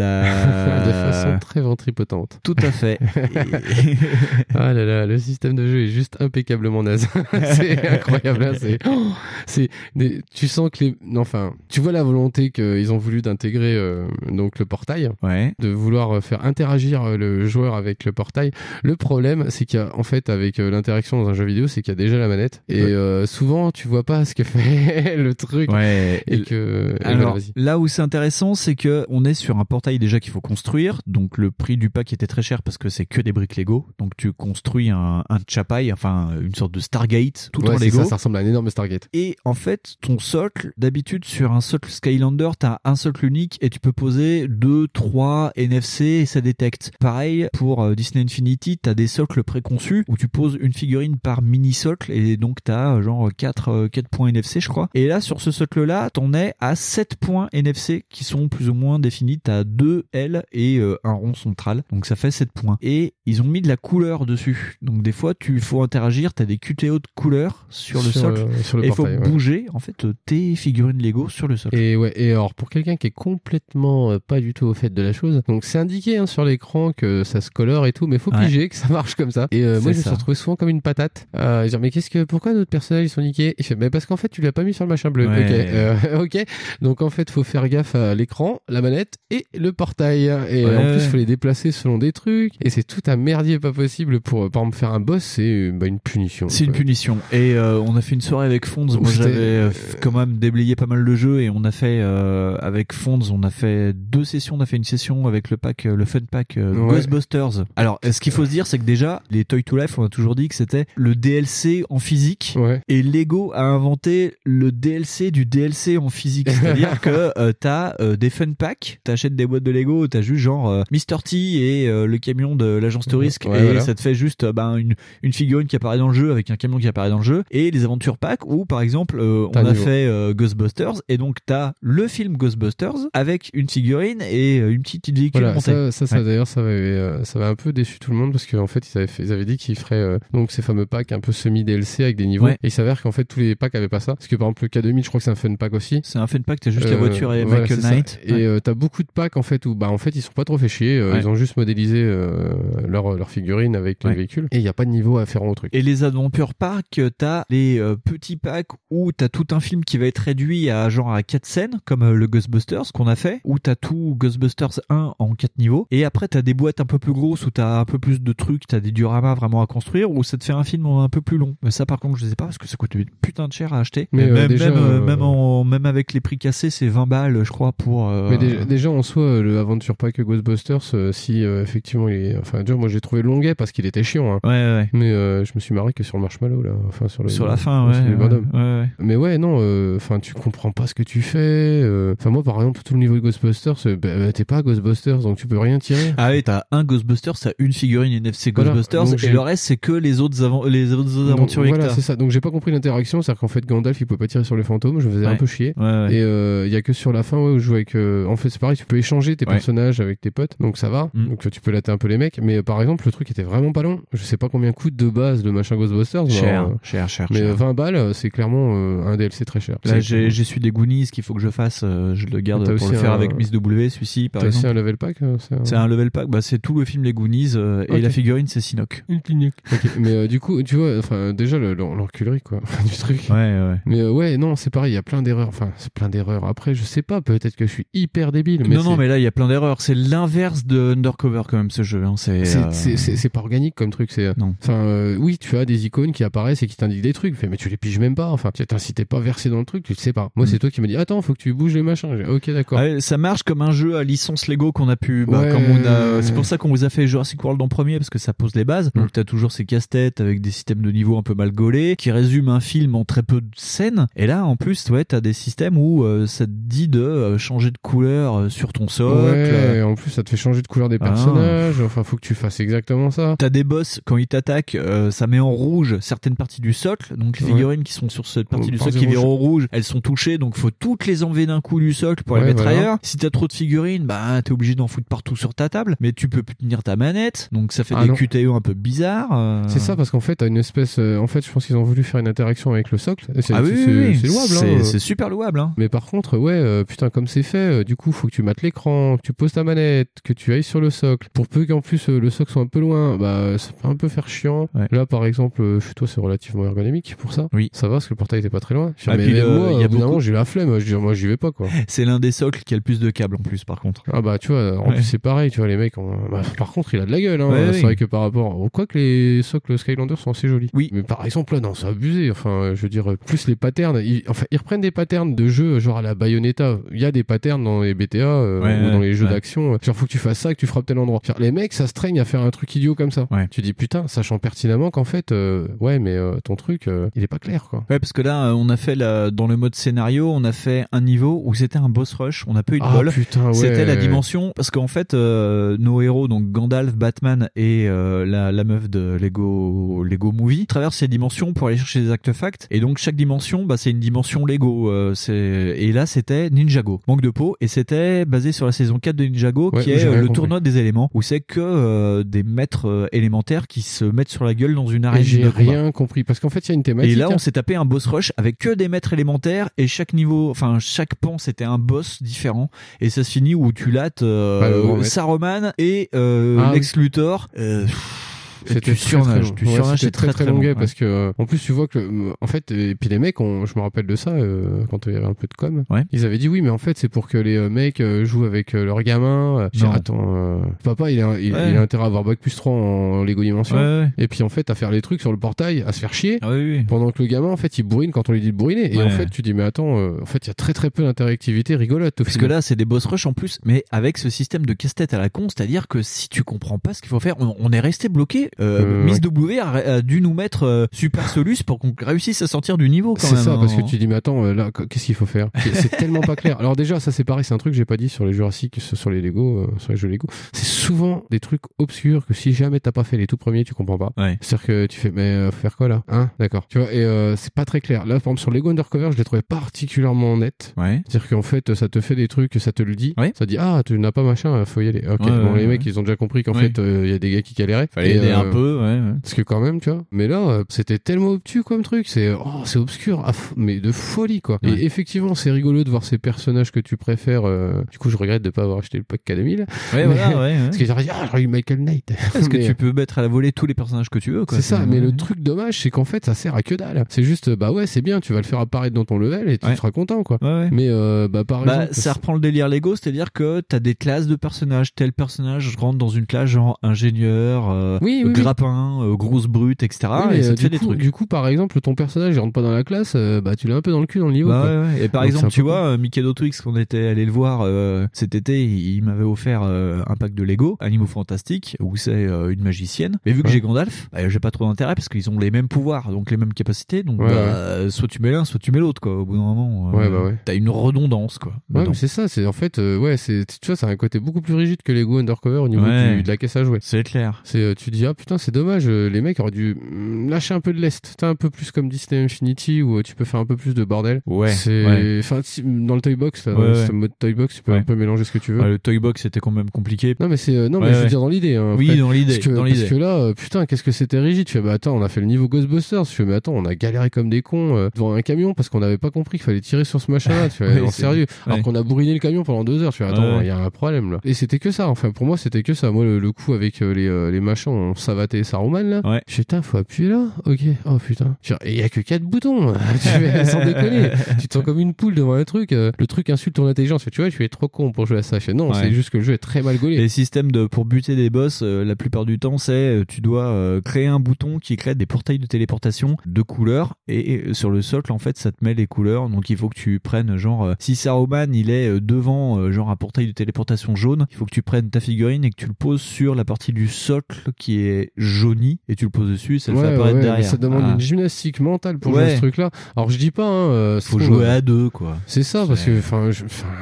de façon très ventripotente. Tout à fait. Et- Ah là là, le système de jeu est juste impeccablement naze. c'est incroyable. hein, c'est, oh, c'est, des- tu sens que les, enfin, tu vois la volonté qu'ils ont voulu d'intégrer euh, donc le portail, ouais. de vouloir faire interagir euh, le joueur avec le portail. Le problème, c'est qu'il y a en fait avec euh, l'interaction dans un jeu vidéo, c'est qu'il y a déjà la manette et Ouais. euh, souvent tu vois pas ce que fait le truc Ouais. et que. et Alors, voilà, vas-y. là où c'est intéressant, c'est que on est sur un portail déjà qu'il faut construire. Donc le prix du pack était très cher parce que c'est que des briques Lego. Donc tu construis un, un chapai, enfin une sorte de Stargate tout Ouais, en Lego. ça, ça ressemble à un énorme Stargate. Et en fait, ton socle, d'habitude sur un socle Skylander, t'as un socle unique et tu peux poser deux, trois NFC et ça détecte. Pareil pour euh, Disney Infinity, t'as des socles préconçus où tu poses une figurine par mini socle et donc t'as euh, genre 4, 4 points NFC je crois. Et là sur ce socle là, t'en es à 7 points NFC qui sont plus ou moins définis. T'as deux L et euh, un rond central. Donc ça fait 7 points. Et ils ont mis de la couleur dessus. Donc des fois tu faut interagir, t'as des QTO de couleur sur le socle. euh, sur le Et il faut ouais. bouger en fait tes figurines Lego sur le socle. Et ouais, et alors pour quelqu'un qui est complètement euh, pas du tout au fait de la chose, donc c'est indiqué hein, sur l'écran que ça se colore et tout, mais faut Ouais. piger que ça marche comme ça. Et euh, moi je me suis retrouvé souvent comme une patate. Euh, dire mais qu'est-ce que pourquoi d'autres personnages ils sont niqués? Il fait mais parce qu'en fait tu l'as pas mis sur le machin bleu. Ouais. Ok, euh, ok. Donc en fait faut faire gaffe à l'écran, la manette et le portail. Et Ouais. en plus, il faut les déplacer selon des trucs. Et c'est tout un merdier pas possible pour, euh, par exemple, faire un boss, c'est euh, bah, une punition. C'est une punition. Et euh, on a fait une soirée avec Fonds. Moi, j'avais euh, f- quand même déblayé pas mal de jeux et on a fait euh, avec Fonds, on a fait deux sessions. On a fait une session avec le pack, euh, le fun pack euh, Ouais. Ghostbusters. Alors, euh, ce qu'il faut se dire, c'est que déjà, les Toy to Life, on a toujours dit que c'était le DLC en physique. Ouais. Et Lego a inventé le DLC du DLC en physique. C'est-à-dire que euh, t'as euh, des fun packs, t'achètes des boîtes de Lego, t'as juste genre euh, Mr. T et euh, le camion de l'agence Touriste Ouais, et voilà. ça te fait juste euh, ben, une, une figurine qui apparaît dans le jeu avec un camion qui apparaît dans le jeu et les aventures packs où par exemple euh, on a niveau. fait euh, Ghostbusters et donc t'as le film Ghostbusters avec une figurine et une petite véhicule Voilà, montée. ça, ça, ça Ouais. d'ailleurs, ça avait, euh, ça avait un peu déçu tout le monde parce qu'en fait, ils avaient, fait- ils avaient dit qu'ils feraient euh, donc ces fameux packs un peu semi-DLC avec des niveaux. Ouais. Et il s'avère qu'en fait, tous les packs avaient pas ça. Parce que par exemple, le K2000, je crois que c'est un fun pack aussi. C'est un fun pack, t'as juste la voiture et voilà, Michael c'est Et Ouais. euh, t'as beaucoup de packs en fait où bah en fait ils sont pas trop fait chier. euh, Ouais. Ils ont juste modélisé euh, leur leur figurine avec Ouais. le véhicule et il y a pas de niveau afférent au truc. Et les Adventure Park, t'as les euh, petits packs où t'as tout un film qui va être réduit à genre à quatre scènes, comme euh, le Ghostbusters qu'on a fait, où t'as tout Ghostbusters 1 en quatre niveaux. Et après t'as des boîtes un peu plus grosses où t'as un peu plus de trucs, t'as des dioramas vraiment à construire, où ça te fait un film un peu plus long. Mais ça par contre je sais pas parce que ça coûte une putain de cher à acheter. Mais, euh, même, déjà, même, même, en, même avec les prix cassés, c'est 20 balles je crois pour... euh, Mais déjà, déjà, en soi, euh, le Adventure Pack Ghostbusters, euh, si euh, effectivement il est, enfin, déjà, moi j'ai trouvé longuet parce qu'il était chiant. Hein. Ouais, ouais. Mais euh, je me suis marré que sur le marshmallow là, enfin sur le Sur la fin, ouais. Mais ouais, non, euh, enfin, tu comprends pas ce que tu fais. euh. Enfin, moi, par exemple, tout le niveau de Ghostbusters, euh, bah, euh, t'es pas Ghostbusters, donc tu peux rien tirer. Ah oui, t'as un Ghostbusters, t'as une figurine NFC Voilà. Ghostbusters, Donc et le reste c'est que les autres, avant- les autres Donc, aventuriers que voilà, c'est ça. Donc j'ai pas compris l'interaction, c'est-à-dire qu'en fait Gandalf il pouvait pas tirer sur les fantômes, je me faisais un peu chier. Ouais, ouais. Et euh, il y a que sur la fin ouais, où je avec. euh, en fait c'est pareil, tu peux échanger tes Ouais. personnages avec tes potes, donc ça va. Mm. Donc tu peux latter un peu les mecs. Mais euh, par exemple le truc était vraiment pas long. Je sais pas combien coûte de base le machin Ghostbusters. mais, Cher, euh, cher, cher, Mais cher. euh, 20 balles, c'est clairement euh, un DLC très cher. Là, C'est- j'ai j'ai su des Goonies qu'il faut que je fasse. euh, je le garde pour aussi le faire un- avec Miss W, celui-ci, par exemple. un level pack C'est un level pack. Bah, c'est tout le film Les Goonies euh, et la figurine, c'est Sinoc. Une clinique. Ok, mais euh, du coup, tu vois, enfin, déjà, le- l'en- l'enculerie, quoi, du truc. Ouais, ouais. Mais euh, ouais, non, c'est pareil, il y a plein d'erreurs. Enfin, c'est plein d'erreurs. Après, je sais pas, peut-être que je suis hyper débile. Mais non, non, mais là, il y a plein d'erreurs. C'est l'inverse de Undercover, quand même, ce jeu. Hein. C'est. C'est euh, c'est- c'est- pas organique comme truc. C'est Non. Enfin, euh, oui, tu as des icônes qui apparaissent et qui t'indiquent des trucs. Mais tu les piges même pas. Enfin, tu si t'es pas versé dans le truc, tu le sais pas. Moi, Mm. c'est toi qui me dis, attends, faut que tu bouges les machins. Ok, d'accord. Ça marche comme un jeu à licence Lego qu'on a pu. Bah, Ouais. comme on a. C'est pour ça qu'on vous a fait Jurassic World en premier parce que ça pose les bases. Mm. Donc t'as toujours ces casse-têtes avec des systèmes de niveau un peu mal gaulés qui résument un film en très peu de scènes. Et là, en plus, ouais, t'as des systèmes où euh, ça te dit de euh, changer de couleur euh, sur ton socle. Ouais, en plus, ça te fait changer de couleur des Ah. personnages. Enfin, faut que tu fasses exactement ça. T'as des boss quand ils t'attaquent, euh, ça met en rouge certaines parties du socle. Donc les Ouais. figurines qui sont sur cette partie Oh, du socle qui virent au rouge, elles sont touchées. Donc faut toutes les enlever d'un coup du socle pour les mettre voilà. ailleurs. Si t'as trop de figurines, bah t'es obligé d'en foutre partout sur ta table. Mais tu peux plus tenir ta manette. Donc ça fait Ah des non. QTE un peu bizarres. euh. C'est ça parce qu'en fait, t'as une espèce. euh, en fait, je pense qu'ils ont voulu faire une interaction avec le socle. C'est Ah oui, c'est- oui, oui. louable. C'est hein. c'est super louable. Hein. Mais par contre, ouais, putain, comme c'est euh, du coup, faut que tu mates l'écran, que tu poses ta manette, que tu ailles sur le socle. Pour peu qu'en plus euh, le socle soit un peu loin, bah ça peut un peu faire chiant. Ouais. Là, par exemple, euh, chez toi, c'est relativement ergonomique pour ça. Oui. Ça va parce que le portail était pas très loin. Ah, mais puis, même euh, moi, y a beaucoup- j'ai la flemme. Je dis, moi, j'y vais pas, quoi. C'est l'un des socles qui a le plus de câbles en plus, par contre. Ah bah tu vois, en Ouais. plus c'est pareil, tu vois les mecs. ont- bah, par contre, il a de la gueule. Hein. Ouais, c'est oui. vrai que par rapport, au quoi que les socles Skylander sont assez jolis. Oui. Mais par exemple là, non, c'est abusé. Enfin, je veux dire, plus les patterns. Ils, enfin, ils reprennent des patterns de jeux genre à la Bayonetta. Il y a des patterns dans les BTA euh, Ouais, ou dans les jeux ouais. d'action. Genre faut que tu fasses ça, que tu frappes tel endroit. Genre, les mecs, ça se traîne à faire un truc idiot comme ça. Tu dis putain, sachant pertinemment qu'en fait, euh, ouais, mais euh, ton truc, euh, il est pas clair quoi. Ouais, parce que là, euh, on a fait la, dans le mode scénario, on a fait un niveau où c'était un boss rush. On n'a pas eu de Ah bol. putain, ouais. C'était la dimension parce qu'en fait euh, nos héros donc Gandalf, Batman et euh, la, la meuf de Lego Lego Movie traversent ces dimensions pour aller chercher des artefacts et donc chaque dimension bah c'est une dimension Lego euh, c'est et là c'était Ninjago manque de peau et c'était basé sur la saison 4 de Ninjago Ouais, qui est euh, le compris. tournoi des éléments où c'est que euh, des maîtres euh, élémentaires qui se mettent sur la gueule dans une arène j'ai de combat. rien compris parce qu'en fait, il y a une thématique. Et là, hein. on s'est tapé un boss rush avec que des maîtres élémentaires et chaque niveau, enfin chaque pan, c'était un boss différent. Et ça se finit où tu lattes euh, Ah, maître. Saruman et euh, Ah, Lex Luthor. C'était tu surnages, tu c'est très très, très très long long, parce que euh, en plus tu vois que euh, en fait et puis les mecs on, je me rappelle de ça euh, quand il y avait un peu de com Ouais. ils avaient dit oui mais en fait c'est pour que les mecs jouent avec leurs gamins euh, j'ai attends euh, papa il a, il, a intérêt à avoir bac plus 3 en Lego Dimension. Ouais, ouais. et puis en fait à faire les trucs sur le portail à se faire chier. Ah pendant que le gamin en fait il bourrine quand on lui dit de bourriner. Et en fait tu dis mais attends euh, en fait il y a très très peu d'interactivité rigolote Parce que là, c'est des boss rush en plus, mais avec ce système de casse-tête à la con, c'est-à-dire que si tu comprends pas ce qu'il faut faire, on est resté bloqué. Euh, Euh, Miss. W a, a dû nous mettre euh, Super Solus pour qu'on réussisse à sortir du niveau quand C'est même. ça, hein. parce que tu dis, mais attends, euh, là, qu'est-ce qu'il faut faire? C'est- C'est tellement pas clair. Alors déjà, ça c'est pareil, c'est un truc que j'ai pas dit sur les Jurassic, sur les Lego, euh, sur les jeux Lego. C'est souvent des trucs obscurs que si jamais t'as pas fait les tout premiers, tu comprends pas. Ouais. C'est-à-dire que tu fais, mais euh, faut faire quoi là? Hein? D'accord. Tu vois, et euh, c'est pas très clair. Là, par exemple, sur Lego Undercover, je l'ai trouvé particulièrement net. Ouais. C'est-à-dire qu'en fait, ça te fait des trucs, ça te le dit. Ouais. Ça dit, ah, tu n'as pas machin, faut y aller. Ok, bon, les mecs, ils ont déjà compris qu'en fait, euh, il y a des gars qui galéraient. Fallait Et, aider euh, un peu, ouais. parce que quand même, tu vois. Mais là, euh, c'était tellement obtus comme truc. C'est, oh, c'est obscur, mais de folie, quoi. Et effectivement, c'est rigolo de voir ces personnages que tu préfères. Du coup, je regrette de pas avoir acheté le pack K2000. Ouais, voilà, ouais, ouais. Parce qu'ils dit, ah, eu Michael Knight. Parce que tu peux mettre à la volée tous les personnages que tu veux, quoi. c'est ça, mais le truc dommage, c'est qu'en fait, ça sert à que dalle. C'est juste, bah ouais, c'est bien, tu vas le faire apparaître dans ton level et tu Ouais. seras content, quoi. Ouais, ouais. Mais euh, bah par Bah, exemple, ça reprend le délire Lego, c'est-à-dire que t'as des classes de personnages. Tel personnage rentre dans une classe genre ingénieur, euh, Oui, oui, oui. grappin, euh, grosse brute, etc. Et ça euh, te fait des trucs. du coup, par exemple, ton personnage, il rentre pas dans la classe, euh, bah tu l'as un peu dans le cul dans le niveau. Bah quoi. ouais, ouais. Et par Donc, exemple, tu vois, Mikado Twix, qu'on était allé le voir euh, cet été, il, m'avait offert un pack de Lego, Animaux Fantastiques, où c'est euh, une magicienne. Mais vu que Ouais. j'ai Gandalf, bah, j'ai pas trop d'intérêt parce qu'ils ont les mêmes pouvoirs, donc les mêmes capacités. Donc Ouais, bah, ouais. soit tu mets l'un, soit tu mets l'autre, quoi. Au bout d'un moment, euh, Ouais, bah ouais. t'as une redondance, quoi. Ouais, c'est ça, c'est en fait, euh, ouais, c'est, tu vois, a un côté beaucoup plus rigide que Lego Undercover au niveau du- de la caisse à jouer. C'est clair. C'est, euh, tu dis, ah putain, c'est dommage, les mecs auraient dû mm, lâcher un peu de l'est. T'as un peu plus comme Disney Infinity où tu peux faire un peu plus de bordel. Ouais. C'est, enfin, dans le Toy Box, là, dans mode Toy Box, tu peux un peu mélanger ce que tu veux. Ouais, le Toy Box c'était quand même compliqué. Non, mais c'est, euh, non, Ouais, mais je veux ouais. dire dans l'idée, hein, Oui, dans l'idée. Parce que, parce là, euh, putain, qu'est-ce que c'était rigide. Je fais, bah attends, on a fait le niveau Ghostbusters. Je fais, mais attends, on a galéré comme des cons euh, devant un camion parce qu'on n'avait pas compris qu'il fallait tirer sur ce machin-là. Tu non, c'est- sérieux. Alors qu'on a bourriné le camion pendant deux heures. Je fais, attends, il y a un problème là. Et c'était que ça. Enfin, pour moi, c'était que ça. Moi, le, le coup avec les, les machins, on savatait Saruman là. Ouais. Je fais, putain, faut appuyer là. Ok. Oh putain. Je fais, Et il y a que quatre boutons. tu fais, sans déconner. Tu te sens comme une poule devant un truc. le truc insulte ton intelligence. Tu vois, je suis trop con pour jouer à ça. Je fais, non, c'est juste que le jeu est très mal gaulé. Les systèmes de pour buter des boss, euh, la plupart du temps, c'est euh, tu dois euh, créer un bouton qui crée des portails de téléportation de couleurs et, et, sur le socle en fait ça te met les couleurs. Donc il faut que tu prennes genre si Saruman il est devant genre un portail de téléportation jaune, il faut que tu prennes ta figurine et que tu le poses sur la partie du socle qui est jaunie et tu le poses dessus, ça le fait apparaître ouais, derrière. Ça demande Ah. une gymnastique mentale pour Ouais. jouer à ce truc-là. Alors je dis pas, hein, Faut jouer à deux quoi. C'est ça, parce que enfin,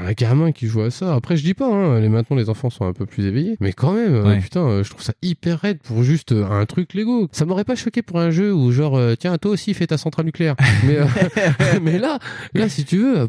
un gamin qui joue à ça. Après, je dis pas, hein, les maintenant les enfants sont un peu plus éveillés, mais quand même, euh, Ouais. putain, euh, je trouve ça hyper raide pour juste euh, un truc Lego. Ça m'aurait pas choqué pour un jeu où genre, tiens, toi aussi fais ta centrale nucléaire. mais euh, mais là, là, si tu veux,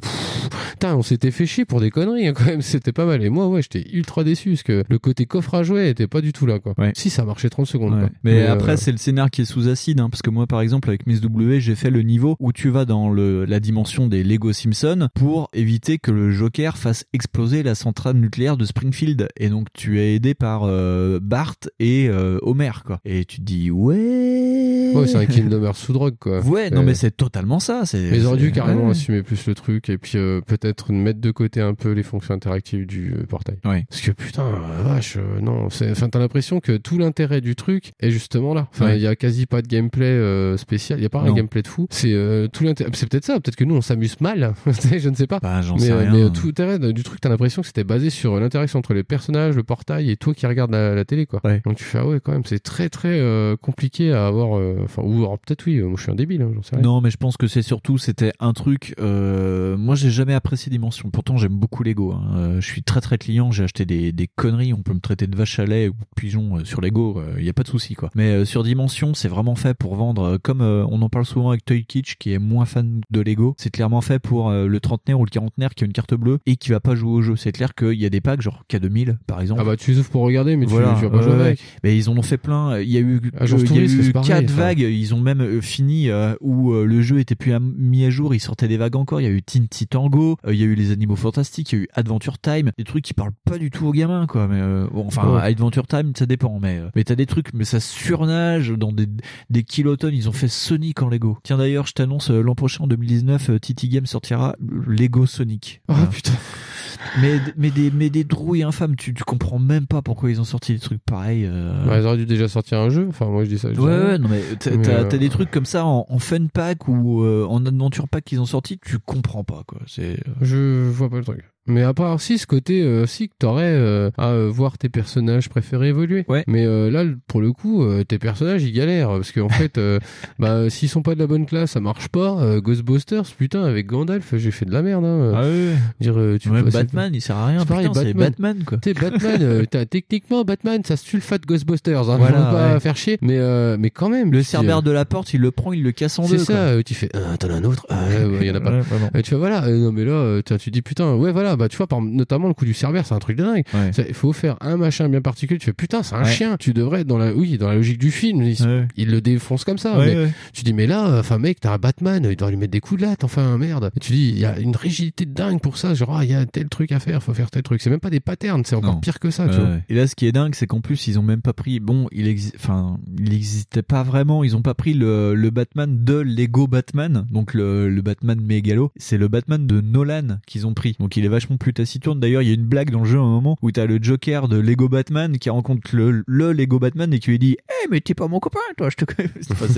putain, on s'était fait chier pour des conneries hein, quand même. C'était pas mal. Et moi, ouais, j'étais ultra déçu parce que le côté coffre à jouer était pas du tout là, quoi. Ouais. Si ça marchait 30 secondes. Ouais. quoi. Mais, après, c'est le scénar qui est sous acide, hein, parce que moi, par exemple, avec Miss W, j'ai fait le niveau où tu vas dans le, la dimension des Lego Simpsons pour éviter que le Joker fasse exploser la centrale nucléaire de Springfield. Et donc, tu es aidé par euh, Bart et euh, Homer, quoi. Et tu te dis, ouais. ouais, c'est un Kingdom Hearts sous drogue, quoi. Ouais, non, mais c'est totalement ça. Mais ils auraient dû carrément ouais. assumer plus le truc et puis euh, peut-être mettre de côté un peu les fonctions interactives du portail. Ouais. Parce que putain, vache, non, enfin, t'as l'impression que tout l'intérêt du truc est justement là. Enfin, il Ouais. y a quasi pas de gameplay spécial, il y a pas un Non. gameplay de fou. C'est tout l'intérêt, c'est peut-être ça, peut-être que nous on s'amuse mal, je ne sais pas. Bah, j'en Mais, sais rien. mais tout l'intérêt du truc, t'as l'impression que c'était basé sur l'interaction entre les personnages, le portail et toi qui regardes la, la télé, quoi. Ouais. Donc tu fais ah ouais quand même, c'est très très euh, compliqué à avoir. euh, Enfin, ou alors peut-être oui, euh, moi je suis un débile, hein, j'en sais rien. Non, mais je pense que c'est surtout, c'était un truc. Euh, moi, j'ai jamais apprécié Dimension. Pourtant, j'aime beaucoup Lego. hein. Je suis très très client. J'ai acheté des, des conneries. On peut me traiter de vache à lait ou de pigeon sur Lego. Il y a pas de souci, quoi. Mais sur Dimension, c'est vraiment fait pour vendre. comme on en parle souvent avec Toy Kitsch, qui est moins fan de Lego. C'est clairement fait pour le trentenaire ou le quarantenaire qui a une carte bleue et qui va pas jouer au jeu. C'est clair qu'il y a des packs genre K2000 par exemple. Ah bah tu les ouvres pour regarder, mais tu- Voilà, tu, vas pas jouer avec. Mais ils en ont fait plein. Il y a eu, il y a eu pareil, quatre enfin, vagues. Ils ont même euh, fini euh, où euh, le jeu était plus à- mis à jour. Ils sortaient des vagues encore. Il y a eu Tinty Tango. Il y a eu les Animaux Fantastiques. Il y a eu Adventure Time. Des trucs qui parlent pas du tout aux gamins, quoi. Mais euh, bon, enfin, Ouais. Adventure Time, ça dépend. Mais euh, mais t'as des trucs, mais ça surnage dans des des kilotonnes. Ils ont fait Sonic en Lego. Tiens d'ailleurs, je t'annonce l'an prochain en 2019, euh, TT Game sortira Lego Sonic. Oh Voilà. putain. Mais mais des mais des drouilles infâmes. Tu tu comprends même pas pourquoi ils ont sorti des trucs pareils. euh. Ouais, ils auraient dû déjà sortir un jeu. Enfin, moi je dis ça. je dis Ouais, ouais, non mais t'as Mais, t'as- euh, t'as des trucs comme ça en, en fun pack ou euh, en adventure pack qu'ils ont sorti, tu comprends pas quoi. C'est euh, Je vois pas le truc. Mais à part si ce côté euh, si que t'aurais euh, à euh, voir tes personnages préférés évoluer. Ouais. Mais euh, là pour le coup euh, tes personnages ils galèrent parce qu'en fait euh, bah s'ils sont pas de la bonne classe ça marche pas. Euh, Ghostbusters putain avec Gandalf j'ai fait de la merde. Hein. ah ouais. Dire euh, tu c'est- Batman, il sert à rien. c'est pareil, c'est Batman. Batman quoi. Tu sais, Batman, euh, t'as- techniquement, Batman, ça sulfate Ghostbusters, hein, Voilà, faut pas ouais. faire chier, mais, euh, mais quand même. Le cerbère de la porte, il le prend, il le casse en C'est deux. ça, quoi. euh, tu fais, euh, t'en as un autre, euh, ouais, y en a pas. Ouais, tu vois, voilà, non, mais là, tu dis, putain, ouais, voilà, bah, tu vois, par, notamment le coup du cerbère, c'est un truc de dingue. Ouais. Il faut faire un machin bien particulier, tu fais, putain, c'est un Ouais. chien, tu devrais être dans la, oui, dans la logique du film, il, Ouais. il le défonce comme ça, mais tu dis, mais là, enfin, mec, t'as un Batman, il doit lui mettre des coups de latte, enfin, merde. Et tu dis, il y a une rigidité de dingue pour ça, genre, ah, il y a tel truc à faire, faut faire tel truc. C'est même pas des patterns, c'est encore Non. pire que ça, tu vois. Et là, ce qui est dingue, c'est qu'en plus, ils ont même pas pris. Bon, il exi- enfin, il existait pas vraiment. Ils ont pas pris le, le Batman de Lego Batman, donc le, le Batman mégalo. C'est le Batman de Nolan qu'ils ont pris. Donc il est vachement plus taciturne. D'ailleurs, il y a une blague dans le jeu à un moment où t'as le Joker de Lego Batman qui rencontre le, le Lego Batman et qui lui dit, Eh, mais t'es pas mon copain, toi, je te connais. C'est fou.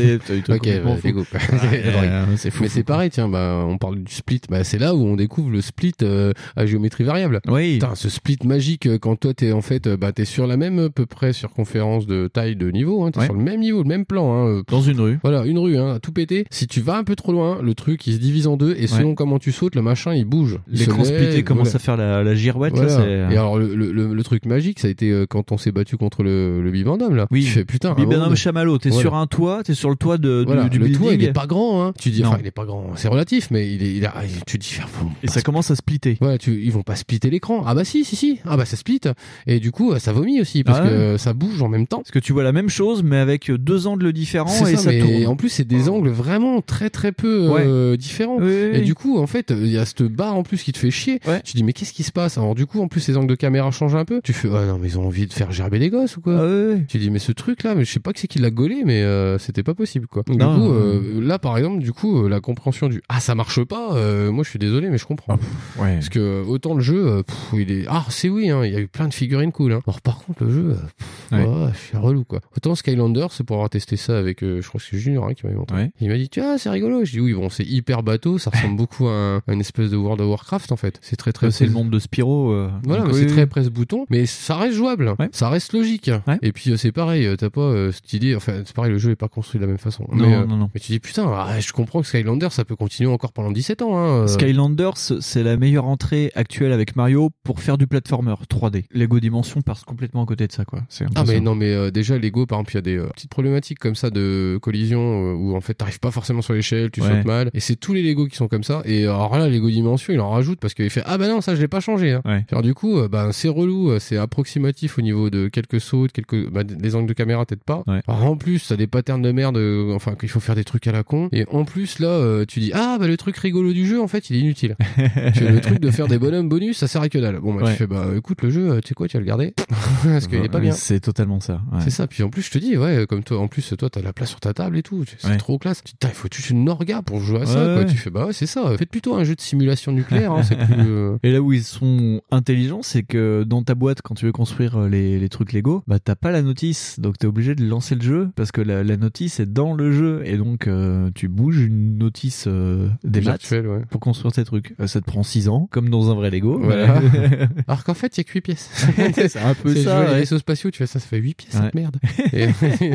C'est fou. Mais c'est pareil, tiens, bah, on parle du split. Bah, c'est là où on découvre le split euh, à géométrie variable. Oui. Putain, ce split magique, euh, quand toi t'es en fait, euh, bah, t'es sur la même à peu près circonférence de taille de niveau, hein, t'es Ouais. sur le même niveau, le même plan. Hein, euh, Dans une rue. voilà, une rue, hein, à tout péter. Si tu vas un peu trop loin, le truc il se divise en deux et selon comment tu sautes, le machin il bouge. Il L'écran splitté commence à faire la, la girouette. là, Voilà. c'est- euh, Et alors le, le, le, truc magique, ça a été euh, quand on s'est battu contre le, le Bivandom là. Oui. Tu fais putain. moment donné- Chamallow, t'es Voilà. sur un toit, t'es sur le toit de, du- Voilà, du le building. toit il est pas grand hein. Tu dis enfin il est pas grand, c'est relatif mais il est il a, tu dis ah, bon, Et ça commence à splitter. Ouais, tu, ils vont pas splitter l'écran. Ah bah si, si, si. Ah bah ça split. Et du coup, ça vomit aussi parce Ah que ça bouge en même temps. Parce que tu vois la même chose, mais avec deux angles différents et ça, ça, tourne. en plus c'est des angles vraiment très très peu euh, différents. Et du coup, en fait, il y a cette barre en plus qui te fait chier. Ouais. Tu dis mais qu'est-ce qui se passe? Alors du coup, en plus les angles de caméra changent un peu. Tu fais ah non mais ils ont envie de faire gerber les gosses ou quoi? Ah ouais, ouais. Tu dis mais ce truc là, mais je sais pas que c'est qui l'a gaulé, mais euh, c'était pas possible quoi. Donc, Non, du coup, euh, là par exemple, du coup, euh, la compréhension du ah ça marche pas. euh, moi je suis désolé, mais je comprends. Ouais. Parce que euh, autant le jeu, pff, il est ah c'est oui, hein, il y a eu plein de figurines cool. Hein. Alors par contre le jeu, pff, Ouais. ouais, c'est relou quoi. Autant Skylander, c'est pour avoir testé ça avec, je crois que c'est Junior hein, qui m'avait montré. Ouais. Il m'a dit tu vois c'est rigolo. Je dis oui bon c'est hyper bateau, ça ressemble beaucoup à, un- à une espèce de World of Warcraft en fait. C'est très très c'est le monde de Spyro. euh, Voilà, oui, c'est oui. très presse-bouton, mais ça reste jouable, Ouais. ça reste logique. Ouais. Et puis euh, c'est pareil, euh, t'as pas euh, cette idée, enfin c'est pareil, le jeu est pas construit de la même façon. Non, mais, euh, non, non. mais tu dis putain, ah, je comprends que Skylander ça peut continuer encore pendant 17 ans. Hein, euh. Skylanders, c'est la meilleure entrée actuelle avec Mario pour faire du platformer 3D. Lego Dimension passe complètement à côté de ça, quoi. Ah mais non mais euh, déjà Lego par exemple il y a des euh, petites problématiques comme ça de collision euh, où en fait t'arrives pas forcément sur l'échelle, tu Ouais. sautes mal et c'est tous les Lego qui sont comme ça et alors là Lego Dimension il en rajoute parce qu'il fait ah bah non ça je l'ai pas changé hein. Ouais. Alors du coup euh, bah, c'est relou, euh, c'est approximatif au niveau de quelques sauts, de quelques bah, des angles de caméra peut-être pas. Ouais. Alors, en plus t'as des patterns de merde euh, enfin qu'il faut faire des trucs à la con et en plus là tu dis ah bah le truc rigolo du jeu en fait il est inutile. Tu le truc de faire des bonhommes bonus ça sert à que dalle. Bon bah Ouais. tu fais bah écoute le jeu tu sais quoi tu vas le garder parce qu'il est pas bien. C'est totalement ça. C'est ça. Puis en plus, je te dis, ouais, comme toi, en plus, toi, t'as la place sur ta table et tout. C'est trop classe. Tu il faut toute une orga pour jouer à ça, quoi. Tu fais, bah ouais, c'est ça. Faites plutôt un jeu de simulation nucléaire, hein, c'est plus. Euh, Et là où ils sont intelligents, c'est que dans ta boîte, quand tu veux construire euh, les, les trucs Lego, bah t'as pas la notice, donc t'es obligé de lancer le jeu parce que la, la notice est dans le jeu et donc euh, tu bouges une notice euh, des maths virtuel, ouais. pour construire tes trucs. Euh, ça te prend 6 ans, comme dans un vrai Lego. Voilà. Alors qu'en fait, il y a que 8 pièces. c'est un peu ça. à les ouais. vaisseaux spatiaux, tu fais ça, ça fait 8 pièces, Ouais. cette merde. Et-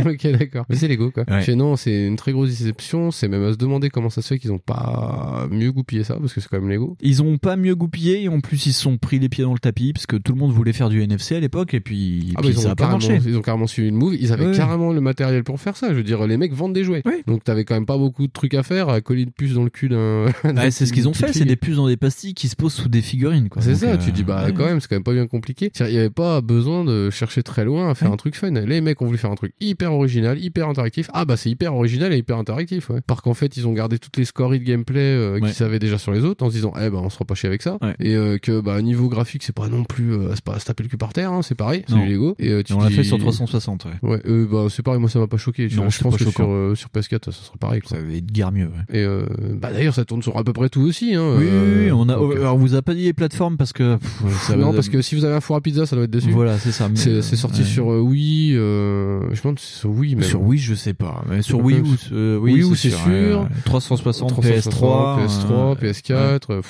ok, d'accord. Mais c'est Lego, quoi. Ouais. Fais, non, c'est une très grosse déception. C'est même à se demander comment ça se fait qu'ils ont pas mieux goupillé ça, parce que c'est quand même Lego. Ils ont pas mieux goupillé et en plus ils se sont pris les pieds dans le tapis parce que tout le monde voulait faire du NFC à l'époque et puis, Ah puis bah, ils, ça ont a pas carrément, marché. ils ont carrément suivi le move. Ils avaient Ouais. carrément le matériel pour faire ça. Je veux dire, les mecs vendent des jouets. Ouais. Donc t'avais quand même pas beaucoup de trucs à faire. À coller une puce dans le cul d'un. Ouais, c'est ce qu'ils ont fait, c'est des puces dans des pastilles qui se posent sous des figurines. quoi. C'est ça, euh, tu dis bah ouais. quand même c'est quand même pas bien compliqué. Il y avait pas besoin de chercher très loin à faire un truc fun. Les mecs ont voulu faire un truc hyper original, hyper interactif. Ah bah c'est hyper original et hyper interactif, ouais. Parce qu'en fait, ils ont gardé toutes les scories de gameplay euh, qu'ils savaient déjà sur les autres en se disant, eh ben on se pas chier avec ça. Et euh, que bah niveau graphique, c'est pas non plus, euh, c'est pas à se taper le cul par terre, hein, c'est pareil, c'est Lego. Et euh, tu on l'a dis- fait sur 360, ouais. Ouais, euh, bah c'est pareil, moi ça m'a pas choqué. Non, je pense que choquant. sur, euh, sur PS4, ça serait pareil. Quoi. Ça va être guère mieux. ouais. Et euh, bah d'ailleurs, ça tourne sur à peu près tout aussi. Hein, Oui, oui, oui, on a. donc, euh, Alors, on vous a pas dit les plateformes parce que. pff, ça non, va- parce que si vous avez un four à pizza, ça doit être dessus. Voilà, c'est ça. mais- C'est sorti sur Wii. Euh, je c'est sur Wii. Même. Sur Wii, je sais pas. Mais sur Wii pas U, comme- euh, Wii U, c'est sûr. ouais. 360, 360, PS3. PS3, euh, PS4.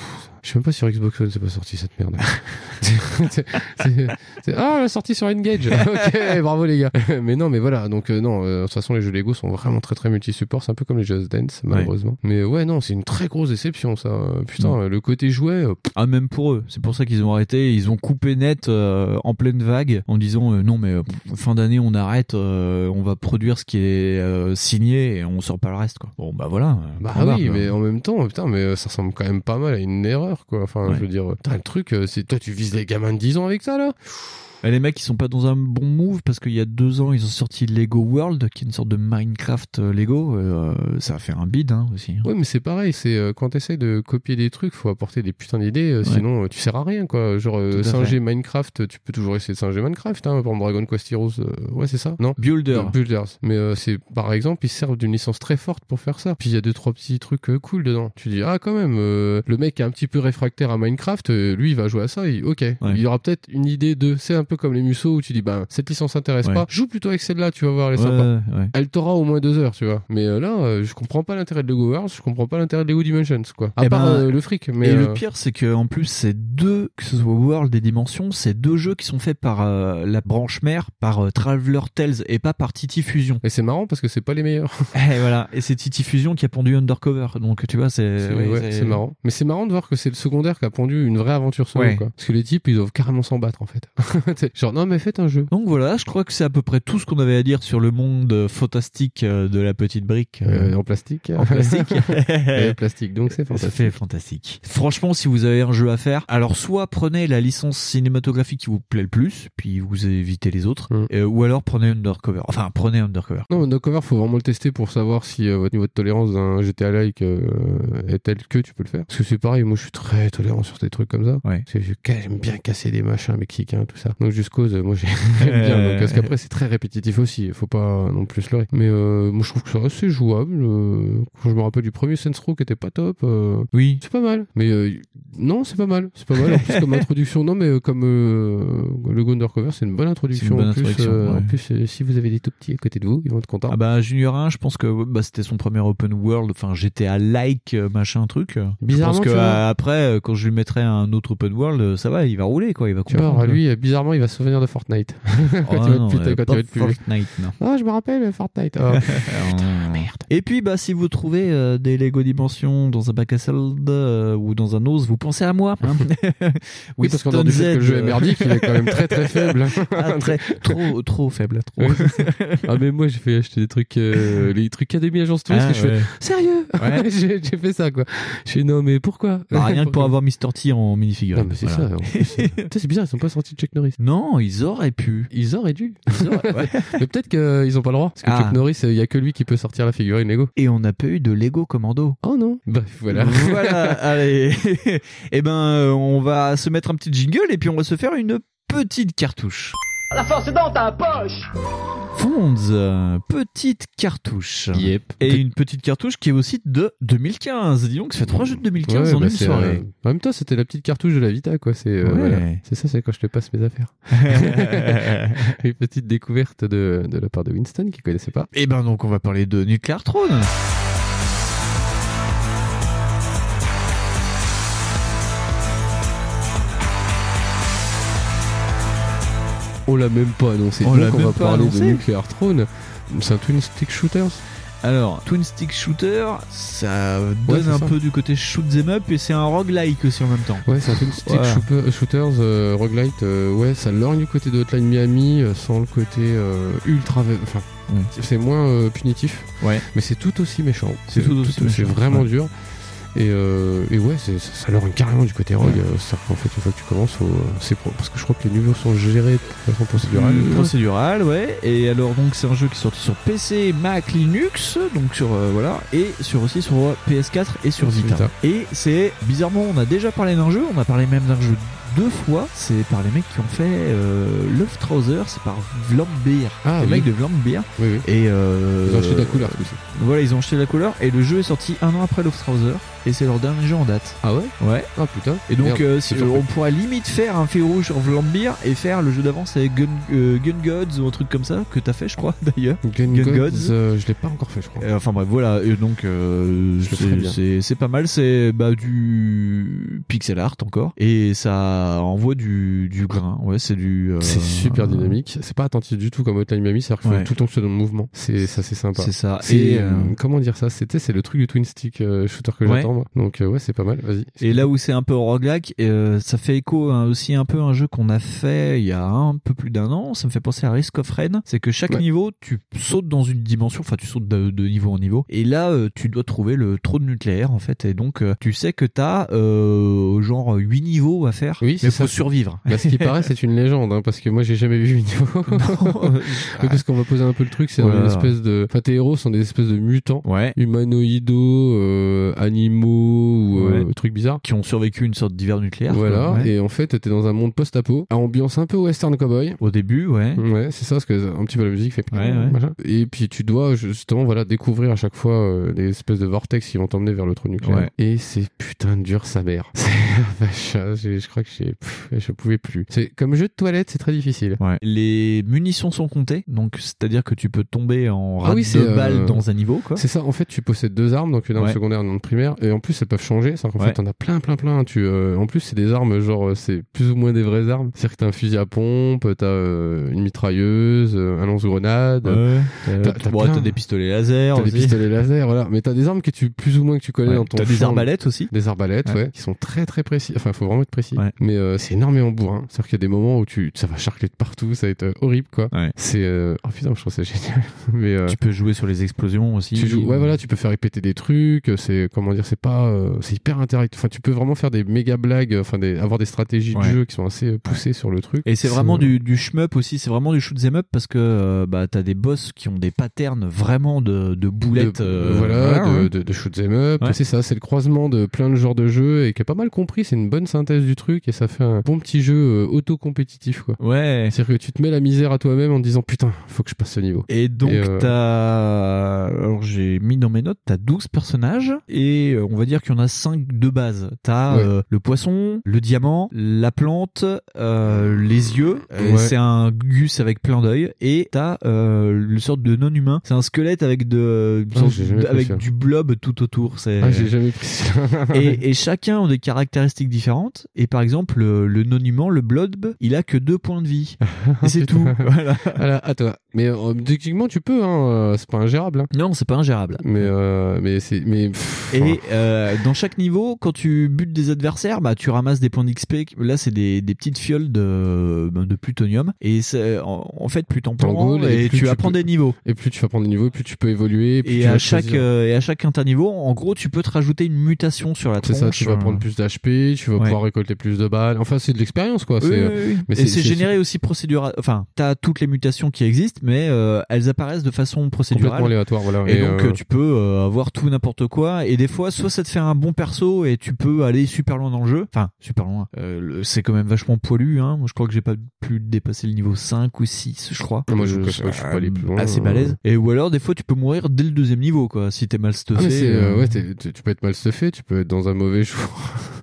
Je sais même pas si sur Xbox One c'est pas sorti cette merde. C'est- c'est- c'est- ah, la sortie sur Engage. ok, bravo les gars. mais non, mais voilà. Donc euh, non, euh, de toute façon les jeux Lego sont vraiment très très multi-support. C'est un peu comme les Just Dance malheureusement. Mais ouais, non, c'est une très grosse déception ça. Putain, le côté jouet. euh, Ah, même pour eux. C'est pour ça qu'ils ont arrêté. Ils ont coupé net euh, en pleine vague en disant non, mais pff, fin d'année, on arrête. euh, on va produire ce qui est euh, signé et on sort pas le reste. Quoi. Bon, bah voilà. Bah oui, mais en même temps, putain, mais ça ressemble quand même pas mal à une erreur, quoi. Enfin, Ouais. je veux dire, putain, le truc, euh, c'est toi, tu vises les gamins de 10 ans avec ça, là? Les mecs, ils sont pas dans un bon move parce qu'il y a deux ans, ils ont sorti Lego World, qui est une sorte de Minecraft euh, Lego. euh, ça a fait un bid hein, aussi. Ouais, mais c'est pareil, c'est euh, quand t'essayes de copier des trucs, faut apporter des putains d'idées, euh, sinon tu sers à rien, quoi. Genre, singer. Minecraft, tu peux toujours essayer de singer Minecraft, hein, exemple, Dragon Quest Heroes, ouais, c'est ça, non? Builder. Builders. Mais euh, c'est, par exemple, ils servent d'une licence très forte pour faire ça. Puis il y a deux, trois petits trucs cool dedans. Tu dis, ah, quand même, euh, le mec est un petit peu réfractaire à Minecraft, lui, il va jouer à ça, il- ok. Il y aura peut-être une idée de, c'est un peu comme les Musso où tu dis, bah, cette licence intéresse Ouais. pas, joue plutôt avec celle-là, tu vas voir, elle est Ouais, sympa. ouais. Elle t'aura au moins deux heures, tu vois. Mais euh, là, euh, je comprends pas l'intérêt de Lego Wars, je comprends pas l'intérêt de Lego Dimensions, quoi. À Eh part ben, euh, le fric, mais. et euh, le pire, c'est que en plus, c'est deux, que ce soit World et Dimension, c'est deux jeux qui sont faits par euh, la branche mère, par euh, Traveler Tales et pas par Titi Fusion. Et c'est marrant parce que c'est pas les meilleurs. Et voilà, et c'est Titi Fusion qui a pondu Undercover. Donc tu vois, c'est C'est marrant. Mais c'est marrant de voir que c'est le secondaire qui a pondu une vraie aventure solo, quoi. Parce que les types, ils doivent carrément s'en battre, en fait. C'est Genre, non, mais faites un jeu. Donc voilà, je crois que c'est à peu près tout ce qu'on avait à dire sur le monde fantastique euh, de la petite brique. euh, Euh, en plastique. en plastique. Et plastique, donc c'est Ça fantastique. fait fantastique. Franchement, si vous avez un jeu à faire, alors soit prenez la licence cinématographique qui vous plaît le plus, puis vous évitez les autres, Mm. euh, ou alors prenez Undercover. Enfin, prenez Undercover. Non, Undercover, faut vraiment le tester pour savoir si euh, votre niveau de tolérance d'un GTA-like est tel que tu peux le faire. Parce que c'est pareil, moi je suis très tolérant sur des trucs comme ça. Ouais. J'aime bien casser des machins mexicains, tout ça. Donc juste cause, euh, moi j'ai- j'aime bien. Donc, parce qu'après c'est très répétitif aussi, faut pas non plus leurrer. Mais euh, moi je trouve que c'est assez jouable. euh, quand je me rappelle du premier Saints Row qui était pas top, euh, Oui. c'est pas mal. Mais euh, non, c'est pas mal. C'est pas mal. En plus comme introduction, non mais euh, comme euh, le Go Undercover, c'est une bonne introduction. bonne en plus, introduction, euh, en plus euh, si vous avez des tout petits à côté de vous, ils vont être contents. Ah bah Junior 1, je pense que bah, c'était son premier open world, enfin GTA like euh, machin truc. Bizarrement, je pense que euh, après euh, quand je lui mettrai un autre open world, euh, ça va, il va rouler quoi, il va Tu vois, comprendre. lui, euh, bizarrement, il va se souvenir de Fortnite. Oh, quand il va non, être plus- euh, quand il va être plus vieux. Fortnite, non. Ah, je me rappelle Fortnite. Ah. merde. Et puis, bah, si vous trouvez euh, des Lego Dimensions dans un bac à solde euh, ou dans un os, vous pensez à moi. Hein Oui, parce qu'on a que le jeu est merdique, il est quand même très très faible. Ah, très, trop, trop faible, trop. Ça. ah mais moi j'ai fait acheter des trucs euh, les trucs Academy Agence Touriste Ah, je ouais. fais sérieux? Ouais. j'ai fait ça quoi je fais non mais pourquoi? Bah, rien que pour avoir Mr. T en minifigure. non mais c'est ça plus. Putain, c'est bizarre ils sont pas sortis de Chuck Norris Non, ils auraient pu. ils auraient dû Ils auraient- ouais. mais peut-être qu'ils ont pas le droit parce que Ah. Chuck Norris il y a que lui qui peut sortir la figurine Lego Et on n'a pas eu de Lego Commando. oh non bref voilà Voilà, allez. Eh ben, euh, on va se mettre un petit jingle et puis on va se faire une petite cartouche. La force est dans ta poche Fonds, euh, petite cartouche. Yep. Et une petite cartouche qui est aussi de 2015. Dis donc, ça fait trois jeux de 2015 Ouais, en bah, une soirée. euh, en même temps c'était la petite cartouche de la Vita quoi c'est euh, Ouais. voilà. c'est ça c'est quand je te passe mes affaires une petite découverte de, de la part de Winston qui connaissait pas Et ben donc, on va parler de Nuclear Throne. On l'a même pas annoncé. On Donc on va parler annoncé. de Nuclear Throne. C'est un twin stick shooter. Alors, Twin Stick Shooter, ça donne un ça. peu du côté shoot them up et c'est un roguelike aussi en même temps. Ouais, c'est un twin stick Voilà. shooter- shooters euh, roguelite. euh, ouais, ça lorgne du côté de Hotline Miami euh, sans le côté euh, ultra. Enfin, Mm. c'est moins euh, punitif. Ouais. Mais c'est tout aussi méchant. C'est tout aussi C'est méchant, vraiment ouais. dur. Et, euh, et ouais, ça, ça leur carrément du côté rogue. euh, C'est-à-dire qu'en fait, une fois que tu commences, faut, euh, c'est pro- parce que je crois que les niveaux sont gérés de façon procédurale. Euh, procédural, ouais. Et alors donc c'est un jeu qui est sorti sur PC, Mac, Linux, donc sur euh, voilà, et sur aussi sur PS4 et sur Vita. Vita. Et c'est bizarrement, on a déjà parlé d'un jeu, on a parlé même d'un jeu deux fois. C'est par les mecs qui ont fait euh, Love Trouser, c'est par Vlambeer, Ah, les oui. mecs de Vlambeer. Oui, oui. Et euh, Ils ont acheté de la couleur, coup-ci. Voilà, ils ont acheté de la couleur et le jeu est sorti un an après Love Trouser et c'est leur dernier jeu en date. Ah ouais? Ouais. Ah putain. Et donc, Merde, euh, si- on pourrait limite faire un fil rouge sur Vlambeer et faire le jeu d'avant, c'est Gun, euh, Gun Gods ou un truc comme ça que t'as fait, je crois, d'ailleurs. Gun, Gun Gods, Gods. euh, je l'ai pas encore fait, je crois. Euh, Enfin bref, voilà. Et donc, euh, c'est- pas mal. C'est bah, du pixel art encore. Et ça envoie du, du grain. Ouais, c'est du. euh, C'est super dynamique. C'est pas attentif du tout comme Hotline Miami, c'est-à-dire qu'il faut Ouais. tout le temps que tu sois dans le mouvement. C'est ça, c'est sympa. C'est ça. Et, euh, comment dire ça? C'était c'est le truc du twin stick shooter que Ouais. j'attends. Moi. Donc euh, ouais, c'est pas mal. Vas-y. Et là où c'est un peu roguelike, euh, ça fait écho à aussi un peu un jeu qu'on a fait il y a un peu plus d'un an. Ça me fait penser à Risk of Rain. C'est que chaque Ouais. niveau, tu sautes dans une dimension, enfin tu sautes de, de niveau en niveau. Et là, euh, tu dois trouver le trône nucléaire en fait. Et donc, tu sais que t'as euh, genre 8 niveaux à faire. Oui, mais faut ça. survivre. Bah, ce qui paraît, c'est une légende, hein, parce que moi, j'ai jamais vu une vidéo. Mais parce qu'on va poser un peu le truc, c'est Voilà. une espèce de. Enfin, tes héros sont des espèces de mutants, Ouais. humanoïdaux, euh, animaux ou euh, Ouais. trucs bizarres. Qui ont survécu une sorte d'hiver nucléaire. Voilà, quoi. Et en fait, t'es dans un monde post-apo, à ambiance un peu western cowboy. Au début, ouais. Ouais, c'est ça, parce que un petit peu la musique fait. Ouais, ouais. machin. Et puis tu dois justement voilà découvrir à chaque fois euh, des espèces de vortex qui vont t'emmener vers le trou nucléaire. Ouais. Et c'est putain de dur sa mère. Hein, je crois que j'ai, je pouvais plus. C'est comme jeu de toilette, c'est très difficile. Ouais. Les munitions sont comptées, donc c'est-à-dire que tu peux tomber en Ah rate oui, de c'est, euh, balles dans un niveau, quoi. C'est ça, en fait, tu possèdes deux armes, donc une arme Ouais. secondaire et une arme primaire, et en plus, elles peuvent changer. C'est-à-dire qu'en Ouais. fait, t'en as plein, plein, plein. Tu, euh, en plus, c'est des armes, genre, euh, c'est plus ou moins des vraies armes. C'est-à-dire que t'as un fusil à pompe, t'as euh, une mitrailleuse, euh, un lance-grenade. Ouais. T'as- t'as Bon, plein. t'as des pistolets laser T'as des pistolets laser, voilà. Mais t'as des armes que tu plus ou moins que tu connais Ouais. dans ton T'as des arbalètes aussi. Des arbalètes, ouais. Qui sont très très précis. Enfin, faut vraiment être précis. Mais euh, c'est énormément bourrin. C'est-à-dire qu'il y a des moments où tu, ça va charcler de partout, ça va être horrible, quoi. C'est, oh putain, je trouve ça génial. Mais Tu peux jouer sur les explosions aussi. tu joues, ouais, voilà, tu peux faire répéter des trucs. C'est, comment dire, c'est pas, euh, c'est hyper interactif. Enfin, tu peux vraiment faire des méga blagues, enfin, des, avoir des stratégies Ouais. de jeu qui sont assez euh, poussées sur le truc. Et c'est vraiment du, du shmup aussi, c'est vraiment du shoot 'em up parce que euh, bah t'as des boss qui ont des patterns vraiment de, de boulettes. de, euh, voilà, de, ouais. de, de shoot 'em up. Ouais. C'est ça, c'est le croisement de plein de genres de jeux et qui a pas mal compris. C'est une bonne synthèse du truc et ça fait un bon petit jeu euh, auto-compétitif, quoi. Ouais. C'est-à-dire que tu te mets la misère à toi-même en disant putain, faut que je passe ce niveau. Et donc euh, t'as alors j'ai mis dans mes notes t'as 12 personnages et euh, on va dire qu'il y en a 5 de base. T'as Ouais. euh, le poisson, le diamant, la plante, euh, les yeux. Euh, Ouais. C'est un gus avec plein d'œil et t'as le sorte de non humain. C'est un squelette avec de Ah, avec du blob tout autour. C'est Ah, j'ai jamais pris ça. et, et chacun ont des caractéristiques différentes. Et par exemple, le, le non-humain, le blob, il a que deux points de vie. Et c'est tout. Voilà. Voilà, à toi. Mais euh, techniquement, tu peux, hein. euh, C'est pas ingérable. Hein. Non, c'est pas ingérable. Mais, euh, mais c'est, mais. pff, Et euh, dans chaque niveau, quand tu butes des adversaires, bah tu ramasses des points d'XP. Là, c'est des, des petites fioles de, ben, de plutonium. Et c'est- en, en fait, plus t'en prends et, et plus tu tu apprends peux- des niveaux. Et plus tu vas prendre des niveaux, plus tu peux évoluer. plus Et tu à chaque euh, et à chaque interniveau, en gros, tu peux te rajouter une mutation sur la C'est tronche. ça, tu vas prendre plus d'HP, tu vas Ouais. pouvoir récolter plus de balles. Enfin, c'est de l'expérience, quoi. Oui, c'est, oui, oui. mais et c'est généré aussi procédural. Enfin, t'as toutes les mutations qui existent, mais euh, elles apparaissent de façon procédurale. complètement aléatoire, voilà. Et, donc euh, euh, tu peux euh, avoir tout n'importe quoi et des fois soit ça te fait un bon perso et tu peux aller super loin dans le jeu enfin super loin c'est quand même vachement poilu hein moi je crois que j'ai pas pu dépasser le niveau 5 ou 6 je crois Moi, je je suis pas allé plus loin, assez balèze et ou alors des fois tu peux mourir dès le deuxième niveau quoi si t'es mal Ah, stuffé euh, ouais, tu peux être mal stuffé, tu peux être dans un mauvais jour.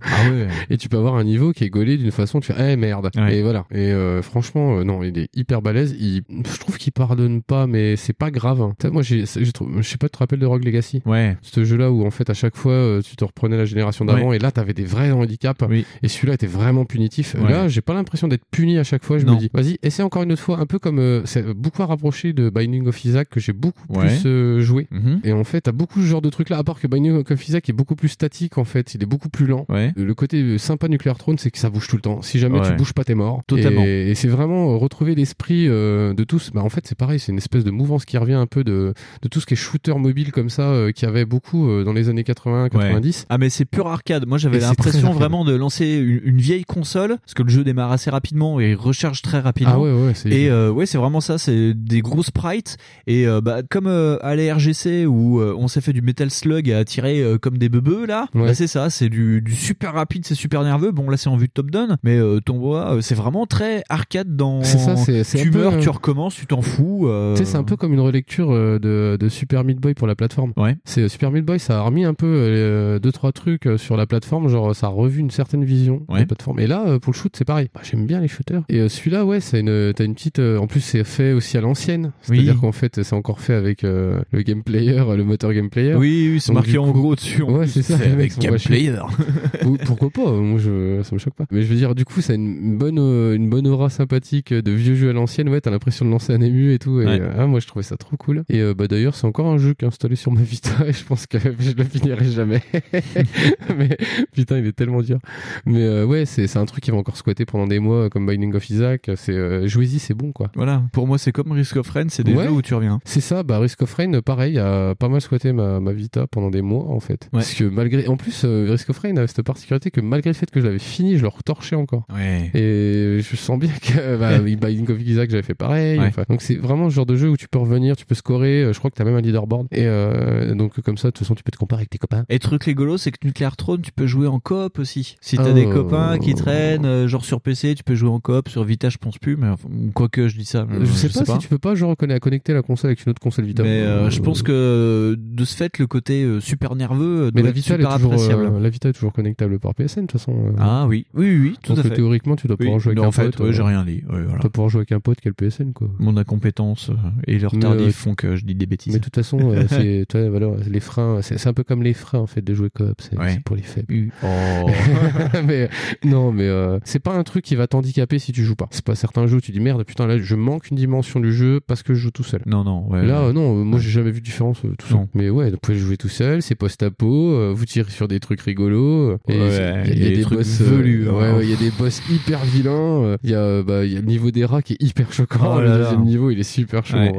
ah ouais et tu peux avoir un niveau qui est gaulé d'une façon, tu fais, eh merde. Ouais. Et voilà. Et franchement, non, il est hyper balèze. Il, je trouve qu'il pardonne pas, mais c'est pas grave. hein. Moi, j'ai, je sais pas, tu te rappelles de Rogue Legacy? Ouais Ce jeu-là où en fait à chaque fois euh, tu te reprenais la génération d'avant et là t'avais des vrais handicaps Oui. et celui-là était vraiment punitif. Ouais. Là, j'ai pas l'impression d'être puni à chaque fois. Je Non. me dis, vas-y, essaie encore une autre fois, un peu comme euh, c'est beaucoup à rapprocher de Binding of Isaac que j'ai beaucoup Ouais. plus euh, joué. Mhm. Et en fait, t'as beaucoup ce genre de trucs là, à part que Binding of Isaac est beaucoup plus statique en fait, il est beaucoup plus lent. Le côté sympa Nuclear Throne, c'est que ça bouge tout le temps. Si jamais tu bouges pas, t'es mort. Totalement. Et, et c'est vraiment euh, retrouver l'esprit euh, de tous. Bah, en fait, c'est pareil, c'est une espèce de mouvance qui revient un peu de, de tout ce qui est shooter mobile comme ça, euh, qui avait beaucoup euh, dans les années 80, 90. Ah mais c'est pur arcade. Moi j'avais l'impression vraiment de lancer une, une vieille console parce que le jeu démarre assez rapidement et recharge très rapidement. Ah ouais, ouais, c'est Et euh, ouais, c'est vraiment ça, c'est des gros sprites et euh, bah comme euh, à la RGC où euh, on s'est fait du Metal Slug à tirer euh, comme des bebeux là, Ouais. bah, c'est ça, c'est du, du super rapide, c'est super nerveux. Bon là c'est en vue de top down, mais euh, ton euh, c'est vraiment très arcade dans C'est ça, c'est- c'est tu un peu, meurs, euh, tu recommences, tu t'en euh, Tu sais, c'est un peu comme une relecture euh, de, de Super Meat Boy pour la plateforme. Ouais. C'est Super Meat Boy, ça a remis un peu euh, deux trois trucs euh, sur la plateforme, genre ça a revu une certaine vision de la plateforme. Et là, euh, pour le shoot, c'est pareil. Bah, J'aime bien les shooters. Et euh, celui-là, ouais, c'est une, t'as une petite. euh, en plus, c'est fait aussi à l'ancienne. C'est-à-dire Oui. qu'en fait, c'est encore fait avec euh, le game player, euh, le moteur game player. Oui, oui, c'est marqué en gros dessus. en Ouais, c'est ça. Avec Game Player. Ou- Pourquoi pas Moi, je, ça me choque pas. Mais je veux dire, du coup, ça a une bonne, euh, une bonne aura sympathique de vieux jeux à l'ancienne. Ouais, t'as l'impression de lancer un ému et tout. Et, Ouais. euh, ah, moi, je trouvais ça trop cool. Et euh, bah d'ailleurs, c'est encore un jeu qui est installé sur ma Vita et je pense que je le finirai jamais. mais putain, il est tellement dur. Mais euh, ouais, c'est un truc qui va encore squatter pendant des mois, comme Binding of Isaac. C'est jouez-y, c'est bon quoi. Voilà, pour moi c'est comme Risk of Rain, c'est des Ouais. jeux où tu reviens. C'est ça, bah Risk of Rain, pareil, a pas mal squatté ma, ma Vita pendant des mois en fait. Ouais. Parce que malgré, en plus, Risk of Rain avait cette particularité que malgré le fait que je l'avais fini, je le retorchais encore. Et je sens bien que bah, Binding of Isaac, j'avais fait pareil. Enfin, donc c'est vraiment le genre de jeu où tu peux revenir, tu peux scorer. euh, Je crois que t'as même un leaderboard. Et euh, donc comme ça, de toute façon, tu peux te comparer avec tes copains. Et truc rigolo, c'est que Nuclear Throne, tu peux jouer en coop aussi. Si t'as Oh. des copains qui traînent, euh, genre sur PC, tu peux jouer en coop. Sur Vita, je pense plus, mais enfin, quoique je dis ça. euh, je sais pas si tu peux pas genre connecter la console avec une autre console Vita. Mais euh, je pense que de ce fait, le côté super nerveux Mais la Vita, super est toujours, appréciable. la Vita est toujours connectable par PSN de toute façon. Ah oui, oui, oui, oui, tout Donc, à fait. théoriquement, tu dois Oui, pouvoir jouer avec non, un en fait, pote. ouais, j'ai rien dit. Ouais, voilà. Tu dois pouvoir jouer avec un pote qui a le PSN quoi. Incompétence euh, et leur tardif euh, font que je dis des bêtises. Mais de toute façon, euh, c'est toi, les freins, c'est c'est un peu comme les freins en fait de jouer coop, c'est Ouais. c'est pour les faibles. Oh. mais non, mais euh, c'est pas un truc qui va t'handicaper si tu joues pas. C'est pas certains jeux où tu dis merde, putain là je manque une dimension du jeu parce que je joue tout seul. non, non, ouais. Là, non, moi j'ai jamais vu de différence tout seul. Non. Mais ouais, vous pouvez jouer tout seul, c'est post-apo, vous tirez sur des trucs rigolos. il y a, des boss velus, hein. il y a des boss hyper vilains. Il y a, bah, le niveau des rats qui est hyper choquant. Oh le là. Niveau, il est super chaud. Ouais.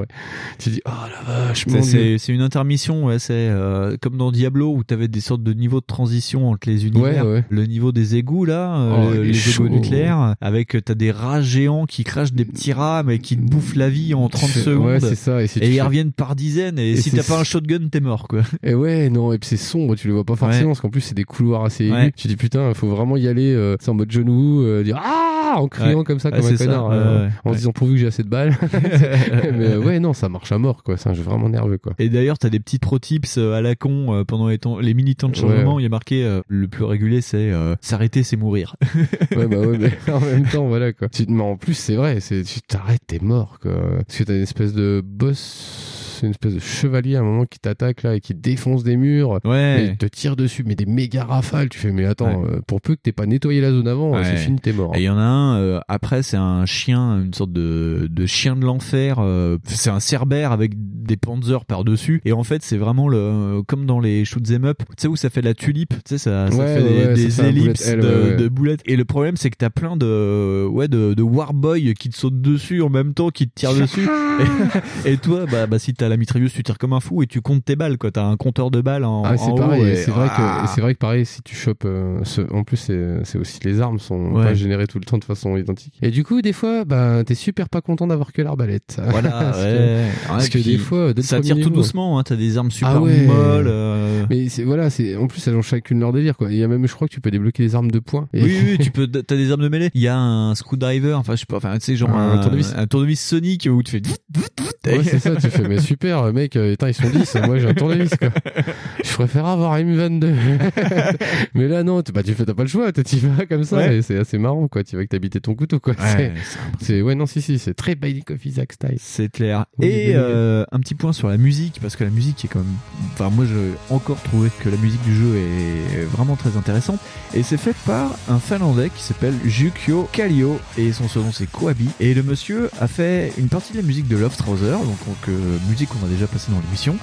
Tu dis, oh la vache, C'est- une intermission, ouais, c'est euh, comme dans Diablo où t'avais des sortes de niveaux de transition entre les univers. Ouais, ouais. Le niveau des égouts là, euh, Oh, les chaud. égouts nucléaires, avec euh, t'as des rats géants qui crachent des petits rats mais qui te bouffent la vie en 30 C'est- secondes. C'est ça. Et, si et tu ils fais- reviennent par dizaines et, Et si t'as pas un shotgun t'es mort quoi. Et ouais, non, et puis c'est sombre, tu le vois pas forcément, parce qu'en plus c'est des couloirs assez aigus. Tu dis putain, faut vraiment y aller, euh, c'est en mode genou, dire ah en criant Ouais. comme ça, Ah, comme un connard, euh, en se disant pourvu que j'ai assez de balles. Mais ouais, non, ça marche à mort, quoi. C'est un jeu vraiment nerveux, quoi. Et d'ailleurs, t'as des petits pro tips euh, à la con euh, pendant les, temps, les mini temps de changement. Il y a marqué euh, le plus régulier, c'est s'arrêter, c'est mourir. ouais, bah ouais, mais en même temps, voilà, quoi. Tu- mais en plus, c'est vrai, c'est, tu t'arrêtes, t'es mort, quoi. Parce que t'as une espèce de boss, une espèce de chevalier à un moment qui t'attaque, là, et qui défonce des murs. Ouais. Et te tire dessus, mais des méga rafales. Tu fais, mais attends, Ouais. euh, pour peu que t'aies pas nettoyé la zone avant, Ouais. c'est fini, t'es mort. Et il y en a un, euh, après, c'est un chien, une sorte de, de chien de l'enfer. euh, c'est un cerbère avec des panzers par-dessus. Et en fait, c'est vraiment le, comme dans les shoot 'em up, tu sais, où ça fait la tulipe, tu sais, ça, fait des, ouais, des ça fait un ellipses de, boulettes. Et le problème, c'est que t'as plein de, ouais, de, de warboy qui te sautent dessus en même temps, qui te tirent dessus. Et, et toi, bah, bah, si t'as la mitrailleuse, tu tires comme un fou et tu comptes tes balles, quoi. T'as un compteur de balles en, Ah, c'est en pareil, et c'est vrai Ah. que et c'est vrai que pareil si tu chopes euh, ce- en plus c'est aussi les armes sont Ouais. pas générées tout le temps de façon identique. Et du coup des fois bah t'es super pas content d'avoir que l'arbalète. Voilà, parce ouais. que, parce que des fois ça tire tout doucement, hein. T'as des armes super Ah ouais. molles. euh. Mais c'est voilà, c'est en plus elles ont chacune leur délire quoi. Il y a même je crois que tu peux débloquer des armes de poing. Et- Oui, oui, tu peux, t'as des armes de mêlée. Il y a un screwdriver, enfin, je sais pas, enfin, tu sais, genre Un un, tournevis. un tournevis Sonic où tu fais. Ouais, c'est ça, tu fais, mais super, mec, euh, ils sont 10, moi j'ai un tournevis, quoi. Je préfère avoir une 22. mais là, non, tu- bah, tu fais, t'as pas le choix, tu vas comme ça, Ouais. et c'est assez marrant, quoi. Tu vas avec t'habiter ton couteau, quoi. Ouais, C'est- ouais, non, si, si, c'est très Binding of Isaac style. C'est clair. Et euh, un petit point sur la musique, parce que la musique est quand même. Enfin, moi, j'ai encore trouvé que la musique du jeu est vraiment très intéressante. Et c'est fait par un Finlandais qui s'appelle Jukio Kallio, et son second c'est Koabi. Et le monsieur a fait une partie de la musique de Love Trouser, donc, donc, euh, musique qu'on a déjà passée dans l'émission.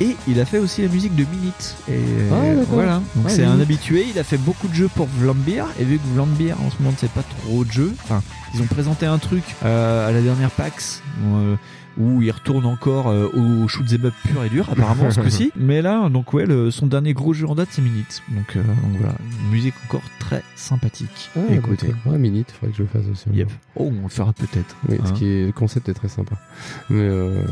Et il a fait aussi la musique de Minute. Et Ah, d'accord. voilà. Donc c'est un habitué. Il a fait beaucoup de jeux pour Vlambeer. Et vu que Vlambeer en ce moment ne fait pas trop de jeux, enfin, ils ont présenté un truc euh, à la dernière PAX. euh, où il retourne encore euh, au shoot 'em up pur et dur apparemment ce coup-ci mais là donc ouais le- son dernier gros jeu en date c'est Minute donc, euh, donc voilà une musique encore très sympathique Ah, écoutez. Ouais, Minute, faudrait que je le fasse aussi. Yep. oh on le fera peut-être Oui, hein. ce qui est, le concept est très sympa. Mais, euh,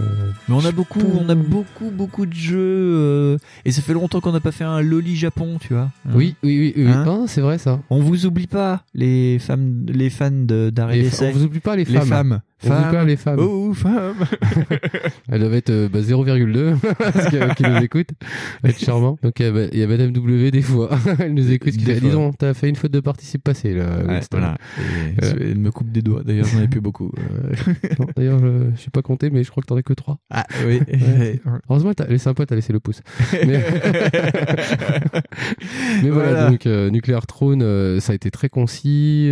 Mais on a beaucoup, on a beaucoup, beaucoup de jeux euh, et ça fait longtemps qu'on n'a pas fait un Loli Japon, tu vois. Hein Oui, oui, oui, oui. Hein Ah, c'est vrai ça. On vous oublie pas, les femmes, les fans de- d'arrêt d'essai. on vous oublie pas les Les femmes. On Femmes. pas les femmes. Oh, femmes. Elle doit être euh, bah, 0,2 parce que- qui nous écoute. Elle être charmant. Donc il y a- il y, a Madame W des fois. Elle nous écoute. Qui Des dit, fois. Dis donc, t'as fait une faute de participe passé là. Ouais, Winston. voilà. Et Euh, Elle me coupe des doigts. D'ailleurs, j'en ai plus beaucoup. D'ailleurs, je je sais pas compter, mais je crois que t'en as que 3. Ah oui. Ouais. Heureusement, t'as- est sympa, t'as laissé le pouce. Mais, Mais voilà, Voilà. donc euh, Nuclear Throne, euh, ça a été très concis.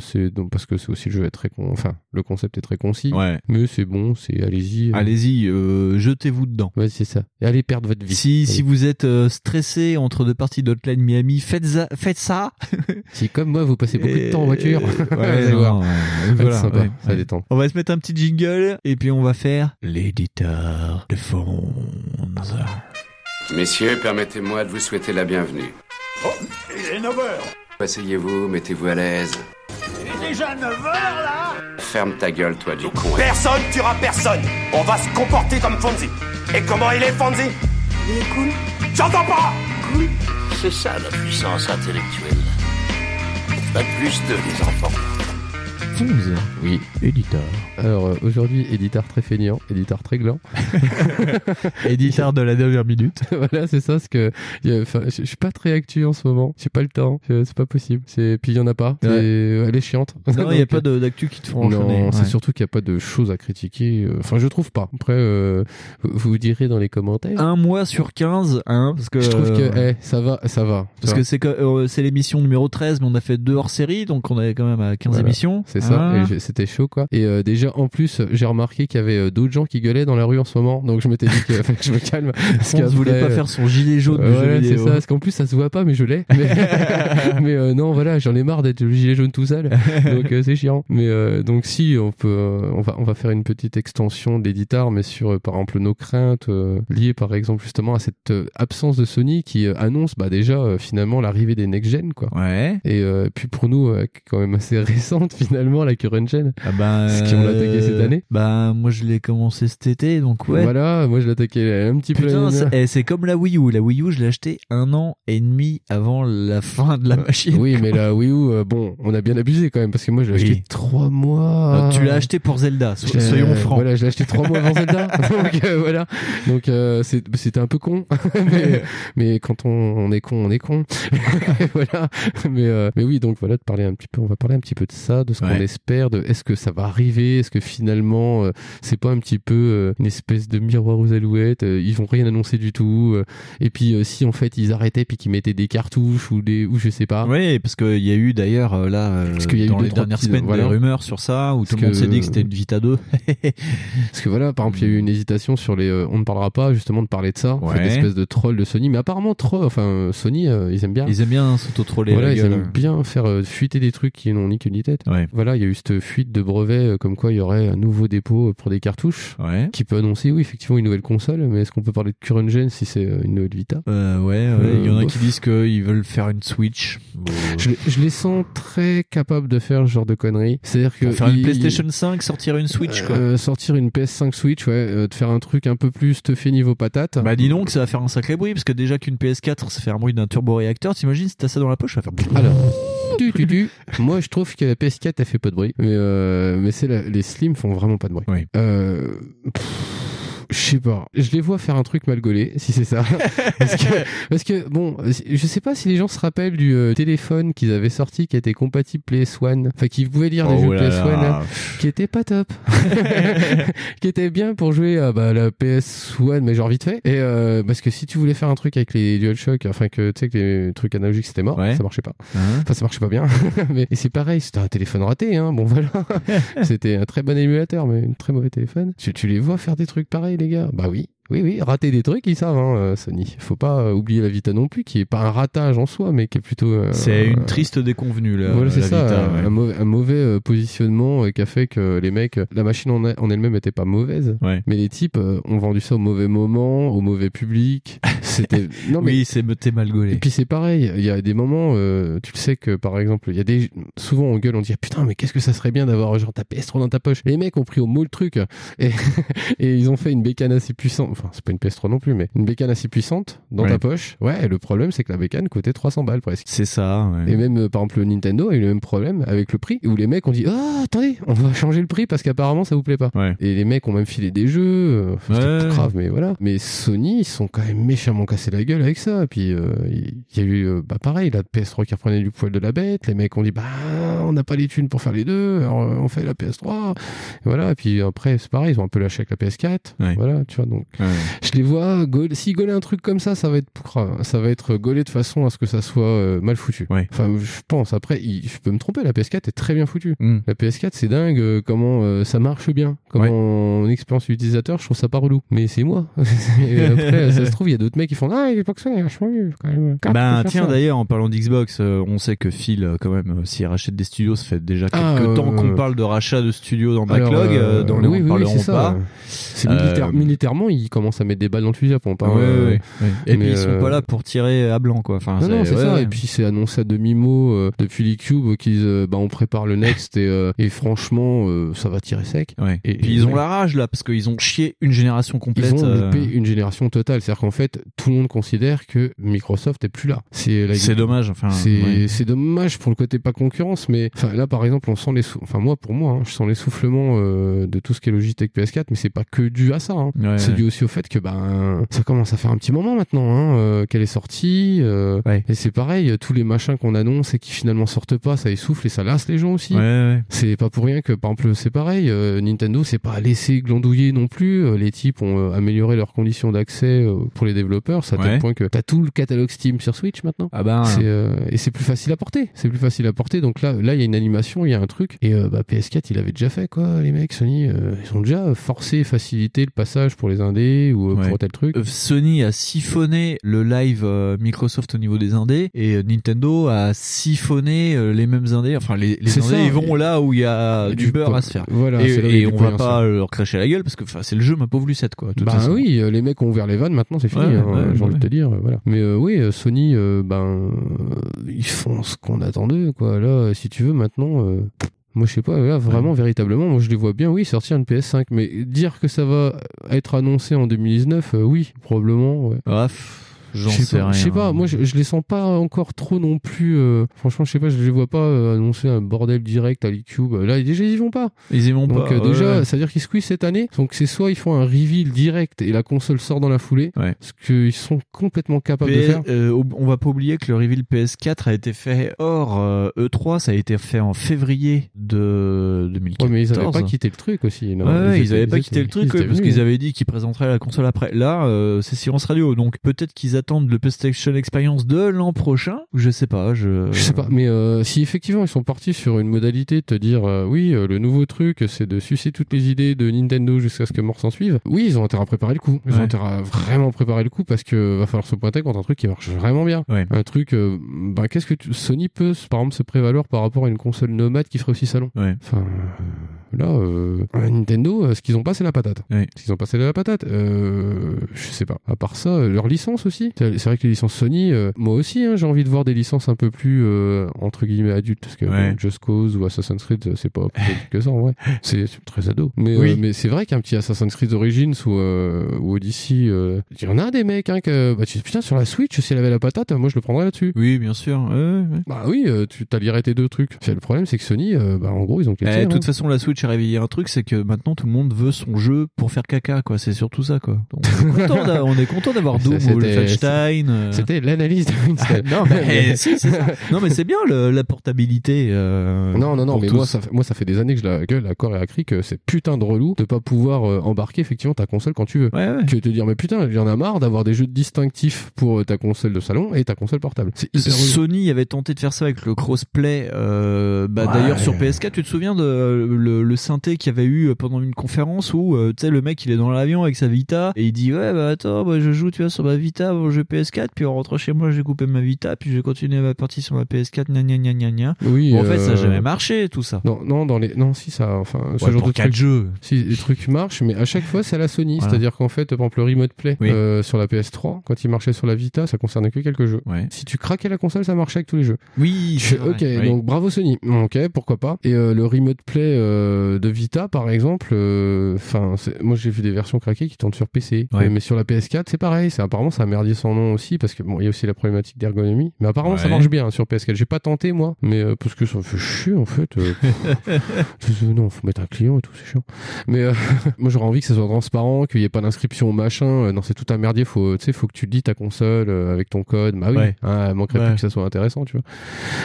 c'est donc parce que c'est aussi le jeu est très con... enfin le concept est très concis. Ouais. Mais c'est bon, c'est allez-y. euh, Allez-y, euh, jetez-vous dedans. Ouais, c'est ça. Et allez perdre votre vie. Si, Allez. si vous êtes euh, stressé entre deux parties d'Hotline Miami, faites, za- faites ça. Si comme moi vous passez beaucoup de temps en voiture, Ouais, non, voir. ouais, Ça va être voilà, sympa, ouais, ça ouais. détend. On va se mettre un petit jingle et puis on va faire l'éditeur de fond. Messieurs, permettez-moi de vous souhaiter la bienvenue. Oh, il est 9h Asseyez-vous, mettez-vous à l'aise. Il est déjà 9h là Ferme ta gueule, toi, du con. Personne tuera personne On va se comporter comme Fonzie Et comment il est Fonzie Il est cool J'entends pas Cool C'est ça la puissance intellectuelle. Pas plus de les enfants. Fonz. Oui. Éditeur. Alors euh, aujourd'hui, éditeur très feignant, éditeur très gland. Éditeur de la dernière minute. voilà, c'est ça, parce que y je suis pas très actu en ce moment. J'ai pas le temps. C'est pas possible. C'est puis il y en a pas. C'est- Elle est chiante. Non, il n'y a pas d'actu qui te font enchaîner. Non, c'est Ouais. surtout qu'il n'y a pas de choses à critiquer. euh, Enfin, je trouve pas. Après, euh, vous vous direz dans les commentaires. Un mois sur 15, hein, parce que. Je trouve que eh, ça va, ça va. Parce que c'est euh, l'émission numéro 13, mais on a fait deux hors série, donc on est quand même à 15 Voilà. émissions. C'est ça, et j'ai- c'était chaud quoi. Et euh, déjà en plus, j'ai remarqué qu'il y avait euh, d'autres gens qui gueulaient dans la rue en ce moment, donc je m'étais dit que je me calme. Parce On ne voulait pas faire son gilet jaune voilà, c'est ça, parce qu'en plus ça se voit pas, mais je l'ai. Mais, mais, euh, non, voilà, j'en ai marre d'être le gilet jaune tout seul, donc c'est chiant. Mais donc si, on peut, on va, on va faire une petite extension de l'éditeur, mais sur par exemple nos craintes liées par exemple justement à cette absence de Sony qui annonce bah déjà finalement l'arrivée des next gen quoi. Ouais. Et puis pour nous, quand même assez récente finalement la current gen. Ah ben, Ce qui ont attaqué cette année. Bah, moi je l'ai commencé cet été, donc ouais. Voilà, moi je l'ai attaqué un petit peu. Putain, c'est eh, c'est comme la Wii U. La Wii U, je l'ai acheté un an et demi avant la fin de la machine. Oui, mais la Wii U, euh, bon, on a bien abusé quand même parce que moi je l'ai Oui. acheté trois mois. Euh, tu l'as acheté pour Zelda, so- Euh, soyons francs. Voilà, je l'ai acheté trois mois avant Zelda. Donc euh, voilà. Donc euh, c'était un peu con. mais, mais quand on, on est con, on est con. voilà. Mais euh, mais oui, donc voilà, de parler un petit peu. On va parler un petit peu de ça, de ce qu'on Ouais. Espère, de est-ce que ça va arriver, est-ce que finalement euh, c'est pas un petit peu euh, une espèce de miroir aux alouettes. euh, ils vont rien annoncer du tout. et puis si en fait ils arrêtaient puis qu'ils mettaient des cartouches ou des ou je sais pas. Oui, parce qu'il y a eu d'ailleurs là Parce y a eu dans les dernières semaines voilà. des rumeurs sur ça où Parce tout le monde s'est dit que c'était une Vita 2. Parce que voilà, par exemple, il y a eu une hésitation sur les. on ne parlera pas justement de parler de ça. Ouais. Cette espèce de troll de Sony. Mais apparemment, troll, enfin, Sony, ils aiment bien. Ils aiment bien s'auto-troller Voilà, ils gueule. aiment bien faire fuiter des trucs qui n'ont ni queue ni tête. Ouais. Voilà, il y a eu cette fuite de brevets euh, comme quoi il y aurait un nouveau dépôt euh, pour des cartouches Ouais. qui peut annoncer, oui, effectivement, une nouvelle console. Mais est-ce qu'on peut parler de current gen si c'est euh, une nouvelle Vita? Euh, ouais, ouais, il y en a bof. qui disent qu'ils veulent faire une Switch. Bon, je, les- je les sens très capables de faire ce genre de conneries. C'est-à-dire que pour faire une PlayStation 5, sortir une Switch quoi. euh, sortir une PS5 Switch, ouais, de faire un truc un peu plus stuffé niveau patate. Bah dis donc, ça va faire un sacré bruit parce que déjà qu'une PS4, ça fait un bruit d'un turbo-réacteur. T'imagines si t'as ça dans la poche, ça va faire. Alors, tu, tu, tu. Moi, je trouve que la PS4 elle fait pas de bruit, mais euh, mais c'est la- les Slim font vraiment pas de bruit. Oui. Euh, pff, je sais pas. Je les vois faire un truc mal gaulé, si c'est ça. parce, que, parce que bon, je sais pas si les gens se rappellent du euh, téléphone qu'ils avaient sorti qui était compatible PS1, enfin qui pouvait lire des Oh jeux là PS1, là. là, qui était pas top, qui était bien pour jouer à bah, la PS1, mais genre vite fait. Et euh, parce que si tu voulais faire un truc avec les DualShock, enfin que tu sais que les trucs analogiques c'était mort, Ouais. ça marchait pas. Hein Enfin, ça marchait pas bien. mais et c'est pareil, c'était un téléphone raté, hein. Bon, voilà. c'était un très bon émulateur, mais un très mauvais téléphone. Tu, tu les vois faire des trucs pareils, les gars Bah oui. Oui, oui, rater des trucs, ils savent, hein, euh, Sony. Faut pas euh, oublier la Vita non plus, qui est pas un ratage en soi, mais qui est plutôt. euh, C'est une triste déconvenue, là. voilà, c'est ça, Vita, un, ouais. un mauvais, un mauvais, positionnement qui a fait que les mecs, la machine en, en elle-même était pas mauvaise, Ouais. mais les types ont vendu ça au mauvais moment, au mauvais public. C'était non mais Oui, c'est mal gaulé. et puis c'est pareil, il y a des moments, euh, tu le sais que par exemple, il y a des souvent on gueule, on dit Ah, putain mais qu'est-ce que ça serait bien d'avoir genre ta PS3 dans ta poche. Les mecs ont pris au mot le truc et, et ils ont fait une bécane assez puissante, enfin c'est pas une PS3 non plus, mais une bécane assez puissante dans Ouais. ta poche. Ouais, et le problème c'est que la bécane coûtait 300 balles presque. C'est ça, ouais. Et même euh, par exemple le Nintendo a eu le même problème avec le prix où les mecs ont dit ah attendez on va changer le prix parce qu'apparemment ça vous plaît pas. Ouais. Et les mecs ont même filé des jeux, euh, Ouais. pas grave mais voilà. Mais Sony ils sont quand même méchamment cassés la gueule avec ça. Et puis euh, il y a eu euh, bah pareil la PS3 qui reprenait du poil de la bête. Les mecs ont dit bah on n'a pas les thunes pour faire les deux, alors euh, on fait la PS3. Et voilà. Et puis après c'est pareil ils ont un peu lâché avec la PS4. Ouais. Voilà tu vois donc Ouais. je les vois gauler- s'ils gaulaient un truc comme ça ça va être ça va être gaulé de façon à ce que ça soit euh, mal foutu. Ouais. enfin je pense. Après il- je peux me tromper. La PS4 est très bien foutue. Mm. la PS4 c'est dingue euh, comment euh, ça marche bien. Comment en expérience utilisateur je trouve ça pas relou. Mais c'est moi. Et après ça se trouve il y a d'autres mecs qui font ah Xbox One est vachement mieux quand même. Quand Ben tiens d'ailleurs en parlant d'Xbox, on sait que Phil quand même s'il rachète des studios, ça fait déjà quelques Ah, euh, temps qu'on parle de rachat de studios dans Backlog, dans les oui, on oui, c'est pas. c'est militaire- militairement ils à mettre des balles dans le fusil à pompe hein. Ouais, ouais, ouais. Et puis ils sont euh, pas là pour tirer à blanc quoi. Enfin, Non, non, c'est ça. Et puis c'est annoncé à demi-mot euh, depuis l'e-cube qu'ils euh, bah, on prépare le next et, euh, et franchement euh, ça va tirer sec. Et, puis et ils ont la rage là parce qu'ils ont chié une génération complète. Ils ont euh, loupé une génération totale. C'est-à-dire qu'en fait, tout le monde considère que Microsoft est plus là. C'est la- dommage. Enfin, C'est dommage pour le côté pas concurrence, mais enfin là par exemple on sent les sou- enfin moi pour moi hein, je sens l'essoufflement euh, de tout ce qui est Logitech PS4, mais c'est pas que dû à ça. hein. C'est dû aussi au fait que ben ça commence à faire un petit moment maintenant hein, euh, qu'elle est sortie euh, Ouais. et c'est pareil tous les machins qu'on annonce et qui finalement sortent pas, ça essouffle et ça lasse les gens aussi. Ouais, ouais. C'est pas pour rien que, par exemple, c'est pareil, euh, Nintendo s'est pas laissé glandouiller non plus. Euh, les types ont euh, amélioré leurs conditions d'accès pour les développeurs, ça à tel point que t'as tout le catalogue Steam sur Switch maintenant. Ah ben. C'est, et c'est plus facile à porter. C'est plus facile à porter. Donc là, là, il y a une animation, il y a un truc. Et euh, bah, PS4, il avait déjà fait quoi, les mecs. Sony, euh, ils ont déjà forcé, facilité le passage pour les indés ou euh, Ouais. pour tel truc. Euh, Sony a siphonné le live euh, Microsoft au niveau des indés et Nintendo a siphonné les mêmes indés. Enfin, les, les indés ça. ils vont là où il y a du Du beurre à se faire. voilà, et on va pas leur cracher la gueule parce que c'est le jeu ma pauvre Lucette quoi. Bah façon. oui, les mecs ont ouvert les vannes, maintenant c'est fini, Ouais, hein, ouais, j'ai envie de te dire, voilà. Mais euh, oui, Sony, euh, ben, ils font ce qu'on attend d'eux, quoi. Là, si tu veux, maintenant, euh, moi je sais pas, là, vraiment, véritablement, moi je les vois bien, oui, sortir une PS5, mais dire que ça va être annoncé en 2019, euh, oui, probablement, ouais. Ah, J'en Je sais sais rien. Je sais pas, moi je, je les sens pas encore trop non plus. euh, franchement, je sais pas, je les vois pas euh, annoncer un bordel direct à l'e-cube. Là, déjà ils y vont pas. Ils y vont Donc pas. euh, ouais, déjà, ouais. ça veut dire qu'ils squeezent cette année. Donc c'est soit ils font un reveal direct et la console sort dans la foulée, Ouais. ce qu'ils sont complètement capables de faire. euh, on va pas oublier que le reveal PS4 a été fait hors euh, E3, ça a été fait en février de 2014. Ouais, mais ils avaient pas quitté le truc aussi. non. Ouais, ils, étaient- avaient pas quitté le truc ils parce qu'ils hein. avaient dit qu'ils présenteraient la console après. Là, c'est silence radio, donc peut-être qu'ils attendent le PlayStation Experience de l'an prochain. Je sais pas. Je, Je sais pas, mais euh, si effectivement ils sont partis sur une modalité de te dire euh, oui, euh, le nouveau truc c'est de sucer toutes les idées de Nintendo jusqu'à ce que mort s'en suive, oui, ils ont intérêt à préparer le coup. Ils ont intérêt à vraiment préparer le coup parce que va falloir se pointer contre un truc qui marche vraiment bien. Ouais. Un truc, ben qu'est-ce que tu- Sony peut par exemple se prévaloir par rapport à une console nomade qui ferait aussi salon Ouais. Enfin, là, euh, Nintendo, euh, ce qu'ils ont pas c'est la patate. Ouais. Ce qu'ils ont pas c'est la patate. Euh, je sais pas. À part ça, euh, leur licence aussi. C'est vrai que les licences Sony, euh, moi aussi, hein, j'ai envie de voir des licences un peu plus euh, entre guillemets adultes parce que Ouais. Just Cause ou Assassin's Creed, c'est pas plus que ça en vrai. C'est très ado. Mais Oui. mais c'est vrai qu'un petit Assassin's Creed Origins ou euh, ou Odyssey, euh, il y en a des mecs hein, que bah, tu dis, putain sur la Switch si elle avait la patate, moi je le prendrais là-dessus. Oui, bien sûr. ouais, ouais. Bah oui, tu t'allierais tes deux trucs. Le problème c'est que Sony, bah en gros ils ont Eh, de toute hein. façon, la Switch a réveillé un truc, c'est que maintenant tout le monde veut son jeu pour faire caca, quoi. C'est surtout ça, quoi. On est content d'avoir Doom ou c'était- Wolfenstein. euh. C'était l'analyse de Winston. non, mais si, c'est ça. Non, mais c'est bien le- la portabilité. euh, Non, non, non, mais tous. moi ça, fait, moi, ça fait des années que je la gueule à corps et à cri que c'est putain de relou de pas pouvoir euh, embarquer effectivement ta console quand tu veux. Ouais, ouais. Te dire, mais putain, j'en ai marre d'avoir des jeux distinctifs pour ta console de salon et ta console portable. Relou. Sony avait tenté de faire ça avec le crossplay. Euh, bah, Ouais. D'ailleurs, sur PS4, tu te souviens de le, le synthé qu'il y avait eu pendant une conférence où euh, tu sais le mec il est dans l'avion avec sa Vita et il dit ouais bah attends moi je joue tu vois sur ma Vita mon jeu PS4 puis on rentre chez moi j'ai coupé ma Vita puis je vais continuer ma partie sur ma PS4 gna gna gna gna gna. Oui, Bon, en fait ça a euh, jamais marché tout ça. Non, non, dans les, non, si ça, enfin, ce Ouais, genre pour de quatre trucs- jeux. Si les trucs marchent, mais à chaque fois c'est à la Sony, Voilà. c'est-à-dire qu'en fait, par exemple, le Remote Play Oui. euh, sur la PS3, quand il marchait sur la Vita, ça concernait que quelques jeux. Ouais. Si tu craquais la console, ça marchait avec tous les jeux. Oui, Je vrai, ok, oui. donc bravo Sony. Ok, pourquoi pas. Et euh, le Remote Play euh, de Vita, par exemple, euh, enfin, moi j'ai vu des versions craquées qui tournent sur PC, Ouais. Euh, mais sur la PS4, c'est pareil. C'est apparemment ça a merdier son nom aussi parce que bon, il y a aussi la problématique d'ergonomie. Mais apparemment ça marche bien hein, sur PS4. J'ai pas tenté moi, mais euh, parce que ça me fait chier en fait. euh, non, faut mettre un client et tout, c'est chiant. Mais euh, moi j'aurais envie que ça soit transparent, qu'il y ait pas d'inscription machin. Euh, Non, c'est tout un merdier. Faut, tu sais, faut que tu lis ta console euh, avec ton code. Bah oui, Ouais. hein, manquerait plus que ça soit intéressant, tu vois.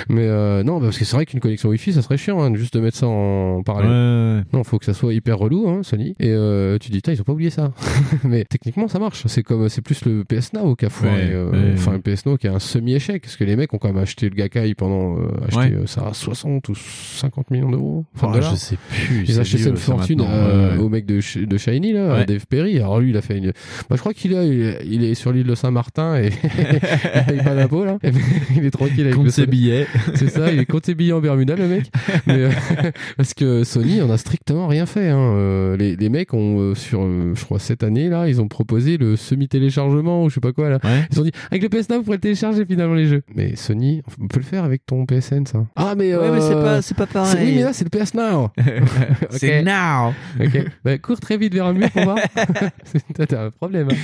Mais euh, non, parce que c'est vrai qu'une connexion Wi-Fi, ça serait chiant, hein, juste de mettre ça en parallèle. Ouais, ouais. Non, faut que ça soit hyper relou, hein, Sony. Et euh, tu dis, Tain, ils ont pas oublié ça. Mais techniquement, ça marche. C'est comme, c'est plus le PS Now qui a foiré. Euh, Enfin, le PS Now qui est un semi-échec. Parce que les mecs ont quand même acheté le Gakai pendant, euh, acheté Ouais. euh, ça à 60 ou 50 millions d'euros. Enfin, Oh, dollars. je sais plus. Ils achetaient une fortune euh, au mec de, de Shiny, là, Ouais. à Dave Perry. Alors lui, il a fait une. Bah, je crois qu'il est, il est- sur l'île de Saint-Martin et il paye pas d'impôts, là. il est tranquille avec Compte ses billets. C'est ça, il est compte ses billets en Bermuda, le mec. Mais, euh, parce que Sony en a strictement rien fait. Hein. Euh, les, les mecs ont, euh, sur, euh, je crois, cette année, là, ils ont proposé le semi-téléchargement ou je sais pas quoi, là. Ouais. Ils ont dit, avec le PS Now, vous pourrez le télécharger finalement les jeux. Mais Sony, on peut le faire avec ton PSN, ça. Ah, mais, Ouais, mais c'est pas, c'est pas c'est- pareil. Oui, mais là, c'est le PS Now. C'est now. Ok. Bah, cours très vite vers un mur pour voir. T'as- un problème. hein.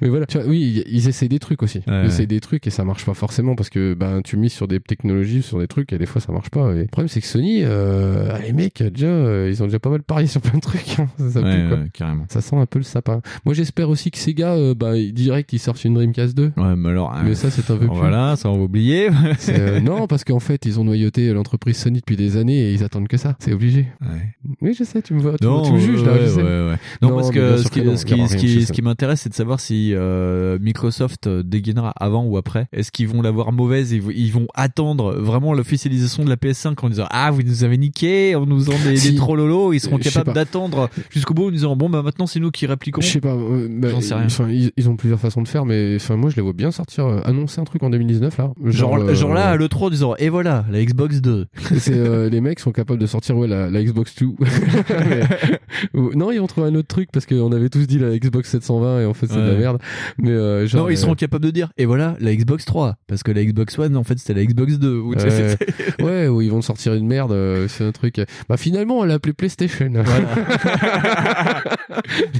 Mais voilà. Tu vois, oui, ils- essayent des trucs aussi. Ouais, ils essayent des trucs et ça marche pas forcément parce que ben tu mises sur des technologies, sur des trucs et des fois ça marche pas. Et le problème c'est que Sony, euh, les mecs déjà, euh, ils ont déjà pas mal parié sur plein de trucs. hein. Ça, ça Ouais, pue, quoi. ouais, carrément. Ça sent un peu le sapin. Moi j'espère aussi que Sega, euh, bah, direct ils sortent une Dreamcast 2. Ouais, mais alors. Mais euh, ça c'est un peu plus. Voilà, ça on va oublier. Euh, non, parce qu'en fait, ils ont noyauté l'entreprise Sony depuis des années et ils attendent que ça. C'est obligé. Oui, je sais, tu me vois, tu, Non, tu me juges là. je sais. Non, Non, parce mais que ce qui, ce ce ce m'intéresse, c'est de savoir si euh, Microsoft dégainera avant ou après. Est-ce qu'ils vont l'avoir mauvaise? Et ils vont attendre vraiment l'officialisation de la PS5 en disant ah vous nous avez niqué en nous faisant des, Si. des trollolo ils seront capables d'attendre jusqu'au bout en disant bon bah maintenant c'est nous qui répliquons. Je sais pas, euh, bah, J'en sais rien. ils, ils ont plusieurs façons de faire, mais enfin, moi je les vois bien sortir, euh, annoncer un truc en 2019 là. Genre, euh, genre là à l'E3 en disant et voilà la Xbox 2. c'est euh, les mecs sont capables de sortir ouais la, la Xbox 2. Mais- ou- non, ils vont trouver un autre truc parce qu'on avait tous dit la Xbox 720 et en fait c'est de la merde. Mais euh, genre, non ils seront capables de dire et voilà la Xbox 3 parce que la Xbox One en fait c'était la Xbox 2. Ou, tu sais, Ouais, ouais, ou ils vont sortir une merde, c'est un truc. Bah finalement, l'a appelé PlayStation.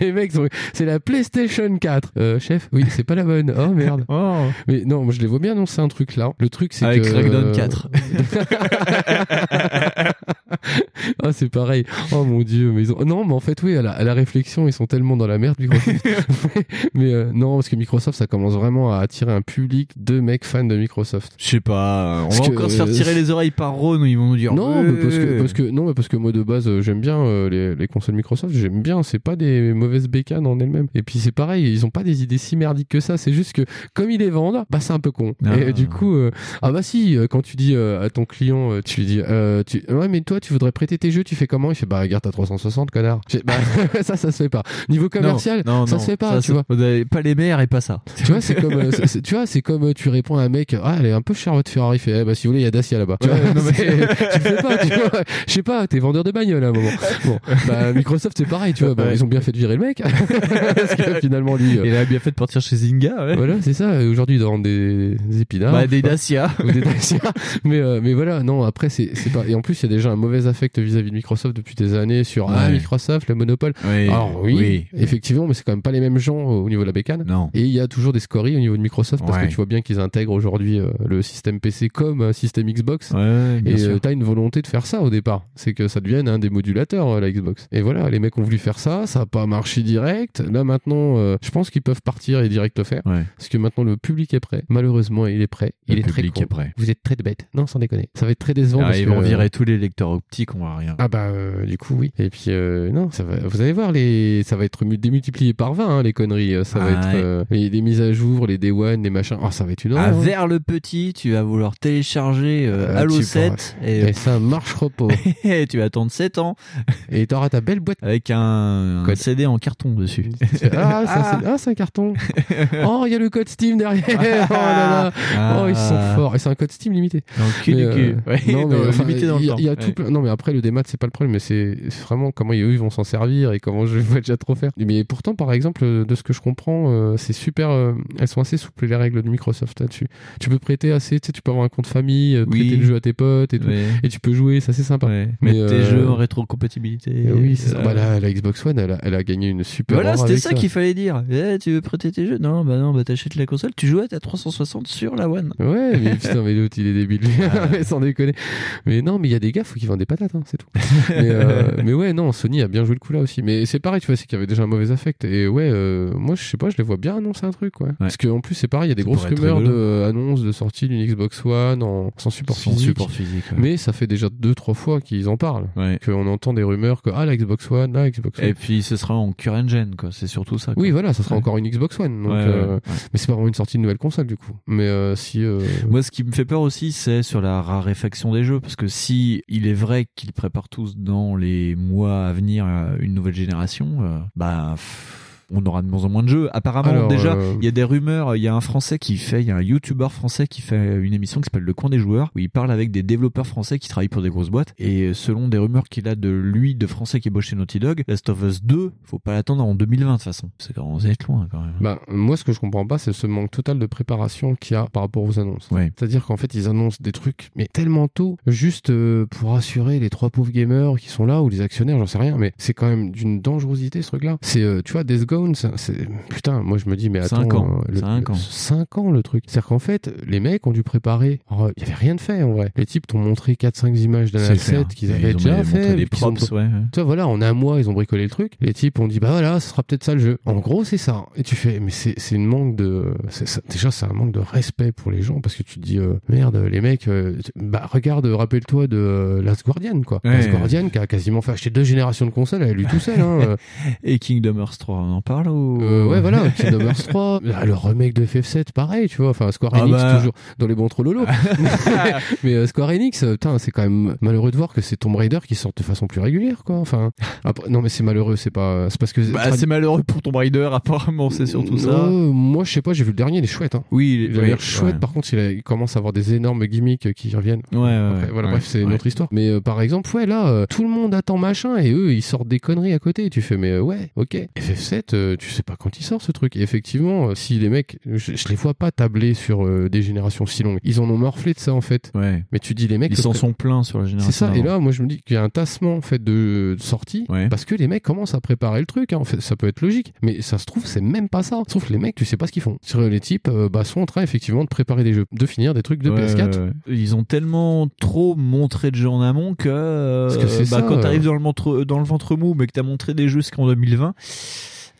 Les mecs, sont- c'est la PlayStation 4. Euh, chef, oui, c'est pas la bonne. Oh merde. Oh. Mais non, moi je les vois bien annoncer un truc là. Le truc c'est Avec que Crackdown 4. ah c'est pareil. Oh mon dieu, mais ils ont non, mais en fait oui, à la, à la réflexion, ils sont tellement dans la merde Microsoft. mais euh, non, parce que Microsoft ça commence vraiment à attirer un public de mecs fans de Microsoft. Je sais pas, on Parce va que, encore se faire euh, tirer les oreilles par Ron ils vont nous dire Non, mais parce que, parce que non, mais parce que moi de base euh, j'aime bien euh, les, les consoles Microsoft, j'aime bien. C'est pas des mauvaises bécanes en elles-mêmes. Et puis c'est pareil, ils ont pas des idées si merdiques que ça. C'est juste que comme ils les vendent, bah c'est un peu con. Ah. Et du coup, euh, ah bah si, euh, quand tu dis euh, à ton client, euh, tu lui dis, euh, tu, ouais mais toi tu voudrais prêter tes jeux, tu fais comment? Il fait bah regarde t'as 360 connard. Bah, ça ça se fait pas. Niveau commercial, non, non, ça non, se fait pas, ça, tu vois. Pas les mères et pas ça. Tu vois, c'est comme, euh, c'est- c'est- tu vois, c'est comme euh, tu réponds à un mec, ah, elle est un peu chère votre Ferrari, fait, eh, bah, si vous voulez, il y a Dacia là-bas. Ouais, mais- tu fais pas, tu vois. Je sais pas, t'es vendeur de bagnole à un moment. Bon, bah, Microsoft, c'est pareil, tu vois. Ouais. ils ont bien fait de virer le mec. Parce que finalement, lui, euh, Il a bien fait de partir chez Zynga, ouais. voilà, c'est ça. Aujourd'hui, il doit vendre des, des épinards. Bah, des. Dacia. Ou des Dacia. mais, euh, mais voilà, non, après, c'est pas, et en plus, il y a déjà un mauvais affect vis-à-vis de Microsoft depuis des années sur, ah. Microsoft, le monopole. Oui, Alors, oui, oui. effectivement, mais c'est quand même pas les mêmes gens au au niveau de la bécane. Non. Et il y a toujours des scories au niveau de Microsoft parce Ouais. que tu vois bien qu'ils intègrent aujourd'hui euh, le système PC comme un système Xbox. Ouais, Et euh, t'as une volonté de faire ça au départ. C'est que ça devienne un des modulateurs, euh, la Xbox. Et voilà, les mecs ont voulu faire ça, ça a pas marché direct. Là maintenant, euh, je pense qu'ils peuvent partir et direct le faire. Parce que maintenant le public est prêt. Malheureusement, il est prêt. Le il est très public con. est prêt. Vous êtes très bête. Non, sans déconner. Ça va être très décevant. Ah, parce ils que, vont euh, virer tous les lecteurs optiques, on va rien. Ah bah euh, du coup oui. Et puis euh, non, ça va. Vous allez voir les, ça va être mu- démultiplié par 20 hein, les conneries. Euh, Ça va Ah être euh, les, les mises à jour, les day one, les machins. Oh ça va être une Ah, horreur. hein. vers le petit, tu vas vouloir télécharger Euh, Halo tu 7 pourras- et, et ça marchera pas. et tu vas attendre 7 ans et t'auras ta belle boîte avec un, un Code. CD en carton dessus. Ah, c'est ah, c'est un carton. oh, il y a le code Steam derrière. Oh là là. Ah. Oh, ils sont forts. Et c'est un code Steam limité. Dans le cul Mais, du cul. Ouais, non, mais enfin, limité dans le temps. il y a tout plein- Non, mais après, le démat, c'est pas le problème, mais c'est vraiment comment eux, ils vont s'en servir et comment je vais déjà trop faire. Mais pourtant, par exemple, euh, de ce que je comprends, euh, c'est super. euh, elles sont assez souples, les règles de Microsoft là-dessus. Tu peux prêter assez, tu sais, tu peux avoir un compte famille, euh, Oui. prêter le jeu à tes potes et tout. Et tu peux jouer, ça c'est sympa. Ouais. Mais, tes jeux en rétrocompatibilité. oui, c'est ça. Bah, la, la Xbox One, elle a, elle a gagné une super. Voilà, c'était ça qu'il fallait dire. Eh, tu veux prêter tes jeux? Non, bah non, bah t'achètes la console, tu joues à ta 360 sur la One. Ouais, mais putain, mais l'autre il est débile, mais sans déconner. Mais non, mais il y a des gars, faut qu'ils vendent des patates, hein, c'est tout. mais, euh, mais ouais, non, Sony a bien joué le coup là aussi. Mais c'est pareil, tu vois, c'est qu'il y avait déjà un mauvais affect. Et ouais, euh, moi je sais pas, je les vois bien annoncer un truc, ouais. Parce qu'en plus, c'est pareil, il y a des Ça grosses rumeurs de rigolo. euh, annonces de sortie d'une Xbox One en, sans support Sans physique. support physique, ouais. Mais ça fait déjà deux, trois fois qu'ils en parlent. Ouais. Qu'on entend des rumeurs que ah, la Xbox One, la Xbox One. Et puis ce sera en current gen, quoi. C'est surtout ça. quoi. Oui, voilà, ça sera encore une Xbox One. Donc, euh. Mais c'est pas vraiment une sortie de nouvelle console du coup. Mais si. Moi, ce qui me fait peur aussi, c'est sur la raréfaction des jeux, parce que si il est vrai qu'ils préparent tous dans les mois à venir euh, une nouvelle génération, euh, bah. On aura de moins en moins de jeux. Apparemment, Alors, déjà, euh, il y a des rumeurs. Il y a un Français qui fait, il y a un YouTuber français qui fait une émission qui s'appelle Le Coin des joueurs, où il parle avec des développeurs français qui travaillent pour des grosses boîtes. Et selon des rumeurs qu'il a de lui, de français qui bosse chez Naughty Dog, Last of Us 2, faut pas l'attendre en 2020 de toute façon. C'est quand être loin quand même. Bah, moi, ce que je comprends pas, c'est ce manque total de préparation qu'il y a par rapport aux annonces. Ouais. C'est-à-dire qu'en fait, ils annoncent des trucs, mais tellement tôt, juste euh, pour assurer les trois pauvres gamers qui sont là ou les actionnaires, j'en sais rien, mais c'est quand même d'une dangerosité ce truc-là. C'est, euh, tu vois, Death c'est, c'est- putain, moi je me dis, mais attends, Cinq ans. euh, le- ans. cinq ans le truc. C'est-à-dire qu'en fait, les mecs ont dû préparer. Alors, Il y avait rien de fait en vrai. Les types t'ont montré 4-5 images d'un asset qu'ils avaient ils déjà fait. des qu'ils ont- props, ouais, ouais. tu vois, voilà, en un mois, ils ont bricolé le truc. Les types ont dit, bah voilà, ce sera peut-être ça le jeu. En gros, c'est ça. Et tu fais, mais c'est c'est une manque de. ça- déjà, c'est un manque de respect pour les gens parce que tu te dis, euh, merde, les mecs, euh, bah regarde, rappelle-toi de euh, Last Guardian, quoi. Ouais. Last Guardian qui a quasiment fait acheter deux générations de consoles à lui tout seul. Hein. Et Kingdom Hearts 3, on en parle ou Euh, ouais, voilà, Kingdom Hearts 3, Ah, le remake de FF7, pareil, tu vois. Enfin, Square Ah Enix, bah. toujours dans les bons trololo. mais euh, Square Enix, euh, putain, c'est quand même malheureux de voir que c'est Tomb Raider qui sort de façon plus régulière, quoi. Enfin, après, non, mais c'est malheureux, c'est pas, c'est parce que. Bah, c'est malheureux pour Tomb Raider, apparemment, c'est surtout ça. Euh, moi, je sais pas, j'ai vu le dernier, il est chouette. Hein. Oui, il oui, l'air chouette. ouais. Par contre, il, a- il commence à avoir des énormes gimmicks qui reviennent. Ouais, ouais, Après, ouais, voilà, ouais, bref, c'est une autre histoire. Mais euh, par exemple, ouais, là, euh, tout le monde attend machin et eux, ils sortent des conneries à côté. Tu fais, mais euh, ouais, ok. FF7, euh, tu sais pas quand il sort ce truc. Et effectivement, euh, si les mecs, je, je les vois pas tabler sur euh, des générations si longues. Ils en ont morflé de ça en fait. Ouais. Mais tu dis les mecs. Ils s'en sont pleins sur la génération. c'est ça. Et là, moi, je me dis qu'il y a un tassement en fait de, de sortie parce que les mecs commencent à préparer le truc. hein. En fait, ça peut être logique, mais ça se trouve, c'est même pas ça. Sauf les mecs, tu sais pas ce qu'ils font. Sur les types, euh, bah, sont en train effectivement de préparer des jeux, de finir des trucs de Ouais, PS4. ouais, ouais. Ils ont tellement trop montré de jeux en amont que, euh, Parce que c'est bah, ça, quand euh. t'arrives dans le ventre dans le ventre mou, mais que t'as montré des jeux jusqu'en 2020,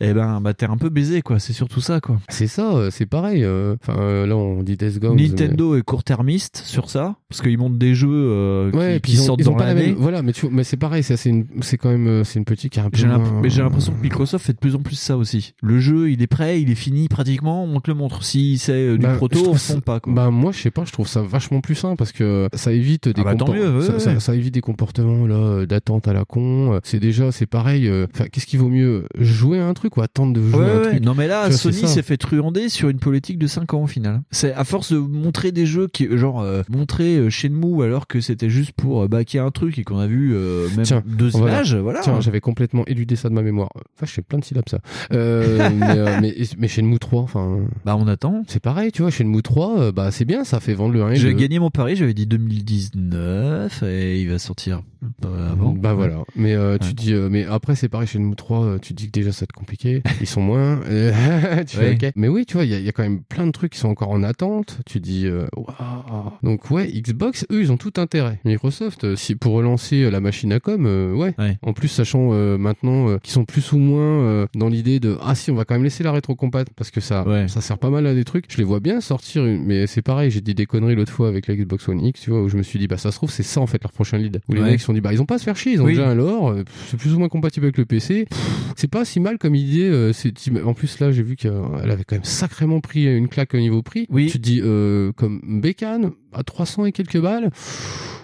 eh ben bah t'es un peu baisé quoi. C'est surtout ça quoi. C'est ça, euh, c'est pareil. euh, Enfin, euh, là, on dit Death Gone. Nintendo est court-termiste sur ça parce qu'ils montrent des jeux Ouais, qui, puis qui ils ont, sortent ils dans la l'année. même. Voilà, mais tu mais c'est pareil, c'est c'est quand même, c'est une petite qui. J'ai moins- l'impression que Microsoft fait de plus en plus ça aussi. Le jeu, il est prêt, il est fini pratiquement, on te le montre. Si c'est du Bah, proto, on fond pas quoi. Bah moi je sais pas, je trouve ça vachement plus sain parce que ça évite des Ah bah, mieux, ouais, ça, ouais. ça- ça évite des comportements là d'attente à la con. C'est déjà c'est pareil. Enfin qu'est-ce qui vaut mieux jouer à un truc ou attendre de jouer Ouais, à un ouais. truc Non mais là, vois, Sony s'est fait truander sur une politique de 5 ans au final. C'est à force de montrer des jeux qui, genre, euh, montrer euh, Shenmue alors que c'était juste pour euh, baquer un truc et qu'on a vu euh, même Tiens, deux voilà. images, voilà. Tiens, j'avais complètement éludé ça de ma mémoire. Enfin, je fais plein de syllabes ça. Euh, mais, euh, mais mais Shenmue 3, enfin. Bah on attend. C'est pareil, tu vois, Shenmue 3, euh, bah c'est bien, ça fait vendre le 1 et J'ai gagné mon pari, j'avais dit 2019 et il va sortir avant. Bah voilà. Mais euh, tu Ouais. dis, euh, mais après c'est pareil, Shenmue 3, euh, tu dis que déjà ça te complique compliqué. Ils sont moins. tu fais, ok. Mais oui, tu vois, il y, a- il y a quand même plein de trucs qui sont encore en attente. Tu dis, euh, waouh. Donc ouais, Xbox, eux, ils ont tout intérêt. Microsoft, euh, si pour relancer euh, la machine à com, euh, ouais. En plus, sachant euh, maintenant euh, qu'ils sont plus ou moins dans l'idée de ah si, on va quand même laisser la rétrocompat parce que ça, ça sert pas mal à des trucs. Je les vois bien sortir, une- mais c'est pareil. J'ai dit des conneries l'autre fois avec la Xbox One X, tu vois, où je me suis dit bah ça se trouve c'est ça en fait leur prochain lead. Où les mecs se sont dit bah ils ont pas à se faire chier, ils ont Oui. déjà un lore, c'est plus ou moins compatible avec le PC. C'est pas si mal comme idée. Euh, c'est en plus là j'ai vu qu'elle avait quand même sacrément pris une claque au niveau prix. Oui. Tu te dis euh, comme Bécane à 300 et quelques balles.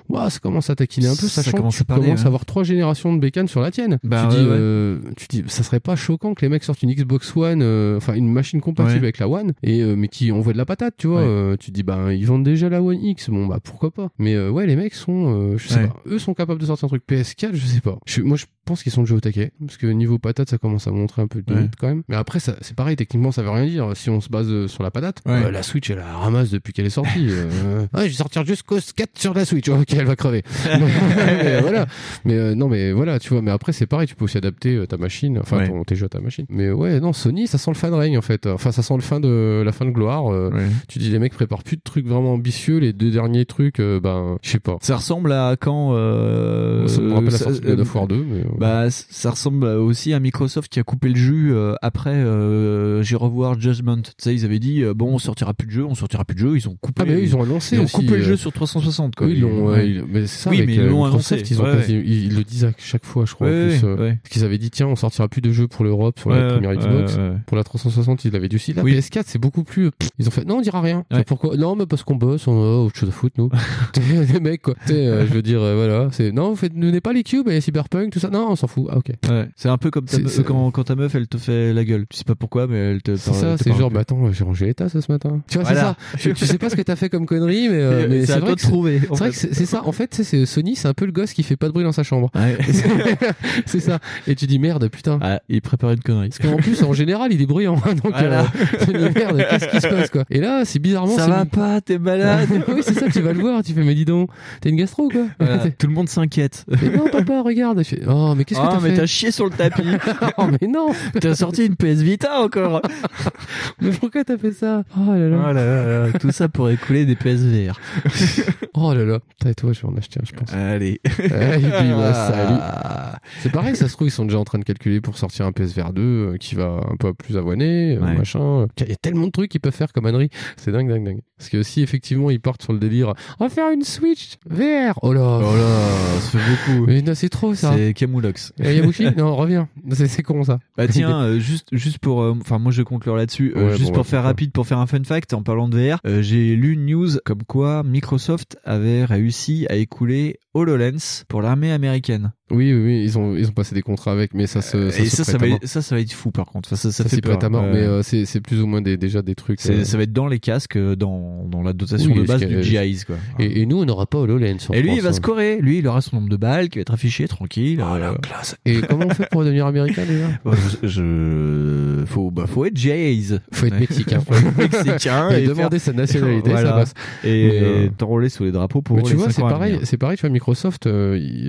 Ouah, ça commence à taquiner un peu, Ça sachant commence que tu à parler, commences hein. à avoir trois générations de bécanes sur la tienne. Bah, tu, dis, ouais, ouais. euh, tu dis, ça serait pas choquant que les mecs sortent une Xbox One, euh, enfin une machine compatible Ouais. avec la One, et euh, mais qui envoie de la patate, tu vois. Ouais. tu dis, bah ils vendent déjà la One X, bon bah pourquoi pas. Mais ouais, les mecs sont, je sais Ouais. pas, eux sont capables de sortir un truc PS4, je sais pas. Je- moi je pense qu'ils sont déjà au taquet, parce que niveau patate ça commence à montrer un peu de limite Ouais. quand même. Mais après ça, c'est pareil, techniquement ça veut rien dire. Si on se base euh, sur la patate, Ouais. euh, la Switch elle la ramasse depuis qu'elle est sortie. euh, ouais, je vais sortir jusqu'au 4 sur la Switch, ok elle va crever. mais voilà. Mais euh, non, mais voilà, tu vois. Mais après, c'est pareil, tu peux aussi adapter ta machine, enfin ton, tes jeux à ta machine. Mais ouais, non, Sony, ça sent le fin de règne en fait. Enfin, ça sent le fin de la fin de gloire. Tu dis les mecs préparent plus de trucs vraiment ambitieux. Les deux derniers trucs, ben, je sais pas. Ça ressemble à quand euh, Ça me rappelle la sortie de God of War 2, mais, Bah, c- ça ressemble aussi à Microsoft qui a coupé le jus euh, après euh, j'ai revoir Judgment. Tu sais, ils avaient dit euh, bon, on sortira plus de jeu, on sortira plus de jeu. Ils ont coupé. Ah, mais ils ont annoncé ils ont aussi, coupé le euh, jeu sur 360. Quoi. Oui, ils l'ont, ouais. mais c'est ça. Oui, avec, mais ils euh, l'ont annoncé. Ils, ont Ouais, quasi- ouais. ils- le disent à chaque fois, je crois. En plus, euh. Parce qu'ils avaient dit, tiens, on sortira plus de jeux pour l'Europe sur la première Xbox. ouais, ouais. Pour la 360, ils l'avaient dit aussi. La Oui. PS4, c'est beaucoup plus. Ils ont fait, non, on dira rien. Pourquoi? Non, mais parce qu'on bosse, on a autre chose à foutre, nous. Les mecs, quoi. Euh, je veux dire, euh, voilà. C'est, non, vous faites, pas les cubes et Cyberpunk, tout ça. Non, on s'en fout. Ah, ok. Ouais. C'est un peu comme ta quand, quand ta meuf elle te fait la gueule. Tu sais pas pourquoi, mais elle te. C'est ça, c'est genre, bah attends, j'ai rangé les tasses ce matin. Tu vois, Voilà. c'est ça. Tu, sais pas ce que t'as fait comme connerie, mais, euh, mais c'est à vrai toi de trouver, C'est vrai que c'est ça. En fait, c'est Sony, c'est un peu le gosse qui fait pas de bruit dans sa chambre. Ouais. c'est ça. Et tu dis merde, putain. Ah, il prépare une connerie. Parce qu'en plus, en général, il est bruyant. Donc, Voilà. euh, tu dis merde, qu'est-ce qui se passe, quoi? Et là, c'est bizarrement. Ça va pas, t'es malade. oui, c'est ça, tu vas le voir, tu fais, mais dis donc, t'as une gastro, quoi. Voilà. Tout le monde s'inquiète. Non, papa, regarde. Je fais, oh, mais qu'est-ce que Ah, t'as mais fait t'as chié sur le tapis. Oh, mais non. T'as sorti une PS Vita encore. Mais pourquoi t'as fait ça? Oh là là. Oh là là là, Tout ça pour écouler des PSVR. Oh là là. Putain, et toi, je vais en acheter un, je pense. Allez. Et puis, bah, salut. Ah. C'est pareil, ça se trouve, ils sont déjà en train de calculer pour sortir un PSVR 2 euh, qui va un peu plus abonné, euh, Ouais. machin. Il y a tellement de trucs qu'ils peuvent faire comme ânerie. C'est dingue, dingue, dingue. Parce que si effectivement ils partent sur le délire, on va faire une Switch VR. Oh là. Oh là, ça fait beaucoup. Mais non, c'est trop ça. C'est. Yabushi? Non, reviens. C'est con ça. Bah tiens, euh, juste juste pour, euh, enfin moi je conclure là-dessus. euh, Ouais, juste bon, pour ouais, faire rapide, pour faire un fun fact en parlant de VR, euh, j'ai lu une news comme quoi Microsoft avait réussi à écouler HoloLens pour l'armée américaine. Oui, oui, oui, ils ont ils ont passé des contrats avec, mais ça se ça Et se ça, ça va, être- ça, ça va être fou par contre. Enfin, ça, ça, Ça fait peur. à mort, mais euh, c'est c'est plus ou moins des, déjà des trucs. Euh, Ça va être dans les casques, euh, dans, dans la dotation oui, de base du GIs quoi. Et, et nous, on n'aura pas HoloLens. en Et lui, il va hein. scorer. Lui, il aura son nombre de balles qui va être affiché tranquille. Euh, Et comment on fait pour devenir américain déjà je, je- faut bah faut être GIs. Faut être mexicain. faut être mexicain Et et, demander faire- sa nationalité, Voilà. ça passe. Et t'enrôler sous les drapeaux pour Mais tu vois, c'est pareil, venir. c'est pareil, tu vois, Microsoft,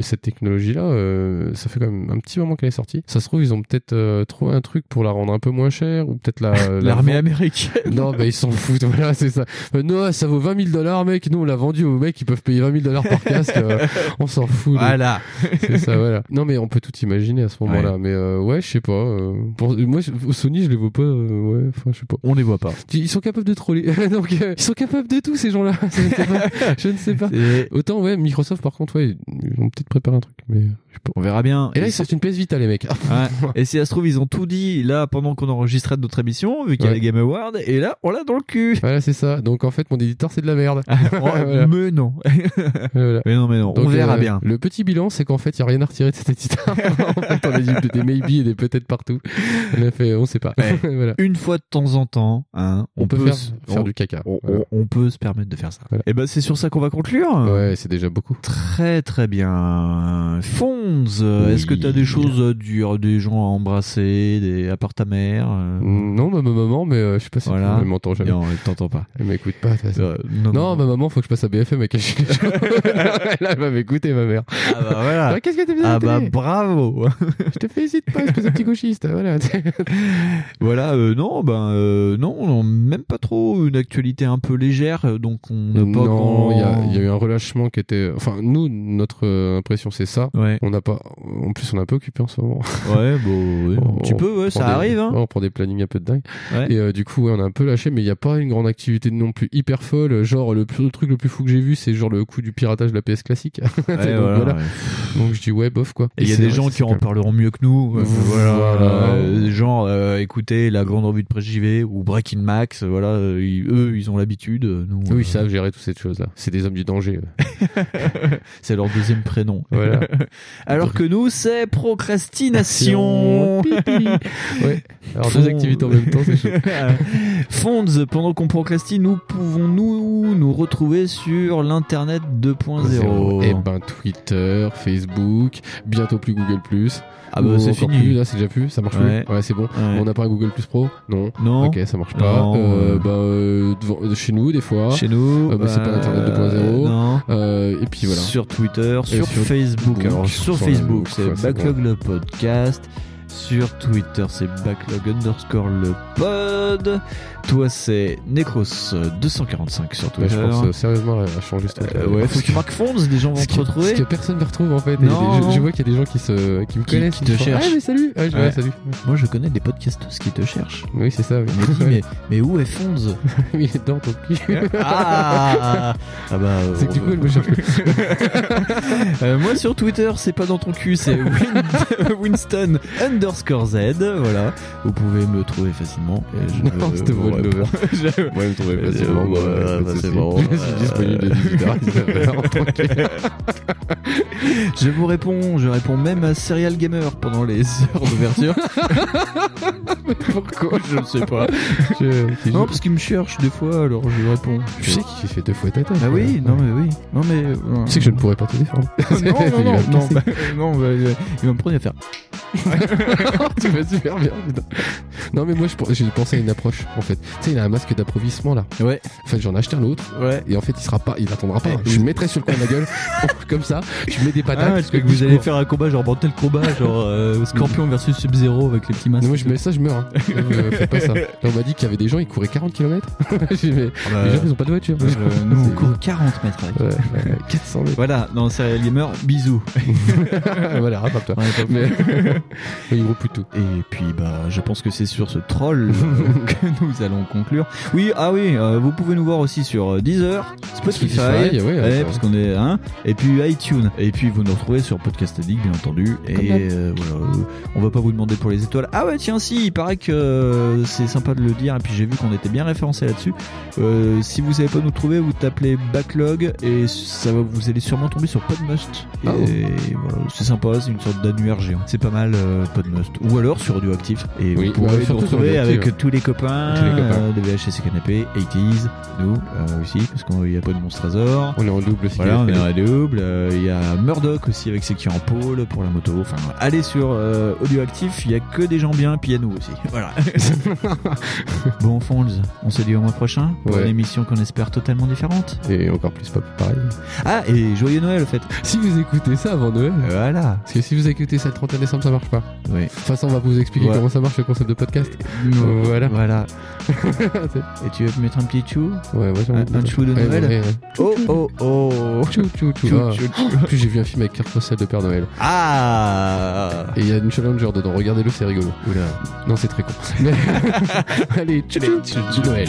cette technologie-là, euh, ça fait quand même un petit moment qu'elle est sortie. Ça se trouve, ils ont peut-être euh, trouvé un truc pour la rendre un peu moins chère, ou peut-être la... la L'armée américaine. Non, bah ils s'en foutent, voilà, c'est ça. Euh, non, ça vaut 20 000 dollars, mec. Nous, on l'a vendu aux mecs qui peuvent payer 20 000 dollars par casque. on s'en fout. Voilà. C'est ça, voilà. Non, mais on peut tout imaginer à ce moment-là. Mais ouais, je sais pas. pour, moi, Sony, je les vois pas. ouais, enfin, je sais pas. On les voit pas. Ils sont capables de troller. Donc, ils sont capables de tout, ces gens-là. Je ne sais pas. Je ne sais pas. Et Autant, ouais, Microsoft, par contre, ouais, ils ont peut-être préparé un truc. Mais. On verra bien. Et là, Et ils sortent une PS Vita, les mecs. Ouais. Et si ça se trouve, ils ont tout dit là pendant qu'on enregistrait notre émission, vu qu'il y a Ouais. les Game Awards, et là, on l'a dans le cul. Voilà, c'est ça. Donc, en fait, mon éditeur, c'est de la merde. Voilà. Mais non. Voilà. Mais non, mais non. on verra euh, bien. Le petit bilan, c'est qu'en fait, il n'y a rien à retirer de cet éditeur. en fait, on a dit des maybe et des peut-être partout. On a fait, on sait pas. Voilà. Une fois de temps en temps, hein, On, peut, faire, se- faire on- du caca. on, on- on peut se permettre de faire ça. Et ben c'est sur ça qu'on va conclure. Ouais, c'est déjà beaucoup. Très très bien. Fonz, euh, est-ce que t'as des choses à dire, des gens à embrasser, des à part ta mère euh Non, ma maman, mais euh, je sais pas si Voilà. elle m'entend jamais. Non, elle t'entend pas. Elle m'écoute pas. Euh, non, ma maman, faut que je passe à BFM avec elle. Là, elle va m'écouter, ma mère. Ah bah voilà. Ouais, Qu'est-ce que t'as fait Ah bah bravo. Je te félicite pas, espèce de petit gauchiste. Voilà. voilà, euh, non, ben non, non, même pas trop une actualité un peu légère, donc on n'a pas non, grand. il y, a- il y a eu un relâchement qui était. Enfin, nous, notre impression, c'est ça. Ouais. On n'a pas. En plus, on est un peu occupé en ce moment. Ouais, bon, ouais, un petit peu, ouais, ça des- arrive. Hein. on prend des plannings un peu de dingue. Ouais. Et euh, du coup, ouais, on a un peu lâché, mais il n'y a pas une grande activité non plus hyper folle. Genre, le, plus- le truc le plus fou que j'ai vu, c'est genre le coup du piratage de la PS classique. Donc, voilà. Donc, je dis ouais, bof quoi. Et il y a des gens qui en parleront mieux que nous. Voilà. Voilà. euh, genre, euh, écoutez la grande revue de presse JV ou Breaking Max. Voilà, euh, ils- eux, ils ont l'habitude. Nous, Oui, euh, ils savent gérer toutes ces choses-là. C'est des hommes du danger. eux. c'est leur deuxième prénom. Voilà. Alors que nous, c'est procrastination. Ouais. Alors, deux activités en même temps, c'est chaud. Fonds, pendant qu'on procrastine, nous pouvons nous nous retrouver sur l'internet 2.0. Et ben Twitter, Facebook, bientôt plus Google Plus. Ah bah, c'est fini. plus, là c'est déjà plus, ça marche Ouais. plus. Ouais, c'est bon. Ouais. On n'a pas un Google Plus Pro? Non. Non. Ok, ça marche pas. Non, Euh, bah, euh, devant- euh, chez nous des fois. Chez nous, Euh, bah, c'est pas euh, Internet 2.0. non. Euh, et puis voilà. Sur Twitter, sur, sur Facebook. Alors sur sur Facebook, c'est Backlog le podcast. Sur Twitter, c'est Backlog underscore le pod. Toi, c'est Necros245 sur Ouais, Twitter. je pense euh, sérieusement à changer ce truc. Euh, ouais, faut que tu marques Fonds, des gens vont te retrouver. parce que personne me retrouve en fait. Non. je, je vois qu'il y a des gens qui, se, qui me Qui- connaissent, qui te cherchent. Ah, mais salut Ah, je- Ouais. ouais, salut. Moi, je connais des podcasteuses qui te cherchent. Oui, c'est ça. Oui. Mais, mais où est Fonds Il est dans ton cul. Ah, ah bah, C'est que du coup, elle me cherche. Euh, moi sur Twitter, c'est pas dans ton cul, c'est Win- Winston underscore Z. Voilà, vous pouvez me trouver facilement. Et je Non, c'était je- Ouais, me trouver Euh, facilement. de bah, c'est bon, Je suis euh, disponible de 18h à 19h. tranquille. Je vous réponds, je réponds même à Serial Gamer pendant les heures d'ouverture. Pourquoi? Je ne sais pas. Je- Non, parce qu'il me cherche des fois, alors je lui réponds. Tu sais qu'il fait deux fois ta tête. Ah oui, non mais oui, non mais. euh, Tu sais que je ne pourrais pas te défendre. non, non, Il va non, me non, casser. bah, non, bah, euh, il va me prendre va faire. tu fais super bien, putain. Non, mais moi, j'ai pensé à une approche, en fait. Tu sais, il a un masque d'approvisionnement, là. Ouais. En fait, j'en ai acheté un autre. Ouais. Et en fait, il sera pas, il attendra pas. Je le mettrai sur le coin de la gueule, comme ça. Je mets des patates. Ah, parce que vous allez faire un combat, genre bon, tel combat, genre euh, Scorpion versus Sub-Zero avec les petits masques. Mais moi, je mets ça, je meurs. Hein. Euh, fais pas ça. Là, on m'a dit qu'il y avait des gens, ils couraient 40 km. J'ai dit, mais bah, les gens, ils ont pas de voiture. Euh, nous, on C'est- court 40 mètres avec. Ouais, ouais, 400 mètres. Voilà, dans Serial Gamer, bisous. voilà, rattrape-toi. Mais Et puis, bah, je pense que c'est sur ce troll euh, que nous allons conclure. Oui, ah oui, euh, vous pouvez nous voir aussi sur euh, Deezer, Spotify, Spotify, ouais, ouais, parce qu'on est hein, et puis iTunes. Et puis vous nous retrouvez sur Podcast Addict, bien entendu. Et euh, voilà, on va pas vous demander pour les étoiles. Ah ouais, tiens, si, il paraît que c'est sympa de le dire. Et puis j'ai vu qu'on était bien référencé là-dessus. Euh, si vous savez pas nous trouver, vous tapez Backlog et ça va, vous allez sûrement tomber sur Podmust. Et Ah voilà, c'est sympa, c'est une sorte d'annuaire géant. C'est pas mal euh, Ou alors sur Radioactif. Et Oui, vous surtout sur retrouver avec ouais. tous les copains, Tous les copains. euh, de VHS et Canapé, 80s, nous euh, aussi, parce qu'il n'y a pas de monstre trésor. On est en double aussi. Voilà, on est en double. Euh, Il y a Murdoch aussi avec ses qui en pôle pour la moto. Enfin, allez sur euh, Audioactif, il y a que des gens bien, puis il y a nous aussi. Voilà. bon, Fonds, on se dit au mois prochain pour Ouais. une émission qu'on espère totalement différente. Et encore plus pas pareil. Ah, et joyeux Noël, au fait. Si vous écoutez ça avant Noël. Voilà. Parce que si vous écoutez ça le 31 décembre, ça marche pas. Oui. De toute façon, on va vous expliquer Ouais. comment ça marche le concept de podcast. Voilà. Voilà. et tu veux mettre un petit chou Ouais, j'ai Un, un chou de Ouais, Noël ouais, ouais. Oh, oh, oh. Chou, chou, chou. Chou, Ah. chou, chou. En plus, j'ai vu un film avec Kurt Russell de Père Noël. Ah Et il y a une Challenger dedans. Regardez-le, c'est rigolo. Oula. Non, c'est très con. Allez, chou, chou, chou, Noël.